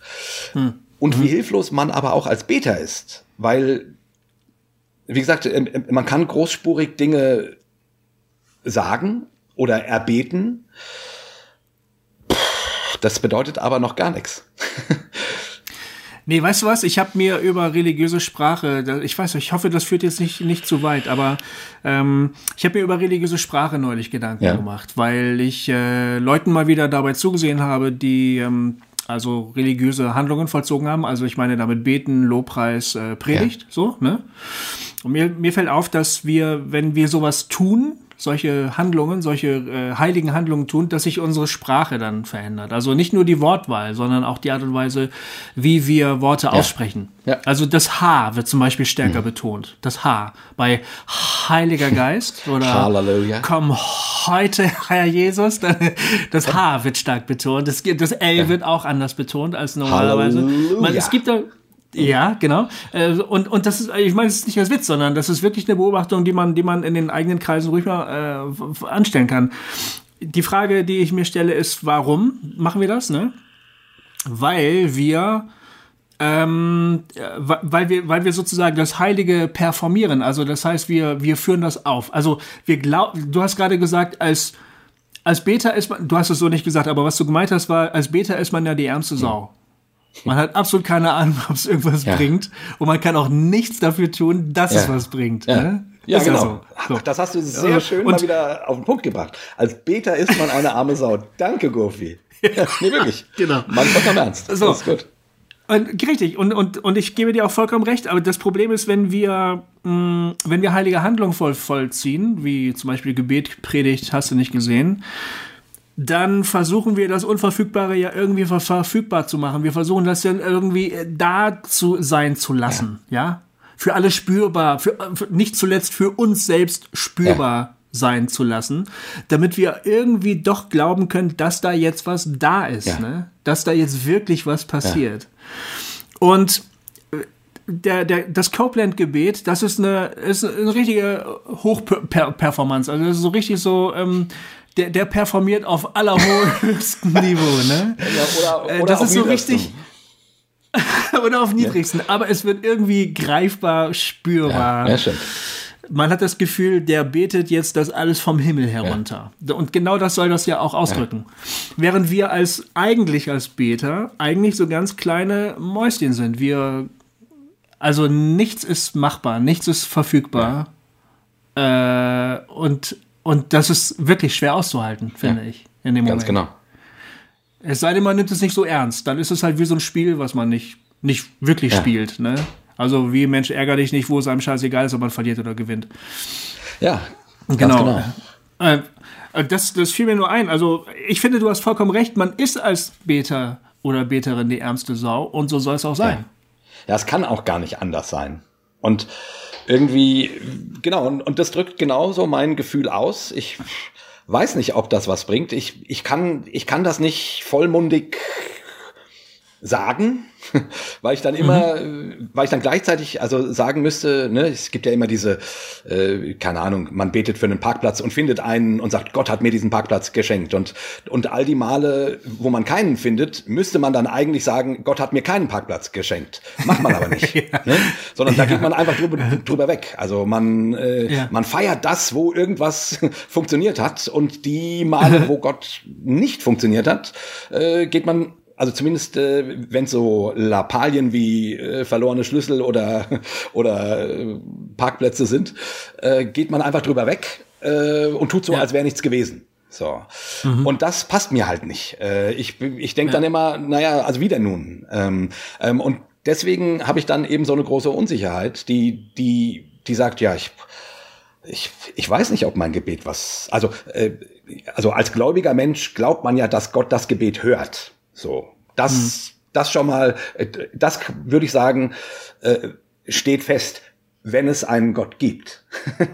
Und wie hilflos man aber auch als Beter ist, weil, wie gesagt, ähm, man kann großspurig Dinge sagen oder erbeten. Das bedeutet aber noch gar nichts. *laughs* Nee, weißt du was? Ich habe mir über religiöse Sprache, ich weiß, ich hoffe, das führt jetzt nicht, nicht zu weit, aber ähm, ich habe mir über religiöse Sprache neulich Gedanken Ja. gemacht, weil ich äh, Leuten mal wieder dabei zugesehen habe, die ähm, also religiöse Handlungen vollzogen haben. Also ich meine damit Beten, Lobpreis, äh, Predigt, so, ne? Und mir, mir fällt auf, dass wir, wenn wir sowas tun, solche Handlungen, solche äh, heiligen Handlungen tun, dass sich unsere Sprache dann verändert. Also nicht nur die Wortwahl, sondern auch die Art und Weise, wie wir Worte aussprechen. Ja. Mhm. Also das H wird zum Beispiel stärker betont. Das H. Bei Heiliger Geist oder Halleluja. Komm heute, *laughs* Herr Jesus, das H wird stark betont. Das, das L wird auch anders betont als normalerweise. Man, es gibt da ja, genau. Äh, Und, und das ist, ich meine, es ist nicht als Witz, sondern das ist wirklich eine Beobachtung, die man, die man in den eigenen Kreisen ruhig mal äh, anstellen kann. Die Frage, die ich mir stelle, ist, warum machen wir das? Ne? Weil wir ähm, äh, weil wir, weil wir sozusagen das Heilige performieren. Also das heißt, wir, wir führen das auf. Also wir glauben, du hast gerade gesagt, als, als Beta ist man, du hast es so nicht gesagt, aber was du gemeint hast, war, als Beta ist man ja die ärmste Sau. Man hat absolut keine Ahnung, *laughs* ob es irgendwas Ja. bringt. Und man kann auch nichts dafür tun, dass es Ja. was bringt. Ja, Ne? ja Ist genau. so. So. Ach, das hast du sehr Ja, schön und- mal wieder auf den Punkt gebracht. Als Beta ist man eine arme Sau. Danke, Gofi. *laughs* nee, wirklich. Genau. Man vollkommen ernst. So. Das ist gut. Und, richtig, und, und, und ich gebe dir auch vollkommen recht, aber das Problem ist, wenn wir, mh, mm, wenn wir heilige Handlungen voll, vollziehen, wie zum Beispiel Gebet, Predigt, hast du nicht gesehen, dann versuchen wir das Unverfügbare ja irgendwie verfügbar zu machen. Wir versuchen das dann irgendwie da zu sein zu lassen, ja. ja? Für alle spürbar, für, für, nicht zuletzt für uns selbst spürbar ja. Sein zu lassen, damit wir irgendwie doch glauben können, dass da jetzt was da ist, ja. ne? Dass da jetzt wirklich was passiert. Und äh, der, der, das Copeland-Gebet, das ist eine, ist eine richtige Hochperformance. Also das ist so richtig so, ähm, der, der performiert auf allerhöchstem *laughs* Niveau, ne? Ja, oder, äh, oder das ist so richtig. *laughs* oder auf niedrigsten. Ja. Aber es wird irgendwie greifbar, spürbar. Ja, Man hat das Gefühl, der betet jetzt das alles vom Himmel herunter. Ja. Und genau das soll das ja auch ausdrücken. Während wir als eigentlich als Beter eigentlich so ganz kleine Mäuschen sind. Wir also nichts ist machbar, nichts ist verfügbar. Äh, und und das ist wirklich schwer auszuhalten, finde ja. ich, in dem Moment. Ganz genau. Es sei denn, man nimmt es nicht so ernst. Dann ist es halt wie so ein Spiel, was man nicht, nicht wirklich ja. spielt. Ne? Also wie Mensch, ärger dich nicht, wo es einem scheißegal ist, ob man verliert oder gewinnt. Ja, genau. genau. Äh, äh, das, das fiel mir nur ein. Also ich finde, du hast vollkommen recht. Man ist als Beter oder Beterin die ärmste Sau und so soll es auch sein. Ja, es kann auch gar nicht anders sein. Und irgendwie, genau, und, und das drückt genauso mein Gefühl aus. Ich weiß nicht, ob das was bringt. Ich, ich, kann, ich kann das nicht vollmundig sagen, *laughs* weil ich dann immer, mhm. weil ich dann gleichzeitig also sagen müsste, ne, es gibt ja immer diese, äh, keine Ahnung, man betet für einen Parkplatz und findet einen und sagt, Gott hat mir diesen Parkplatz geschenkt und und all die Male, wo man keinen findet, müsste man dann eigentlich sagen, Gott hat mir keinen Parkplatz geschenkt. Macht man aber nicht, *laughs* ja. ne? sondern da geht man einfach drüber, drüber weg. Also man äh, ja. man feiert das, wo irgendwas *laughs* funktioniert hat und die Male, wo Gott nicht funktioniert hat, äh, geht man also zumindest äh, wenn so Lappalien wie äh, verlorene Schlüssel oder *laughs* oder äh, Parkplätze sind, äh, geht man einfach drüber weg äh, und tut so, ja. als wäre nichts gewesen. So. Mhm. Und das passt mir halt nicht. Äh, ich ich denke ja. dann immer, naja, also wieder nun. Ähm, ähm, und deswegen habe ich dann eben so eine große Unsicherheit, die, die, die sagt, ja, ich, ich, ich weiß nicht, ob mein Gebet was, also, äh, also als gläubiger Mensch glaubt man ja, dass Gott das Gebet hört. So, das, mhm. das schon mal, äh, das würde ich sagen, äh, steht fest, wenn es einen Gott gibt.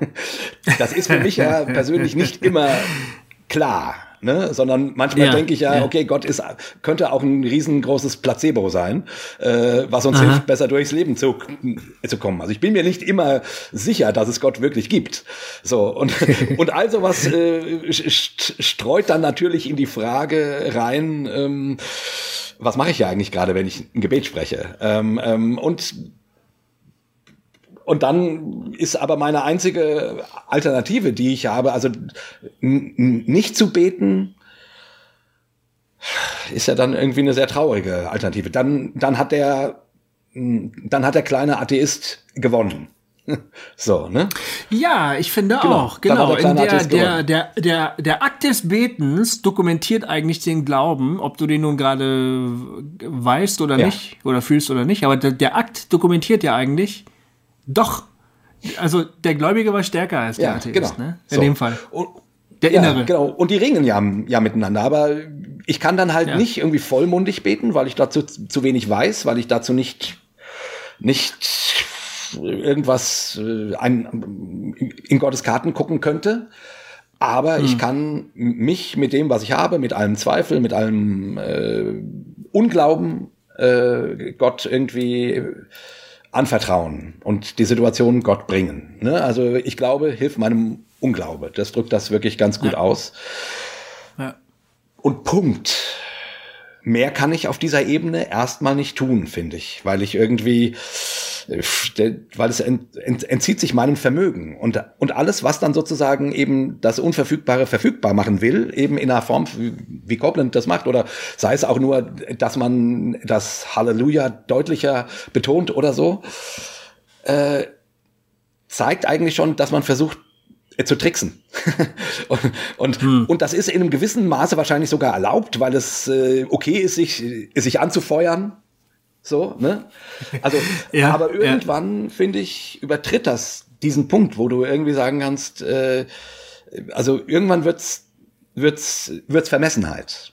*laughs* das ist für mich ja *laughs* persönlich nicht immer klar ne? sondern manchmal ja, denke ich ja, ja, okay, Gott ist, könnte auch ein riesengroßes Placebo sein, äh, was uns Aha. hilft, besser durchs Leben zu, zu kommen. Also ich bin mir nicht immer sicher, dass es Gott wirklich gibt. So, und, *laughs* und all sowas äh, streut dann natürlich in die Frage rein, ähm, was mache ich ja eigentlich gerade, wenn ich ein Gebet spreche? Ähm, ähm, und und dann ist aber meine einzige Alternative, die ich habe, also nicht zu beten, ist ja dann irgendwie eine sehr traurige Alternative. Dann, dann hat der, dann hat der kleine Atheist gewonnen. *laughs* So, ne? Ja, ich finde genau. auch, genau. Der, der, der, der, der, der Akt des Betens dokumentiert eigentlich den Glauben, ob du den nun gerade weißt oder ja. nicht, oder fühlst oder nicht, aber der, der Akt dokumentiert ja eigentlich, doch. Also der Gläubige war stärker als der ja, Atheist, genau. ne? In so. dem Fall. Und, der ja, Innere. Genau. Und die ringen ja, ja miteinander. Aber ich kann dann halt ja. nicht irgendwie vollmundig beten, weil ich dazu zu wenig weiß, weil ich dazu nicht, nicht irgendwas äh, ein, in Gottes Karten gucken könnte. Aber hm. ich kann mich mit dem, was ich habe, mit allem Zweifel, mit allem äh, Unglauben, äh, Gott irgendwie anvertrauen und die Situation Gott bringen. Ne? Also ich glaube, hilft meinem Unglaube. Das drückt das wirklich ganz gut ja. aus. Ja. Und Punkt. Mehr kann ich auf dieser Ebene erstmal nicht tun, finde ich, weil ich irgendwie weil es entzieht sich meinem Vermögen. Und, und alles, was dann sozusagen eben das Unverfügbare verfügbar machen will, eben in einer Form, wie Copland das macht, oder sei es auch nur, dass man das Halleluja deutlicher betont oder so, äh, zeigt eigentlich schon, dass man versucht, äh, zu tricksen. *laughs* und, und, hm. und, das ist in einem gewissen Maße wahrscheinlich sogar erlaubt, weil es äh, okay ist, sich, sich anzufeuern So, ne? Also, *laughs* ja, aber irgendwann, ja. finde ich, übertritt das diesen Punkt, wo du irgendwie sagen kannst, äh, also irgendwann wird's, wird's, wird's Vermessenheit.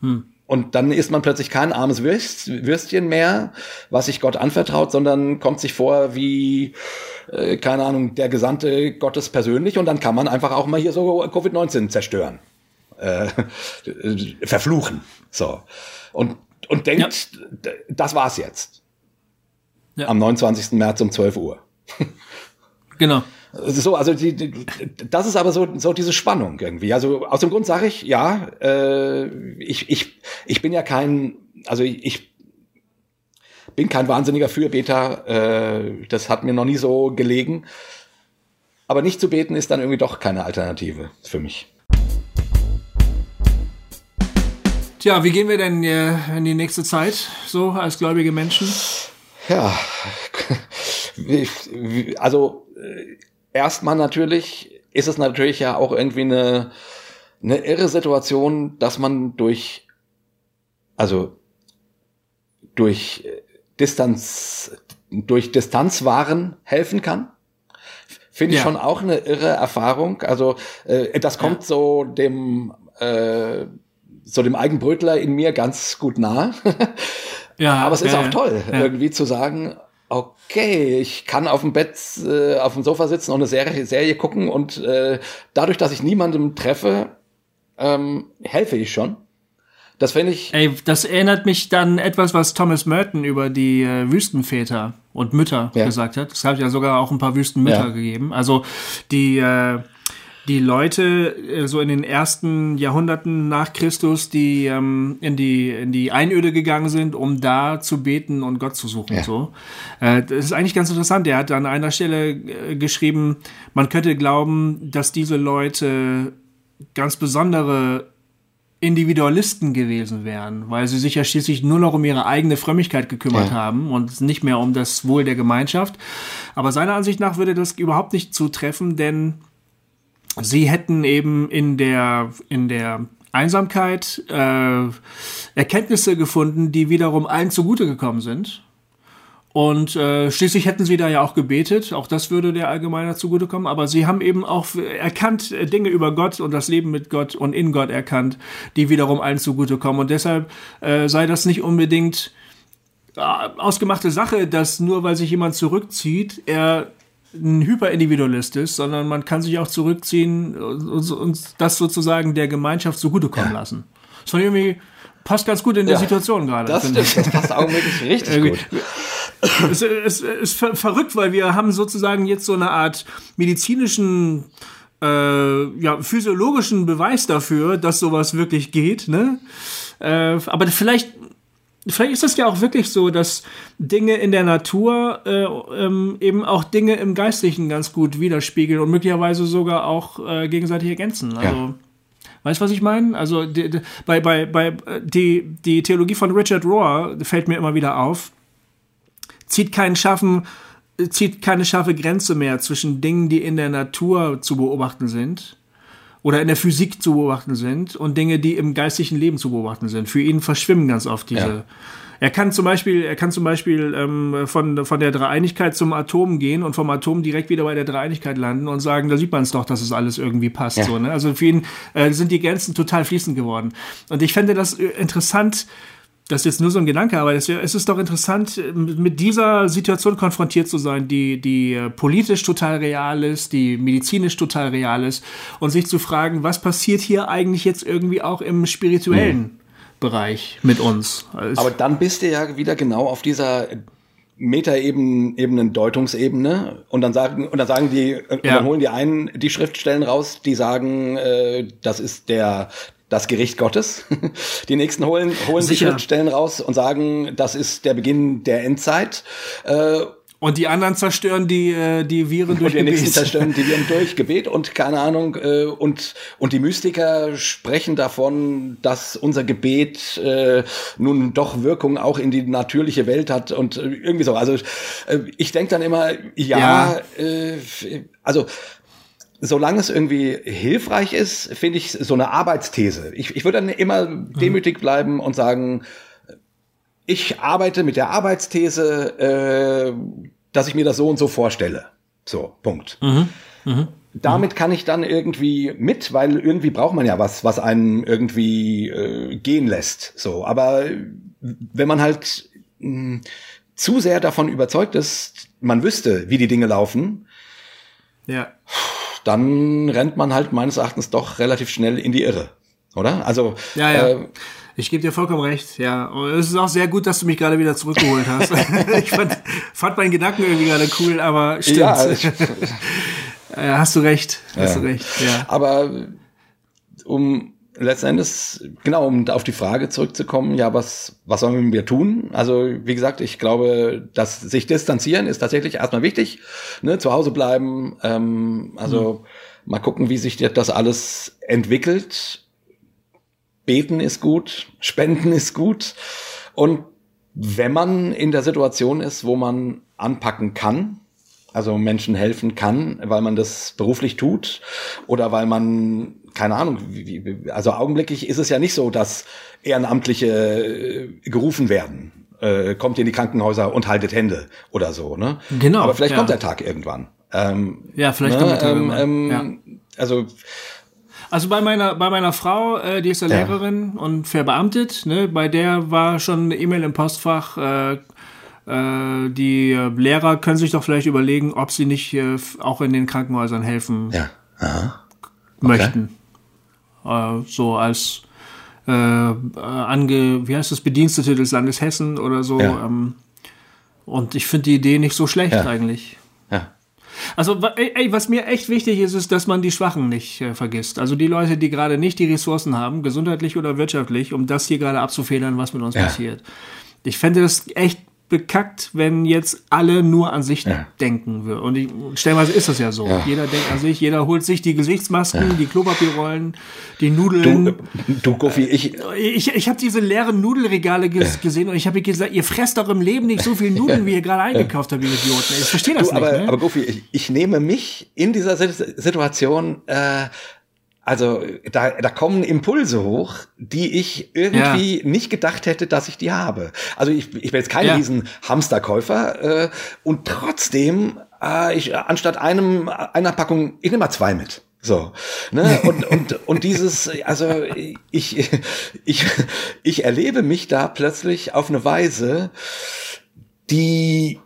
Hm. Und dann ist man plötzlich kein armes Würst, Würstchen mehr, was sich Gott anvertraut, sondern kommt sich vor wie, äh, keine Ahnung, der Gesandte Gottes persönlich und dann kann man einfach auch mal hier so Covid-19 zerstören. Äh, *laughs* verfluchen. So. Und, und denkt, ja. das war's jetzt. Ja. Am 29. März um 12 Uhr. *laughs* Genau. So, also die, die, das ist aber so, so diese Spannung irgendwie. Also aus dem Grund sage ich, ja, äh, ich, ich, ich bin ja kein, also ich, ich bin kein wahnsinniger Fürbeter, äh, das hat mir noch nie so gelegen. Aber nicht zu beten ist dann irgendwie doch keine Alternative für mich. Tja, wie gehen wir denn äh, in die nächste Zeit so als gläubige Menschen? Ja, *laughs* also äh, erstmal natürlich ist es natürlich ja auch irgendwie eine, eine irre Situation, dass man durch, also durch Distanz, durch Distanzwaren helfen kann. Finde ich ja. schon auch eine irre Erfahrung. Also äh, das kommt ja. so dem äh, so dem Eigenbrötler in mir ganz gut nah. ja, *laughs* aber es ist auch toll, irgendwie zu sagen, okay, ich kann auf dem Bett, äh, auf dem Sofa sitzen und eine Serie, Serie gucken und äh, dadurch, dass ich niemandem treffe, ähm, helfe ich schon. Das finde ich. Ey, das erinnert mich dann etwas, was Thomas Merton über die äh, Wüstenväter und Mütter ja. gesagt hat. Es hat ja sogar auch ein paar Wüstenmütter ja. gegeben. Also die äh, die Leute äh, so in den ersten Jahrhunderten nach Christus, die ähm, in die in die Einöde gegangen sind, um da zu beten und Gott zu suchen. Ja. So, äh, das ist eigentlich ganz interessant. Er hat an einer Stelle äh, geschrieben, man könnte glauben, dass diese Leute ganz besondere Individualisten gewesen wären, weil sie sich ja schließlich nur noch um ihre eigene Frömmigkeit gekümmert ja. haben und nicht mehr um das Wohl der Gemeinschaft. Aber seiner Ansicht nach würde das überhaupt nicht zutreffen, denn sie hätten eben in der, in der Einsamkeit äh, Erkenntnisse gefunden, die wiederum allen zugute gekommen sind. Und äh, schließlich hätten sie da ja auch gebetet, auch das würde der Allgemeiner zugutekommen, aber sie haben eben auch erkannt äh, Dinge über Gott und das Leben mit Gott und in Gott erkannt, die wiederum allen zugutekommen. Und deshalb äh, sei das nicht unbedingt äh, ausgemachte Sache, dass nur weil sich jemand zurückzieht, er ein Hyperindividualist ist, sondern man kann sich auch zurückziehen und, und das sozusagen der Gemeinschaft zugutekommen ja. lassen. Das fand irgendwie passt ganz gut in der Situation gerade. Das stimmt, das passt augenblicklich *laughs* richtig gut. Es, es, es ist verrückt, weil wir haben sozusagen jetzt so eine Art medizinischen äh, ja, physiologischen Beweis dafür, dass sowas wirklich geht. Ne? Äh, aber vielleicht vielleicht ist es ja auch wirklich so, dass Dinge in der Natur äh, ähm, eben auch Dinge im Geistlichen ganz gut widerspiegeln und möglicherweise sogar auch äh, gegenseitig ergänzen. Also, ja. Weißt du, was ich meine? Also die, die, bei, bei, bei die, die Theologie von Richard Rohr fällt mir immer wieder auf, zieht keinen scharfen, zieht keine scharfe Grenze mehr zwischen Dingen, die in der Natur zu beobachten sind oder in der Physik zu beobachten sind und Dinge, die im geistlichen Leben zu beobachten sind. Für ihn verschwimmen ganz oft diese. Ja. Er kann zum Beispiel, er kann zum Beispiel ähm, von, von der Dreieinigkeit zum Atom gehen und vom Atom direkt wieder bei der Dreieinigkeit landen und sagen, da sieht man es doch, dass es alles irgendwie passt. Ja. So, ne? Also für ihn äh, sind die Grenzen total fließend geworden. Und ich fände das äh, interessant, das ist jetzt nur so ein Gedanke, aber es, es ist doch interessant, mit dieser Situation konfrontiert zu sein, die, die äh, politisch total real ist, die medizinisch total real ist und sich zu fragen, was passiert hier eigentlich jetzt irgendwie auch im spirituellen mhm. Bereich mit uns? Also aber dann bist du ja wieder genau auf dieser Metaebenen, Deutungsebene und dann sagen und dann sagen die ja. und dann holen die einen die Schriftstellen raus, die sagen, äh, das ist der das Gericht Gottes. *laughs* Die nächsten holen, holen sich Schriftstellen raus und sagen, das ist der Beginn der Endzeit. Äh, und die anderen zerstören die, äh, die Viren durch und die Gebet. nächsten zerstören die Viren *laughs* durch Gebet und keine Ahnung. Äh, und, und die Mystiker sprechen davon, dass unser Gebet äh, nun doch Wirkung auch in die natürliche Welt hat und irgendwie so. Also äh, ich denke dann immer, ja, ja. Äh, also solange es irgendwie hilfreich ist, finde ich so eine Arbeitsthese. Ich, ich würde dann immer mhm. demütig bleiben und sagen, ich arbeite mit der Arbeitsthese, äh, dass ich mir das so und so vorstelle. So, Punkt. Mhm. Mhm. Damit kann ich dann irgendwie mit, weil irgendwie braucht man ja was, was einen irgendwie äh, gehen lässt. So, aber wenn man halt mh, zu sehr davon überzeugt ist, man wüsste, wie die Dinge laufen, ja. Dann rennt man halt meines Erachtens doch relativ schnell in die Irre, oder? Also ja, ja. Äh, ich gebe dir vollkommen recht, ja. Und es ist auch sehr gut, dass du mich gerade wieder zurückgeholt hast. *laughs* ich fand, fand meinen Gedanken irgendwie gerade cool, aber stimmt. Ja, ich, *laughs* hast du recht, hast ja. du recht, ja. Aber um letzten Endes, genau, um auf die Frage zurückzukommen, ja, was, was sollen wir tun? Also, wie gesagt, ich glaube, dass sich distanzieren ist tatsächlich erstmal wichtig. Ne? Zu Hause bleiben, ähm, also mhm. mal gucken, wie sich das alles entwickelt. Beten ist gut, Spenden ist gut. Und wenn man in der Situation ist, wo man anpacken kann, also Menschen helfen kann, weil man das beruflich tut oder weil man keine Ahnung, wie, also augenblicklich ist es ja nicht so, dass Ehrenamtliche äh, gerufen werden. Äh, kommt in die Krankenhäuser und haltet Hände oder so, ne? Genau. Aber vielleicht ja. kommt der Tag irgendwann. Ähm, ja, vielleicht ne, kommt der Tag ähm, ähm, ja. Also also bei meiner bei meiner Frau, äh, die ist ja, ja. Lehrerin und verbeamtet, ne, bei der war schon eine E-Mail im Postfach. Äh, äh, die Lehrer können sich doch vielleicht überlegen, ob sie nicht äh, auch in den Krankenhäusern helfen ja. Aha. Okay. möchten äh, so als äh, ange, wie heißt das, Bedienstete des Landes Hessen oder so. Ja. Ähm, und ich finde die Idee nicht so schlecht ja. eigentlich. Ja. Also, ey, was mir echt wichtig ist, ist, dass man die Schwachen nicht äh, vergisst. Also die Leute, die gerade nicht die Ressourcen haben, gesundheitlich oder wirtschaftlich, um das hier gerade abzufedern, was mit uns ja. passiert. Ich fände das echt bekackt, wenn jetzt alle nur an sich ja. denken würden. Und ich, stellenweise ist das ja so. Ja. Jeder denkt an sich, jeder holt sich die Gesichtsmasken, ja. die Klopapierrollen, die Nudeln. Du, du Goofy, ich... Ich, ich habe diese leeren Nudelregale ges gesehen und ich habe gesagt, ihr fresst doch im Leben nicht so viel Nudeln, wie ihr gerade eingekauft habt, ihr Idioten. Ich verstehe das du, nicht. Aber, ne? aber Goofy, ich, ich nehme mich in dieser Situation... Äh, also da, da kommen Impulse hoch, die ich irgendwie ja. nicht gedacht hätte, dass ich die habe. Also ich, ich bin jetzt kein ja. riesen Hamsterkäufer äh, und trotzdem, äh, ich anstatt einem einer Packung, ich nehme mal zwei mit. So, ne? *laughs* Und, und, und dieses, also ich, ich, ich erlebe mich da plötzlich auf eine Weise, die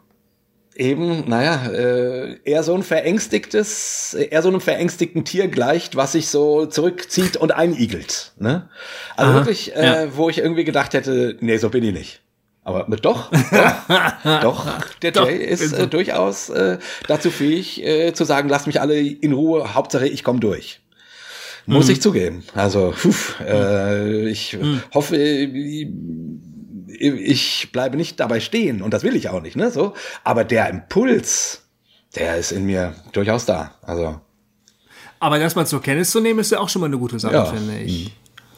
eben, naja, äh, eher so ein verängstigtes, eher so einem verängstigten Tier gleicht, was sich so zurückzieht und einigelt. Ne? Also Aha, wirklich, äh, ja. wo ich irgendwie gedacht hätte, nee, so bin ich nicht. Aber doch, doch, *laughs* doch, der Jay ist äh, durchaus äh, dazu fähig äh, zu sagen, lasst mich alle in Ruhe, Hauptsache ich komme durch. Muss mhm. ich zugeben. Also, puh, äh, ich mhm. hoffe, ich bleibe nicht dabei stehen und das will ich auch nicht, ne, so. Aber der Impuls, der ist in mir durchaus da, also. Aber das mal zur Kenntnis zu nehmen, ist ja auch schon mal eine gute Sache, ja. finde ich. Mhm.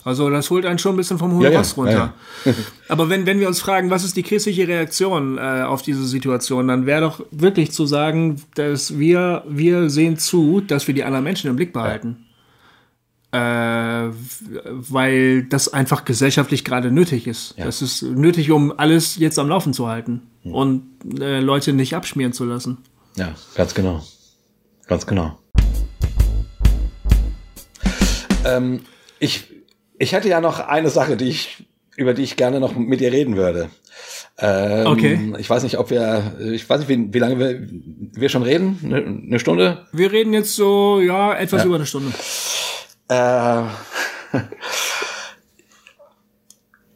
Also das holt einen schon ein bisschen vom hohen ja, Ross runter. Ja. *laughs* Aber wenn, wenn wir uns fragen, was ist die christliche Reaktion äh, auf diese Situation, dann wäre doch wirklich zu sagen, dass wir, wir sehen zu, dass wir die anderen Menschen im Blick behalten weil das einfach gesellschaftlich gerade nötig ist. Ja. Das ist nötig, um alles jetzt am Laufen zu halten hm. und äh, Leute nicht abschmieren zu lassen. Ja, ganz genau. Ganz genau. Ähm, ich, ich hätte ja noch eine Sache, die ich, über die ich gerne noch mit dir reden würde. Ähm, okay. Ich weiß nicht, ob wir, ich weiß nicht, wie, wie lange wir, wir schon reden. Eine, eine Stunde? Wir reden jetzt so, ja, etwas ja. über eine Stunde. Äh, *laughs*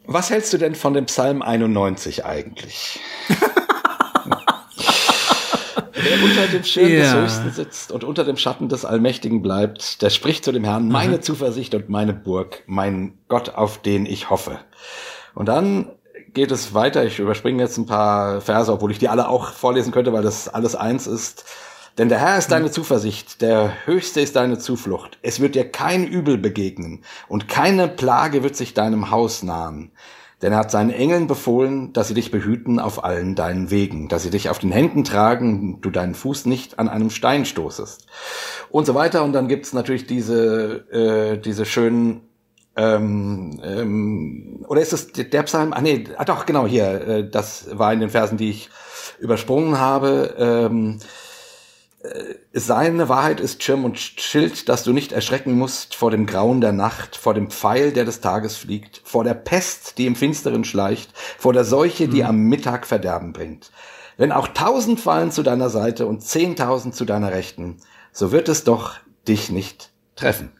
was hältst du denn von dem Psalm 91 eigentlich? *laughs* Wer unter dem Schirm yeah. des Höchsten sitzt und unter dem Schatten des Allmächtigen bleibt, der spricht zu dem Herrn, meine mhm. Zuversicht und meine Burg, mein Gott, auf den ich hoffe. Und dann geht es weiter. Ich überspringe jetzt ein paar Verse, obwohl ich die alle auch vorlesen könnte, weil das alles eins ist. Denn der Herr ist deine Zuversicht, der Höchste ist deine Zuflucht. Es wird dir kein Übel begegnen und keine Plage wird sich deinem Haus nahen. Denn er hat seinen Engeln befohlen, dass sie dich behüten auf allen deinen Wegen, dass sie dich auf den Händen tragen, du deinen Fuß nicht an einem Stein stoßest. Und so weiter. Und dann gibt's natürlich diese, äh, diese schönen ähm, ähm, oder ist es der Psalm? Ah nee, ah doch, genau, hier, äh, das war in den Versen, die ich übersprungen habe. Ähm, äh, seine Wahrheit ist Schirm und Schild, dass du nicht erschrecken musst vor dem Grauen der Nacht, vor dem Pfeil, der des Tages fliegt, vor der Pest, die im Finsteren schleicht, vor der Seuche, die mhm. am Mittag Verderben bringt. Wenn auch tausend fallen zu deiner Seite und zehntausend zu deiner Rechten, so wird es doch dich nicht treffen.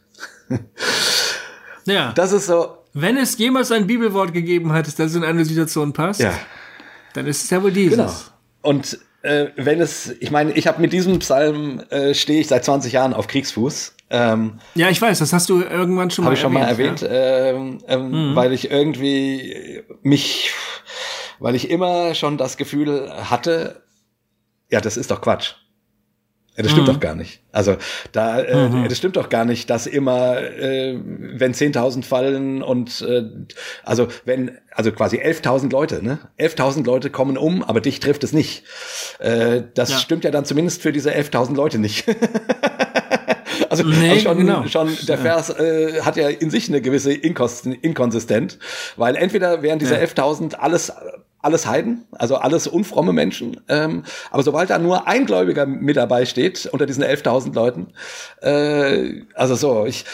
ja. *laughs* Das ist so. Wenn es jemals ein Bibelwort gegeben hat, das in eine Situation passt, ja. dann ist es ja wohl dieses. Genau. Und äh, wenn es, ich meine, ich habe mit diesem Psalm äh, stehe ich seit 20 Jahren auf Kriegsfuß. Ähm, ja, ich weiß, das hast du irgendwann schon mal erwähnt. Habe ich schon mal erwähnt, ja. ähm, ähm, mhm. weil ich irgendwie mich, weil ich immer schon das Gefühl hatte, ja, das ist doch Quatsch. Ja, das stimmt mhm. doch gar nicht. Also da, äh, mhm. das stimmt doch gar nicht, dass immer, äh, wenn 10.000 fallen und äh, also wenn, also quasi 11.000 Leute, ne? 11.000 Leute kommen um, aber dich trifft es nicht. Äh, das ja. stimmt ja dann zumindest für diese 11.000 Leute nicht. *laughs* also, nee, schon, genau. schon der Vers äh, hat ja in sich eine gewisse Inkonsistent, weil entweder wären diese ja. 11.000 alles alles Heiden, also alles unfromme Menschen. Ähm, aber sobald da nur ein Gläubiger mit dabei steht, unter diesen 11.000 Leuten, äh, also so, ich,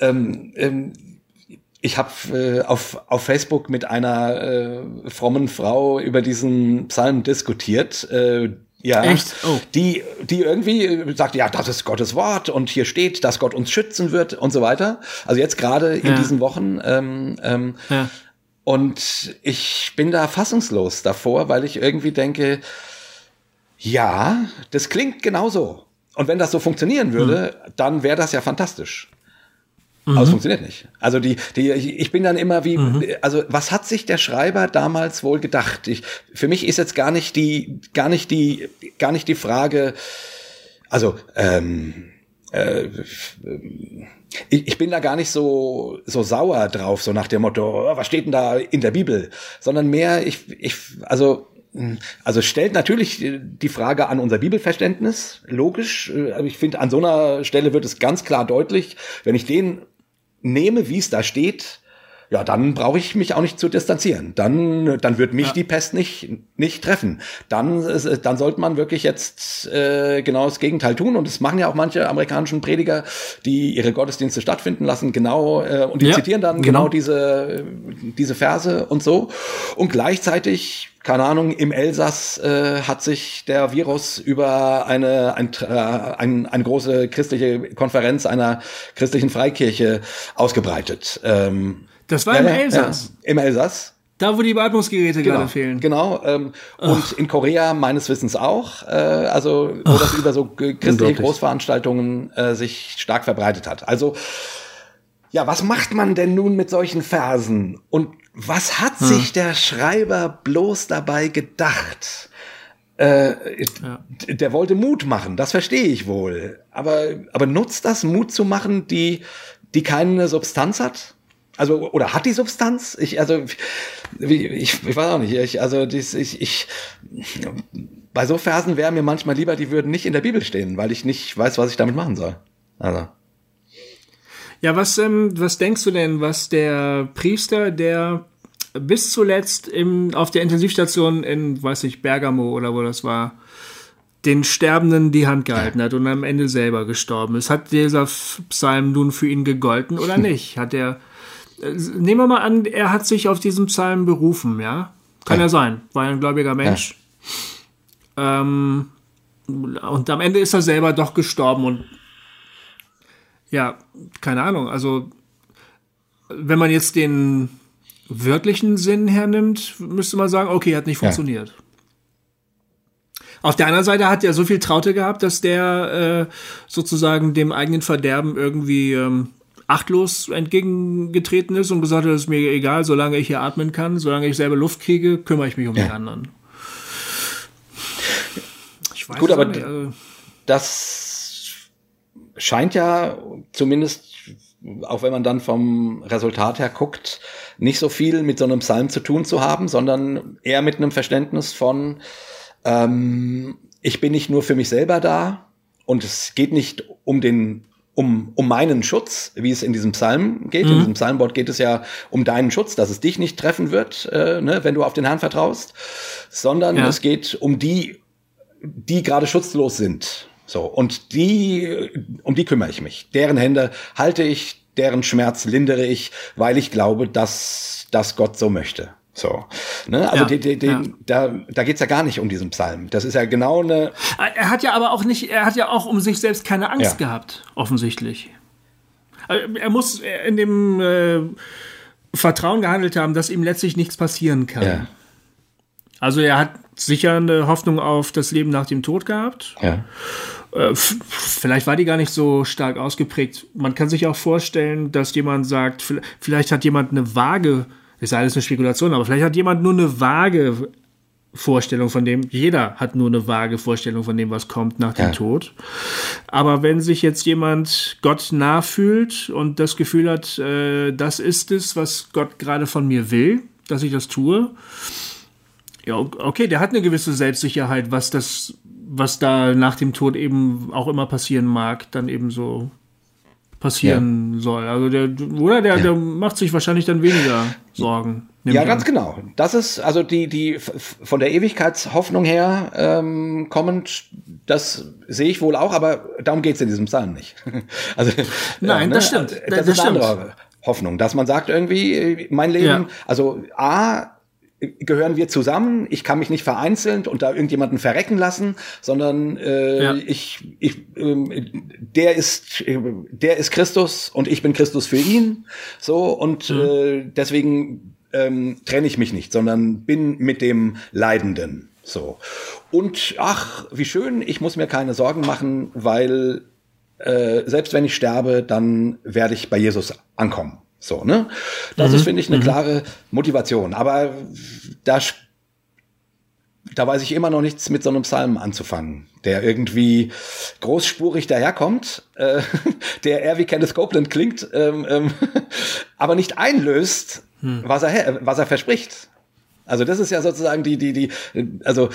ähm, ähm, ich habe äh, auf, auf Facebook mit einer äh, frommen Frau über diesen Psalm diskutiert. Äh, ja, Echt? Oh. die, die irgendwie sagt, ja, das ist Gottes Wort und hier steht, dass Gott uns schützen wird und so weiter. Also jetzt gerade in ja. diesen Wochen ähm, ähm, ja. Und ich bin da fassungslos davor, weil ich irgendwie denke, ja, das klingt genauso. Und wenn das so funktionieren würde, mhm. dann wäre das ja fantastisch. Mhm. Aber es funktioniert nicht. Also die, die, ich bin dann immer wie, mhm. also was hat sich der Schreiber damals wohl gedacht? Ich, für mich ist jetzt gar nicht die, gar nicht die, gar nicht die Frage, also ähm, äh, ich, ich bin da gar nicht so, so sauer drauf, so nach dem Motto, oh, was steht denn da in der Bibel? Sondern mehr, ich, ich, also, also stellt natürlich die Frage an unser Bibelverständnis, logisch. Aber ich finde, an so einer Stelle wird es ganz klar deutlich, wenn ich den nehme, wie es da steht, ja, dann brauche ich mich auch nicht zu distanzieren. Dann, dann wird mich ja. die Pest nicht, nicht treffen. Dann, dann sollte man wirklich jetzt äh, genau das Gegenteil tun. Und das machen ja auch manche amerikanischen Prediger, die ihre Gottesdienste stattfinden lassen, genau, äh, und die ja, zitieren dann genau. genau diese, diese Verse und so. Und gleichzeitig keine Ahnung, im Elsass äh, hat sich der Virus über eine, ein, äh, ein, eine große christliche Konferenz einer christlichen Freikirche ausgebreitet. Ähm, das war ja, im Elsass. Ja, Im Elsass. Da, wo die Beatmungsgeräte genau, gerade fehlen. Genau. Ähm, und in Korea meines Wissens auch. Äh, also, wo Ach, das über so christliche Großveranstaltungen äh, sich stark verbreitet hat. Also, ja, was macht man denn nun mit solchen Versen? Und was hat hm. sich der Schreiber bloß dabei gedacht? Äh, ja. Der wollte Mut machen, das verstehe ich wohl. Aber, aber nutzt das, Mut zu machen, die, die keine Substanz hat? Also, oder hat die Substanz? Ich, also, ich, ich weiß auch nicht. Ich, also, dies, ich, ich, bei so Versen wären mir manchmal lieber, die würden nicht in der Bibel stehen, weil ich nicht weiß, was ich damit machen soll. Also. Ja, was, ähm, was denkst du denn, was der Priester, der bis zuletzt im, auf der Intensivstation in, weiß ich, Bergamo oder wo das war, den Sterbenden die Hand gehalten hat und am Ende selber gestorben ist. Hat dieser Psalm nun für ihn gegolten oder *laughs* nicht? Hat er nehmen wir mal an, er hat sich auf diesen Psalm berufen, ja? Kann ja, ja sein. War ein gläubiger Mensch. Ja. Ähm, und am Ende ist er selber doch gestorben und ja, keine Ahnung. Also, wenn man jetzt den wörtlichen Sinn hernimmt, müsste man sagen, okay, hat nicht funktioniert. Ja. Auf der anderen Seite hat er so viel Traute gehabt, dass der äh, sozusagen dem eigenen Verderben irgendwie ähm, achtlos entgegengetreten ist und gesagt hat, es ist mir egal, solange ich hier atmen kann, solange ich selber Luft kriege, kümmere ich mich um ja. die anderen. Ich weiß Gut, aber nicht, also das scheint ja zumindest, auch wenn man dann vom Resultat her guckt, nicht so viel mit so einem Psalm zu tun zu haben, sondern eher mit einem Verständnis von, ähm, ich bin nicht nur für mich selber da und es geht nicht um den um, um meinen Schutz, wie es in diesem Psalm geht. Mhm. In diesem Psalmwort geht es ja um deinen Schutz, dass es dich nicht treffen wird, äh, ne, wenn du auf den Herrn vertraust, sondern ja. es geht um die, die gerade schutzlos sind. So, und die, um die kümmere ich mich. Deren Hände halte ich, deren Schmerz lindere ich, weil ich glaube, dass, dass Gott so möchte. So, ne? Also ja, die, die, ja. da, da geht's ja gar nicht um diesen Psalm. Das ist ja genau eine. Er hat ja aber auch nicht, er hat ja auch um sich selbst keine Angst ja. gehabt, offensichtlich. Also, er muss in dem äh, Vertrauen gehandelt haben, dass ihm letztlich nichts passieren kann. Also er hat sicher eine Hoffnung auf das Leben nach dem Tod gehabt. Ja. Äh, vielleicht war die gar nicht so stark ausgeprägt. Man kann sich auch vorstellen, dass jemand sagt, vielleicht hat jemand eine vage ist alles eine Spekulation, aber vielleicht hat jemand nur eine vage Vorstellung von dem, jeder hat nur eine vage Vorstellung von dem, was kommt nach dem ja. Tod. Aber wenn sich jetzt jemand Gott nachfühlt und das Gefühl hat, äh, das ist es, was Gott gerade von mir will, dass ich das tue, ja, okay, der hat eine gewisse Selbstsicherheit, was das, was da nach dem Tod eben auch immer passieren mag, dann eben so passieren ja. soll. Also der, oder der, ja. der macht sich wahrscheinlich dann weniger Sorgen. Ja, ganz an. genau. Das ist also die, die von der Ewigkeitshoffnung her ähm, kommend, das sehe ich wohl auch, aber darum geht's in diesem Psalm nicht. *laughs* also, Nein, ne? das stimmt. Das, das ist eine andere Hoffnung, dass man sagt irgendwie, mein Leben, ja. also A, gehören wir zusammen. Ich kann mich nicht vereinzeln und da irgendjemanden verrecken lassen, sondern äh, ja. ich, ich äh, der ist, der ist Christus und ich bin Christus für ihn. So und mhm. äh, deswegen ähm, trenne ich mich nicht, sondern bin mit dem Leidenden. So und ach, wie schön! Ich muss mir keine Sorgen machen, weil äh, selbst wenn ich sterbe, dann werde ich bei Jesus ankommen. So, ne? Das mhm. ist, finde ich, eine mhm. klare Motivation. Aber da, da weiß ich immer noch nichts mit so einem Psalm anzufangen, der irgendwie großspurig daherkommt, äh, *laughs* der eher wie Kenneth Copeland klingt, ähm, ähm, *laughs* aber nicht einlöst, hm. was, er, was er verspricht. Also das ist ja sozusagen die, die, die, also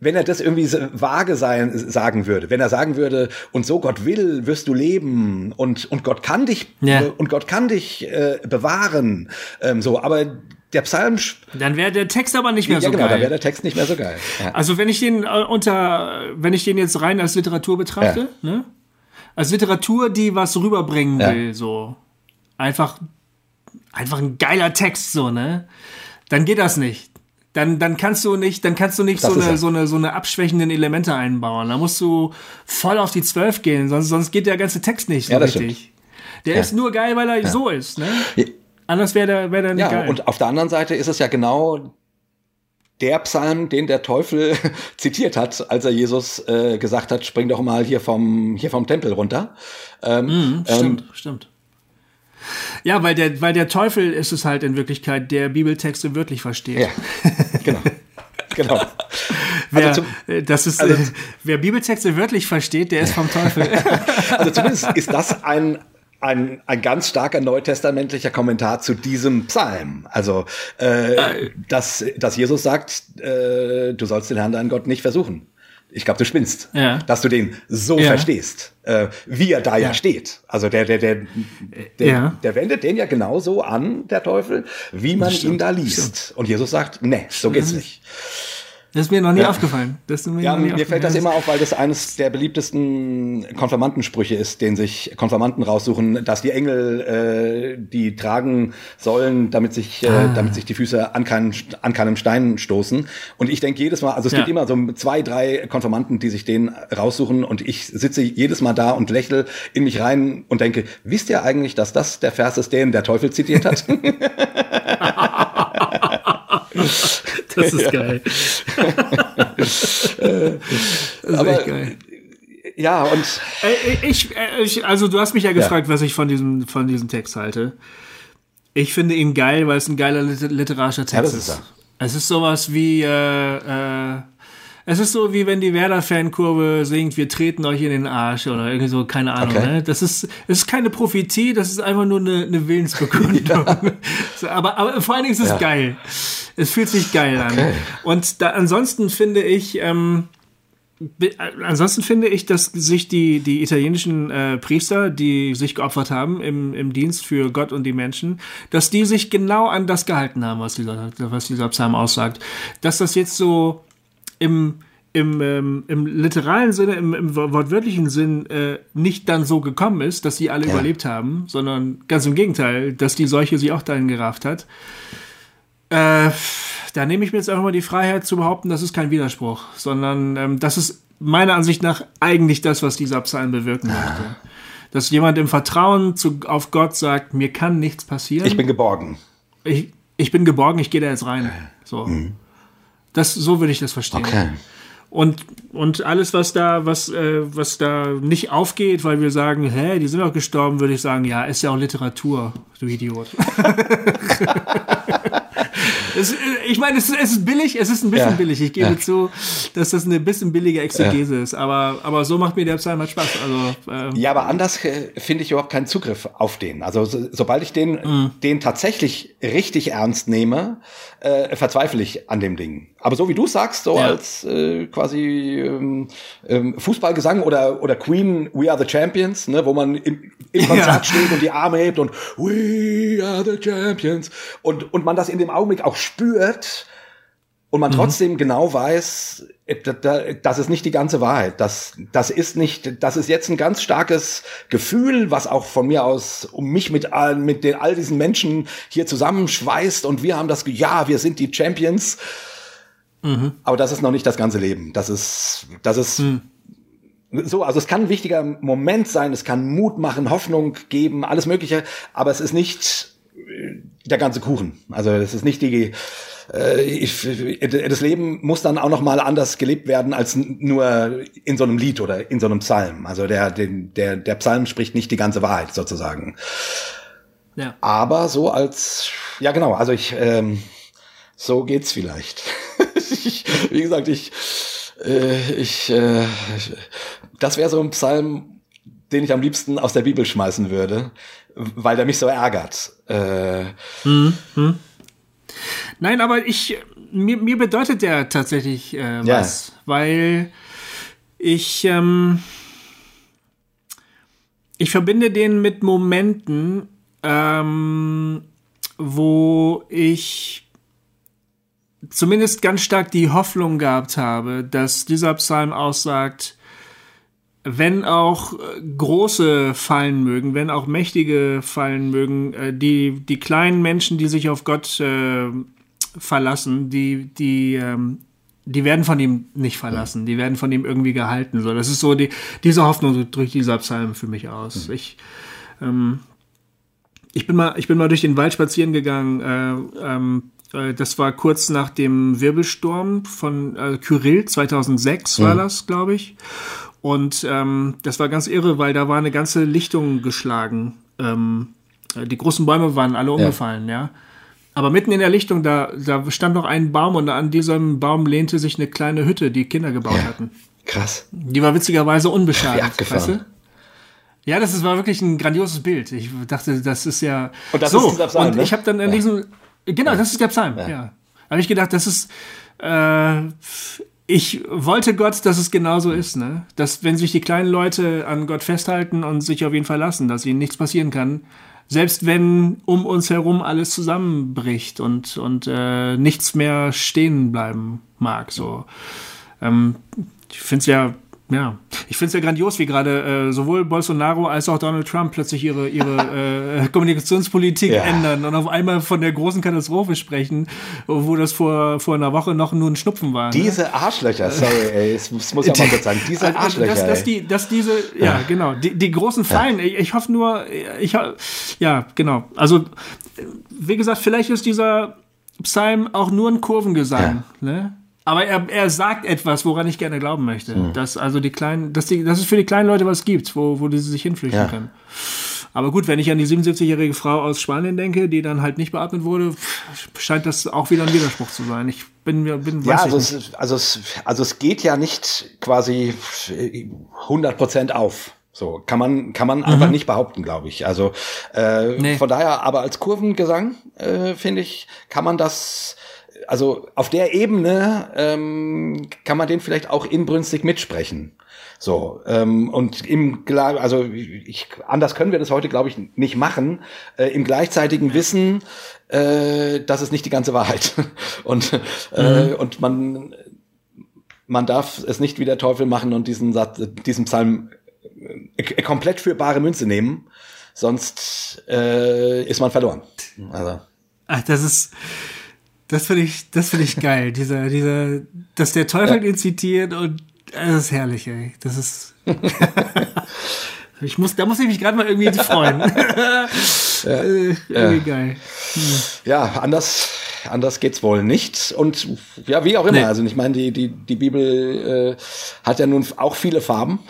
wenn er das irgendwie vage sein, sagen würde, wenn er sagen würde, und so Gott will, wirst du leben und, und Gott kann dich, ja. und Gott kann dich äh, bewahren, ähm, so, aber der Psalm. Dann wäre der Text aber nicht mehr ja, so genau, geil. Ja, genau, dann wäre der Text nicht mehr so geil. Ja. Also wenn ich den äh, unter, wenn ich den jetzt rein als Literatur betrachte, ne? Als Literatur, die was rüberbringen will, so. Einfach, einfach ein geiler Text, so, ne? Dann geht das nicht. Dann, dann kannst du nicht, dann kannst du nicht so eine, so eine, so eine abschwächenden Elemente einbauen. Da musst du voll auf die Zwölf gehen, sonst, sonst geht der ganze Text nicht so ja, richtig. Stimmt. Der ja. ist nur geil, weil er ja. so ist, ne? Anders wäre der, wär der nicht ja, geil. Und auf der anderen Seite ist es ja genau der Psalm, den der Teufel *laughs* zitiert hat, als er Jesus äh, gesagt hat, spring doch mal hier vom, hier vom Tempel runter. Ähm, mm, stimmt, ähm, stimmt. Ja, weil der, weil der Teufel ist es halt in Wirklichkeit, der Bibeltexte wirklich versteht. Ja, *laughs* genau. genau. *laughs* Wer, also zum, äh, das ist, also, äh, *laughs* wer Bibeltexte wörtlich versteht, der ist vom Teufel. also zumindest ist das ein, ein, ein ganz starker neutestamentlicher Kommentar zu diesem Psalm. Also, äh, dass, dass Jesus sagt, äh, du sollst den Herrn deinen Gott nicht versuchen ich glaube, du spinnst, ja. dass du den so ja. verstehst, äh, wie er da ja. ja. steht. Also der, der, der, der, der wendet den ja genauso an, der Teufel, wie man ihn da liest. Und Jesus sagt, nee, so geht's nicht. Das ist mir noch nie ja. aufgefallen. Mir ja, mir fällt das immer auf, weil das eines der beliebtesten Konfirmandensprüche ist, den sich Konfirmanden raussuchen, dass die Engel äh, die tragen sollen, damit sich, äh, ah. damit sich die Füße an keinen, an keinem Stein stoßen. Und ich denke jedes Mal, also es ja. gibt immer so zwei, drei Konfirmanden, die sich den raussuchen und ich sitze jedes Mal da und lächle in mich rein und denke, wisst ihr eigentlich, dass das der Vers ist, den der Teufel zitiert hat? *laughs* *laughs* *laughs* Das ist geil. *laughs* das ist Aber, echt geil. Ja, und. Ich, ich, also du hast mich ja gefragt, ja. was ich von diesem, von diesem Text halte. Ich finde ihn geil, weil es ein geiler literarischer Text ja, das ist. ist. Es ist sowas wie, äh, äh, es ist so, wie wenn die Werder-Fankurve singt, wir treten euch in den Arsch oder irgendwie so, keine Ahnung. Okay. Ne? Das ist, es ist keine Prophetie, das ist einfach nur eine, eine Willensbekundung. *laughs* ja. so, aber, aber vor allen Dingen ist es ja. geil. Es fühlt sich geil okay. an. Und da, ansonsten finde ich, ähm, ansonsten finde ich, dass sich die, die italienischen äh, Priester, die sich geopfert haben im, im Dienst für Gott und die Menschen, dass die sich genau an das gehalten haben, was dieser, was dieser Psalm aussagt. Dass das jetzt so im, im, ähm, im literalen Sinne, im, im wortwörtlichen Sinn äh, nicht dann so gekommen ist, dass sie alle ja. überlebt haben, sondern ganz im Gegenteil, dass die Seuche sie auch dahin gerafft hat. Äh, da nehme ich mir jetzt einfach mal die Freiheit zu behaupten, das ist kein Widerspruch, sondern ähm, das ist meiner Ansicht nach eigentlich das, was dieser Psalm bewirken möchte. Dass jemand im Vertrauen zu, auf Gott sagt, mir kann nichts passieren. Ich bin geborgen. Ich, ich bin geborgen, ich gehe da jetzt rein. So. Mhm. Das, so würde ich das verstehen. Okay. Und, und alles, was da, was, äh, was da nicht aufgeht, weil wir sagen, hä, die sind doch gestorben, würde ich sagen, ja, ist ja auch Literatur, du Idiot. *laughs* *laughs* Es, ich meine, es, es, ist billig, es ist ein bisschen ja. billig. Ich gebe ja. zu, dass das eine bisschen billige Exegese ja. ist. Aber, aber so macht mir der Psalm halt Spaß. Also, ähm, ja, aber anders äh, finde ich überhaupt keinen Zugriff auf den. Also so, sobald ich den, mhm. den tatsächlich richtig ernst nehme, äh, verzweifle ich an dem Ding. Aber so wie du sagst, so als äh, quasi ähm, ähm, Fußballgesang oder, oder Queen, We Are the Champions, ne, wo man im, im *laughs* Konzert steht und die Arme hebt und We Are the Champions und, und man das in dem Augenblick auch spürt und man mhm. trotzdem genau weiß, äh, das ist nicht die ganze Wahrheit. Das, das ist nicht, das ist jetzt ein ganz starkes Gefühl, was auch von mir aus um mich mit all, mit den, all diesen Menschen hier zusammenschweißt und wir haben das, ja, wir sind die Champions. Mhm. Aber das ist noch nicht das ganze Leben. Das ist, das ist, mhm. So, also es kann ein wichtiger Moment sein, es kann Mut machen, Hoffnung geben, alles Mögliche, aber es ist nicht der ganze Kuchen. Also das ist nicht die äh, ich, das Leben muss dann auch noch mal anders gelebt werden als nur in so einem Lied oder in so einem Psalm. Also der der der Psalm spricht nicht die ganze Wahrheit sozusagen. Ja. Aber so als ja genau. Also ich ähm, so geht's vielleicht. *laughs* ich, wie gesagt, ich äh, ich äh, das wäre so ein Psalm den ich am liebsten aus der Bibel schmeißen würde, weil der mich so ärgert. Äh, hm, hm. Nein, aber ich mir, mir bedeutet der tatsächlich äh, was, ja. weil ich ähm, ich verbinde den mit Momenten, ähm, wo ich zumindest ganz stark die Hoffnung gehabt habe, dass dieser Psalm aussagt, wenn auch äh, große fallen mögen, wenn auch mächtige fallen mögen, äh, die, die kleinen Menschen, die sich auf Gott äh, verlassen, die, die, ähm, die werden von ihm nicht verlassen, die werden von ihm irgendwie gehalten. So, das ist so die, diese Hoffnung durch dieser Psalm für mich aus. Mhm. Ich, ähm, ich bin mal, ich bin mal durch den Wald spazieren gegangen. Äh, ähm, äh, das war kurz nach dem Wirbelsturm von äh, Kyrill 2006 war mhm. das, glaube ich. Und ähm, das war ganz irre, weil da war eine ganze Lichtung geschlagen. Ähm, die großen Bäume waren alle umgefallen, ja. ja. Aber mitten in der Lichtung, da, da stand noch ein Baum und an diesem Baum lehnte sich eine kleine Hütte, die Kinder gebaut ja. hatten. Krass. Die war witzigerweise unbeschadet. Weißt du? Ja, das ist, war wirklich ein grandioses Bild. Ich dachte, das ist ja. Und das so, ist dieser Psalm, Und ne? ich habe dann in ja. diesem. Genau, das ist der Psalm, ja. ja. Habe ich gedacht, das ist. Äh, ich wollte Gott, dass es genauso ist, ne? Dass, wenn sich die kleinen Leute an Gott festhalten und sich auf ihn verlassen, dass ihnen nichts passieren kann, selbst wenn um uns herum alles zusammenbricht und, und äh, nichts mehr stehen bleiben mag. So. Ähm, ich finde es ja ja, ich finde es ja grandios, wie gerade äh, sowohl Bolsonaro als auch Donald Trump plötzlich ihre, ihre *laughs* äh, Kommunikationspolitik ja. ändern und auf einmal von der großen Katastrophe sprechen, wo das vor, vor einer Woche noch nur ein Schnupfen war. Ne? Diese ne? Arschlöcher, *laughs* sorry, ey, das muss ich auch mal kurz sagen, diese also, Arschlöcher. Dass, dass, die, dass diese, ja, ja. genau, die, die großen Fallen, ja. ich, ich hoffe nur, ich, ja, genau, also, wie gesagt, vielleicht ist dieser Psalm auch nur ein Kurvengesang, ne? Aber er, er sagt etwas, woran ich gerne glauben möchte. Mhm. Dass also die kleinen, dass, die, dass es für die kleinen Leute was gibt, wo, wo die sich hinflüchten ja. können. Aber gut, wenn ich an die 77-jährige Frau aus Spanien denke, die dann halt nicht beatmet wurde, scheint das auch wieder ein Widerspruch zu sein. Ich bin mir, bin, ja, also es, also es, also es geht ja nicht quasi 100 Prozent auf. So kann man kann man mhm. einfach nicht behaupten, glaube ich. Also äh, nee. von daher, aber als Kurvengesang äh, finde ich, kann man das also auf der Ebene ähm, kann man den vielleicht auch inbrünstig mitsprechen. So, ähm, und im, also ich, anders können wir das heute, glaube ich, nicht machen, äh, im gleichzeitigen Wissen, äh, das ist nicht die ganze Wahrheit. *laughs* und, äh, mhm. und man, man darf es nicht wie der Teufel machen und diesen Satz, diesen Psalm äh, komplett für bare Münze nehmen, sonst äh, ist man verloren. Also. Ach, das ist, das finde ich, das finde ich *laughs* geil. dieser, dieser, dass der Teufel ja. ihn zitiert und das ist herrlich, ey. Das ist. *laughs* ich muss, da muss ich mich gerade mal irgendwie freuen. *laughs* ja. äh, irgendwie ja. geil. Hm. Ja, anders, anders geht's wohl nicht. Und ja, wie auch immer. Nee. Also ich meine, die, die, die Bibel äh, hat ja nun auch viele Farben.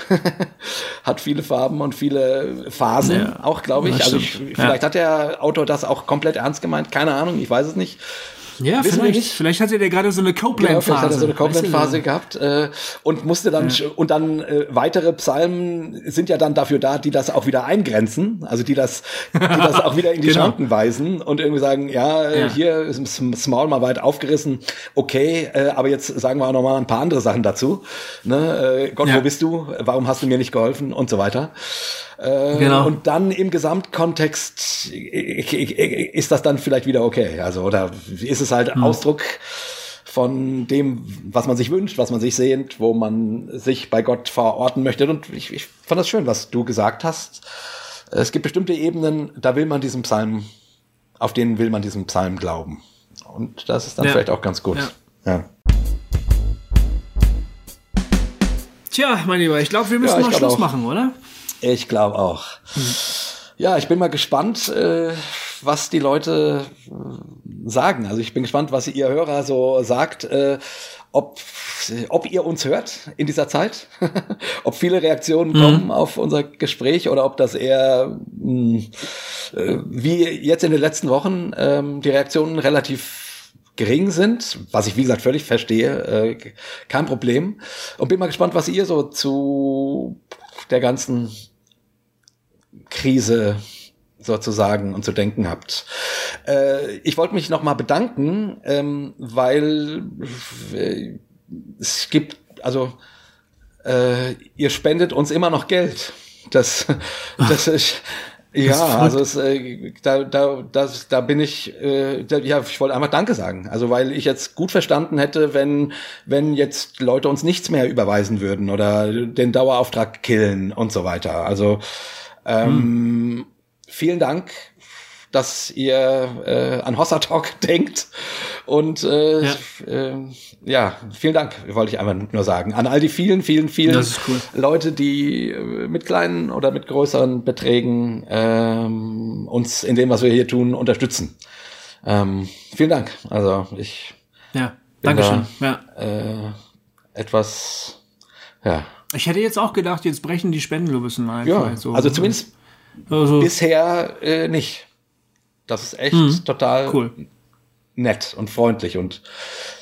hat viele Farben und viele Phasen ja. auch, glaube ich. Also ich, vielleicht hat der Autor das auch komplett ernst gemeint. Keine Ahnung, ich weiß es nicht. Ja, Wissen vielleicht. Vielleicht hatte der gerade so eine Copeland-Phase. Vielleicht hat er so eine Copeland-Phase gehabt äh, und musste dann ja. und dann äh, weitere Psalmen sind ja dann dafür da, die das auch wieder eingrenzen, also die das, die das auch wieder in die *laughs* genau. Schranken weisen und irgendwie sagen, ja, äh, ja. hier ist Small mal weit aufgerissen, okay, äh, aber jetzt sagen wir auch noch mal ein paar andere Sachen dazu. Ne? Äh, Gott, ja. wo bist du? Warum hast du mir nicht geholfen und so weiter. Äh, genau. Und dann im Gesamtkontext ist das dann vielleicht wieder okay. Also, oder ist es halt hm. Ausdruck von dem, was man sich wünscht, was man sich sehnt, wo man sich bei Gott verorten möchte. Und ich, ich fand das schön, was du gesagt hast. Es gibt bestimmte Ebenen, da will man diesem Psalm, auf denen will man diesem Psalm glauben. Und das ist dann ja. vielleicht auch ganz gut. Ja. ja. Tja, mein Lieber, ich glaube, wir müssen ja, mal Schluss auch. machen, oder? Ich glaube auch. Mhm. Ja, ich bin mal gespannt, äh, was die Leute äh, sagen. Also ich bin gespannt, was ihr Hörer so sagt, äh, ob, ob ihr uns hört in dieser Zeit, *laughs* ob viele Reaktionen mhm. kommen auf unser Gespräch oder ob das eher mh, äh, wie jetzt in den letzten Wochen ähm, die Reaktionen relativ gering sind, was ich wie gesagt völlig verstehe, äh, kein Problem. Und bin mal gespannt, was ihr so zu der ganzen Krise sozusagen und zu denken habt. Äh, ich wollte mich nochmal bedanken, ähm, weil äh, es gibt, also äh, ihr spendet uns immer noch Geld. Das, das ist ja, also es, äh, da, da, das, da bin ich, äh, da, ja, ich wollte einfach Danke sagen. Also weil ich jetzt gut verstanden hätte, wenn, wenn jetzt Leute uns nichts mehr überweisen würden oder den Dauerauftrag killen und so weiter. Also ähm, hm. Vielen Dank, dass ihr äh, an Hossa Talk *laughs* denkt. Und äh, ja. Äh, ja, vielen Dank, wollte ich einfach nur sagen. An all die vielen, vielen, vielen cool. Leute, die äh, mit kleinen oder mit größeren Beträgen ähm, uns in dem, was wir hier tun, unterstützen. Ähm, vielen Dank. Also ich ja, Dankeschön. Da, ja. Äh, etwas, ja, ich hätte jetzt auch gedacht, jetzt brechen die Spendenlobbyssen einfach. Ja, so. also zumindest also. bisher äh, nicht. Das ist echt mhm. total cool. nett und freundlich und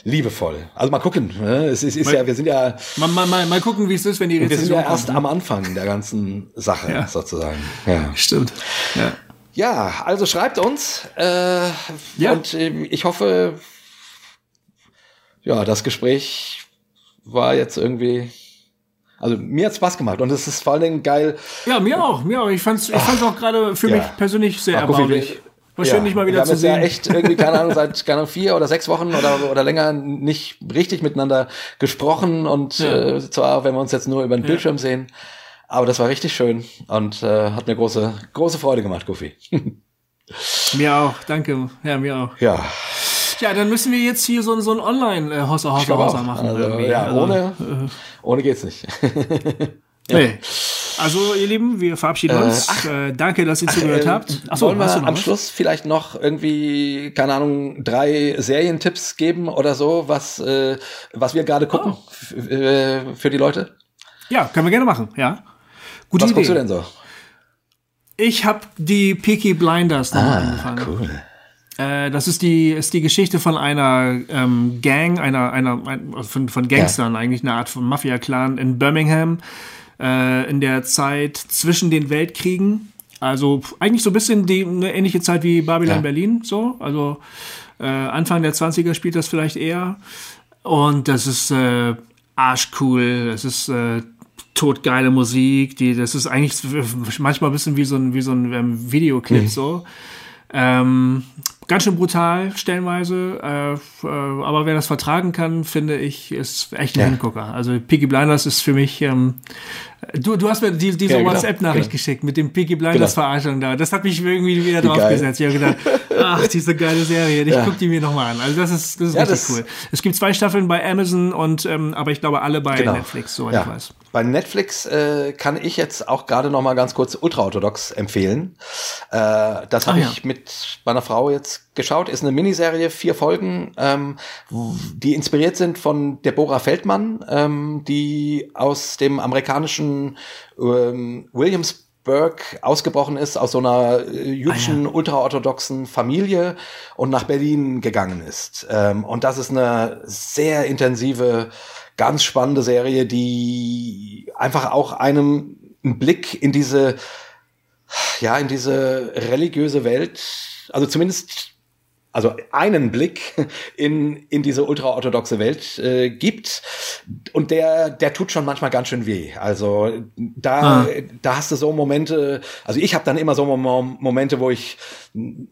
liebevoll. Also mal gucken. Ne? Es ist, ist mal, ja, wir sind ja. Mal, mal, mal, mal gucken, wie es ist, wenn die Rezession Wir sind ja erst kommt, ne? am Anfang der ganzen Sache ja. sozusagen. Ja. Stimmt. Ja. Ja, also schreibt uns. Äh, ja. Und äh, ich hoffe, ja, das Gespräch war jetzt irgendwie also mir hat Spaß gemacht und es ist vor allen Dingen geil. Ja, mir auch, mir auch. Ich fand's, ich fand's auch gerade für ja. mich persönlich sehr Ach, erbaulich. War schön, ja. dich mal wieder zu sehen. Wir haben ja echt irgendwie, keine Ahnung, seit keine Ahnung, vier oder sechs Wochen oder, oder länger nicht richtig miteinander gesprochen und ja. äh, zwar, wenn wir uns jetzt nur über den Bildschirm sehen, aber das war richtig schön und äh, hat mir große, große Freude gemacht, Goofy. *laughs* mir auch, danke. Ja, mir auch. Ja. Ja, dann müssen wir jetzt hier so, so ein Online-Hossa Hossa Hossa machen. Also, ja, also, ohne, äh, ohne geht's nicht. *laughs* ja. Nee. Also, ihr Lieben, wir verabschieden uns. Ach, äh, danke, dass ihr zugehört äh, habt. Achso, wollen wir am was? Schluss vielleicht noch irgendwie, keine Ahnung, drei Serientipps geben oder so, was, äh, was wir gerade gucken oh. Äh, für die Leute? Ja, können wir gerne machen, ja. Gute was Idee. guckst du denn so? Ich habe die Peaky Blinders noch ah, angefangen. cool. Äh, das ist die, ist die Geschichte von einer ähm, Gang, einer, einer ein, von, von Gangstern, ja. eigentlich eine Art von Mafia-Clan in Birmingham äh, in der Zeit zwischen den Weltkriegen. Also eigentlich so ein bisschen die, eine ähnliche Zeit wie Babylon Ja. Berlin, so. Also äh, Anfang der 20er spielt das vielleicht eher. Und das ist äh, arschcool, das ist äh, totgeile Musik, die, das ist eigentlich manchmal ein bisschen wie so ein, wie so ein ähm, Videoclip Mhm. so. Ähm, ganz schön brutal, stellenweise. Äh, äh, aber wer das vertragen kann, finde ich, ist echt ein Ja. Hingucker. Also Peaky Blinders ist für mich. Ähm, du, du hast mir die, diese Ja, genau, WhatsApp-Nachricht genau. geschickt mit dem Peaky Blinders-Verarschung da. Das hat mich irgendwie wieder Wie draufgesetzt. Ich habe gedacht, ach, diese geile Serie. Ich Ja. guck die mir nochmal an. Also das ist, das ist Ja, richtig das- cool. Es gibt zwei Staffeln bei Amazon und ähm, aber ich glaube alle bei Genau. Netflix, soweit Ja. ich weiß. Bei Netflix äh, kann ich jetzt auch gerade noch mal ganz kurz ultraorthodox empfehlen. Äh, das habe Ah, ich mit meiner Frau jetzt geschaut. Ist eine Miniserie, vier Folgen, ähm, die inspiriert sind von Deborah Feldmann, ähm, die aus dem amerikanischen ähm, Williamsburg ausgebrochen ist, aus so einer äh, jüdischen, ultraorthodoxen Familie und nach Berlin gegangen ist. Ähm, und das ist eine sehr intensive, ganz spannende Serie, die einfach auch einem einen Blick in diese, ja, in diese religiöse Welt, also zumindest also einen Blick in, in diese ultraorthodoxe Welt äh, gibt. Und der, der tut schon manchmal ganz schön weh. Also da, Ah. da hast du so Momente, also ich habe dann immer so Mom- Momente, wo ich,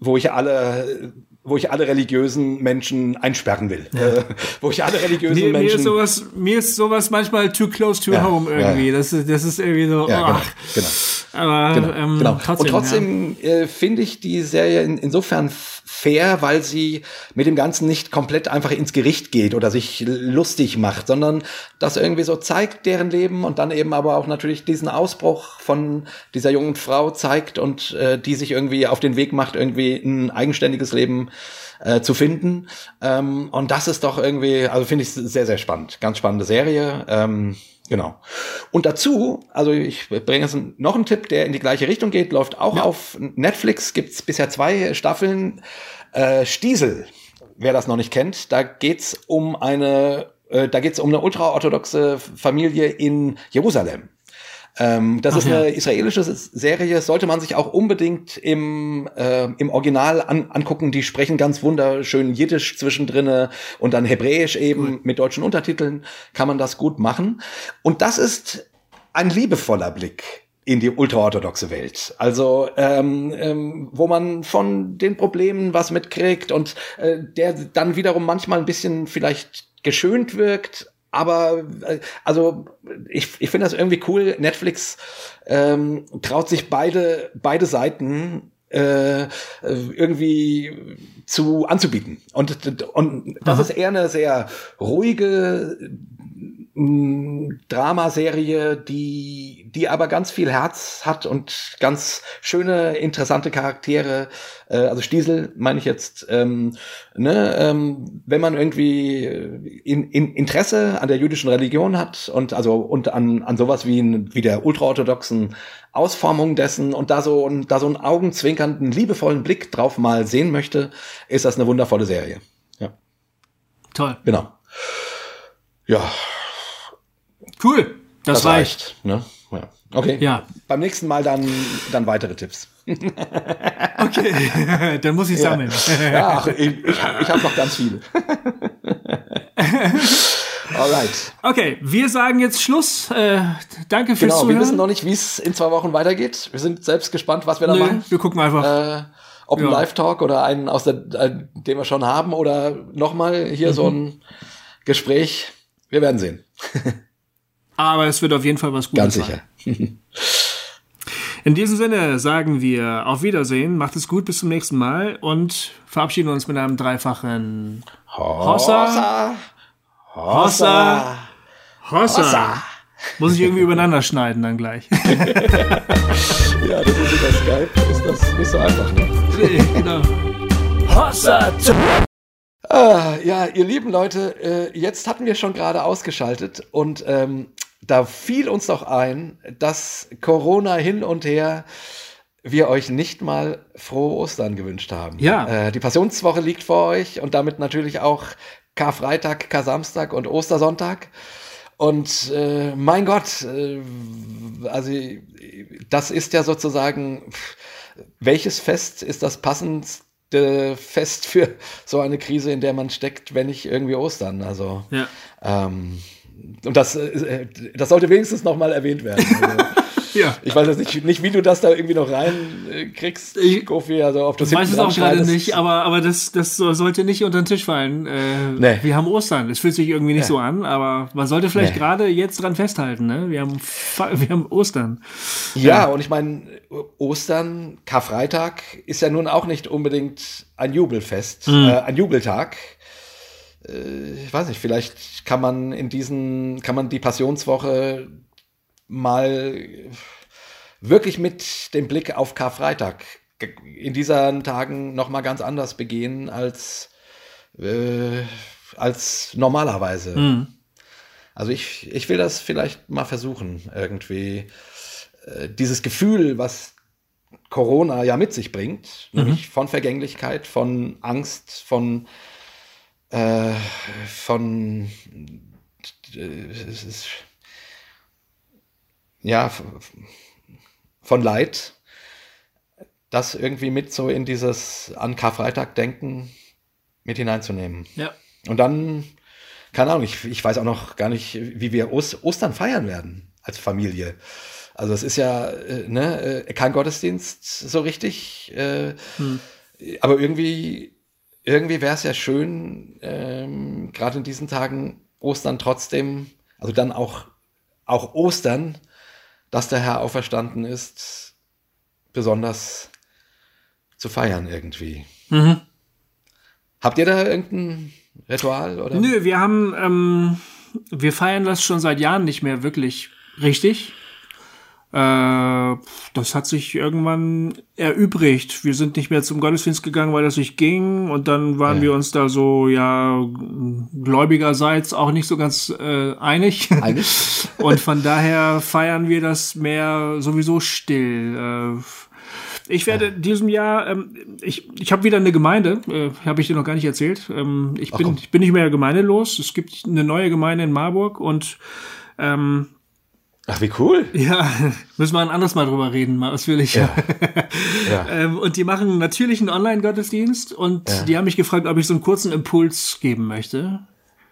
wo ich alle, wo ich alle religiösen Menschen einsperren will. Äh, *laughs* wo ich alle religiösen Mir, mir, Menschen. ist sowas, mir ist sowas manchmal too close to Ja, home ja, irgendwie. Das, ist, das ist irgendwie so. ja, genau, ach. genau. Aber Genau, ähm, genau. trotzdem. und trotzdem äh, finde ich die Serie in, insofern fair, weil sie mit dem Ganzen nicht komplett einfach ins Gericht geht oder sich lustig macht, sondern das irgendwie so zeigt, deren Leben und dann eben aber auch natürlich diesen Ausbruch von dieser jungen Frau zeigt und äh, die sich irgendwie auf den Weg macht, irgendwie ein eigenständiges Leben äh, zu finden. Ähm, und das ist doch irgendwie, also finde ich sehr, sehr spannend. Ganz spannende Serie. Ähm, Genau. Und dazu, also ich bringe jetzt noch einen Tipp, der in die gleiche Richtung geht, läuft auch auf Netflix, gibt's bisher zwei Staffeln. Äh, Stiesel, wer das noch nicht kennt, da geht's um eine, äh, da geht's um eine ultraorthodoxe Familie in Jerusalem. Ähm, das Ach ist ja. eine israelische Serie, sollte man sich auch unbedingt im, äh, im Original an, angucken. Die sprechen ganz wunderschön Jiddisch zwischendrinne und dann Hebräisch eben mit deutschen Untertiteln kann man das gut machen. Und das ist ein liebevoller Blick in die ultraorthodoxe Welt. Also ähm, ähm, wo man von den Problemen was mitkriegt und äh, der dann wiederum manchmal ein bisschen vielleicht geschönt wirkt, aber äh, also ich, ich finde das irgendwie cool. Netflix ähm, traut sich beide beide Seiten äh, irgendwie zu anzubieten und und das ist eher eine sehr ruhige mh, Dramaserie, die, die aber ganz viel Herz hat und ganz schöne, interessante Charaktere. Äh, also Stiesel meine ich jetzt, ähm, ne, ähm, wenn man irgendwie in, in Interesse an der jüdischen Religion hat und also und an, an sowas wie, ein, wie der ultraorthodoxen Ausformung dessen und da so, und da so einen augenzwinkernden, liebevollen Blick drauf mal sehen möchte, ist das eine wundervolle Serie. Ja, Toll. genau. Ja, Cool. Das, das, reicht. reicht. Ne? Ja. Okay. Ja. Beim nächsten Mal dann, dann weitere Tipps. *laughs* Okay. *laughs* Dann muss ich sammeln. Ja, ach, ich, ich, ich habe noch ganz viele. *laughs* Alright. Okay, wir sagen jetzt Schluss. Äh, danke fürs Genau, wir Zuhören. wissen noch nicht, wie es in zwei Wochen weitergeht. Wir sind selbst gespannt, was wir da Nö, machen. wir gucken einfach. Äh, ob ein Ja. Live-Talk oder einen aus der, äh, den wir schon haben oder nochmal hier so Mhm. ein Gespräch. Wir werden sehen. Aber es wird auf jeden Fall was Gutes Ganz sein. sicher. *laughs* In diesem Sinne sagen wir auf Wiedersehen, macht es gut, bis zum nächsten Mal und verabschieden uns mit einem dreifachen Hossa. Hossa. Hossa. Hossa. Muss ich irgendwie übereinander schneiden dann gleich. *laughs* Ja, das ist über Skype. Ist das nicht so einfach, ne? genau. Hossa Ah, ja, ihr lieben Leute, äh, jetzt hatten wir schon gerade ausgeschaltet und ähm, da fiel uns doch ein, dass Corona hin und her wir euch nicht mal frohe Ostern gewünscht haben. Ja. Äh, die Passionswoche liegt vor euch und damit natürlich auch Karfreitag, Kar-Samstag und Ostersonntag. Und äh, mein Gott, äh, also das ist ja sozusagen, welches Fest ist das passendste Fest für so eine Krise, in der man steckt, wenn nicht irgendwie Ostern? Also ja. ähm, und das, äh, das sollte wenigstens noch mal erwähnt werden. Also, *laughs* ja. Ich weiß jetzt nicht, nicht, wie du das da irgendwie noch reinkriegst, ich, Kofi. Also ob das ich weiß es auch gerade nicht, aber, aber das, das sollte nicht unter den Tisch fallen. Äh, nee. Wir haben Ostern. Es fühlt sich irgendwie nicht nee. so an, aber man sollte vielleicht nee. gerade jetzt dran festhalten. Ne? Wir, haben, wir haben Ostern. Ja, ja. und ich meine, Ostern, Karfreitag ist ja nun auch nicht unbedingt ein Jubelfest, mhm. äh, ein Jubeltag äh, ich weiß nicht, vielleicht kann man in diesen, kann man die Passionswoche mal wirklich mit dem Blick auf Karfreitag in diesen Tagen noch mal ganz anders begehen als äh, als normalerweise. Mhm. Also ich, ich will das vielleicht mal versuchen, irgendwie äh, dieses Gefühl, was Corona ja mit sich bringt, mhm. nämlich von Vergänglichkeit, von Angst, von äh, von äh, ja, von Leid, das irgendwie mit so in dieses an Karfreitag denken mit hineinzunehmen. Ja. Und dann, keine Ahnung, ich, ich weiß auch noch gar nicht, wie wir Ost Ostern feiern werden als Familie. Also es ist ja äh, ne, äh, kein Gottesdienst so richtig, äh, hm. aber irgendwie, irgendwie wäre es ja schön, ähm, gerade in diesen Tagen Ostern trotzdem, also dann auch, auch Ostern dass der Herr auferstanden ist, besonders zu feiern irgendwie. Mhm. Habt ihr da irgendein Ritual? Oder? Nö, wir haben, ähm, wir feiern das schon seit Jahren nicht mehr wirklich richtig. Äh, das hat sich irgendwann erübrigt. Wir sind nicht mehr zum Gottesdienst gegangen, weil das nicht ging. Und dann waren ja. wir uns da so, ja, gläubigerseits auch nicht so ganz äh, einig. einig. *laughs* und von daher feiern wir das mehr sowieso still. Äh, ich werde ja. diesem Jahr, ähm, ich, ich habe wieder eine Gemeinde, äh, habe ich dir noch gar nicht erzählt. Ähm, ich, bin, ich bin nicht mehr gemeindelos. Es gibt eine neue Gemeinde in Marburg und ähm, Ach, wie cool. Ja, *laughs* müssen wir ein anderes Mal drüber reden, mal ausführlicher. Ja. *laughs* ja. ähm, und die machen natürlich einen Online-Gottesdienst und ja. die haben mich gefragt, ob ich so einen kurzen Impuls geben möchte.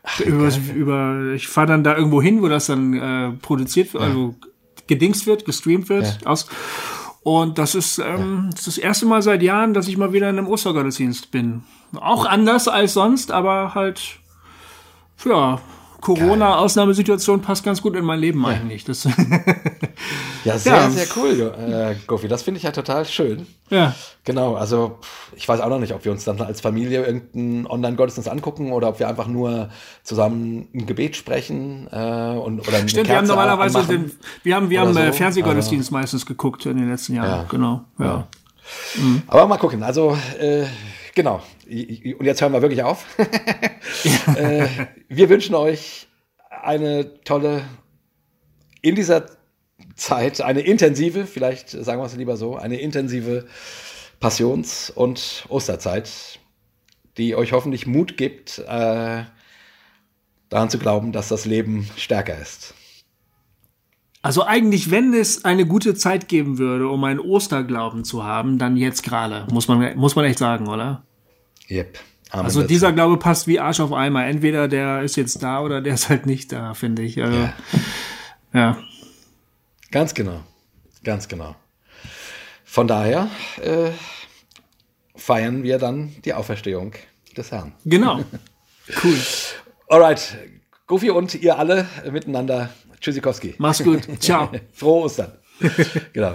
Ach, über, über, ich fahre dann da irgendwo hin, wo das dann äh, produziert wird, ja. also gedingst wird, gestreamt wird. Aus. Und das ist ähm, das, ist das erste Mal seit Jahren, dass ich mal wieder in einem Ostergottesdienst bin. Auch anders als sonst, aber halt, ja, Corona-Ausnahmesituation passt ganz gut in mein Leben ja. eigentlich. Das *laughs* ja, sehr, ja. sehr cool, äh, Gofi. Das finde ich ja total schön. Ja. Genau, also ich weiß auch noch nicht, ob wir uns dann als Familie irgendeinen Online-Gottesdienst angucken oder ob wir einfach nur zusammen ein Gebet sprechen äh, und oder Stimmt, wir haben normalerweise den, wir haben wir haben so. äh, Fernsehgottesdienst also, meistens geguckt in den letzten Jahren. Ja. Genau. Ja. ja. Mhm. Aber mal gucken. Also äh, genau. Und jetzt hören wir wirklich auf. *laughs* äh, wir wünschen euch eine tolle, in dieser Zeit, eine intensive, vielleicht sagen wir es lieber so, eine intensive Passions- und Osterzeit, die euch hoffentlich Mut gibt, äh, daran zu glauben, dass das Leben stärker ist. Also eigentlich, wenn es eine gute Zeit geben würde, um einen Osterglauben zu haben, dann jetzt gerade, muss man, muss man echt sagen, oder? Yep. Amen also dieser dazu. Glaube passt wie Arsch auf Eimer. Entweder der ist jetzt da oder der ist halt nicht da, finde ich. Also, ja. ja. Ganz genau. Ganz genau. Von daher äh, feiern wir dann die Auferstehung des Herrn. Genau. *laughs* Cool. Alright. Goofy und ihr alle miteinander. Tschüssikowski. Mach's gut. Ciao. *laughs* Frohe Ostern. genau.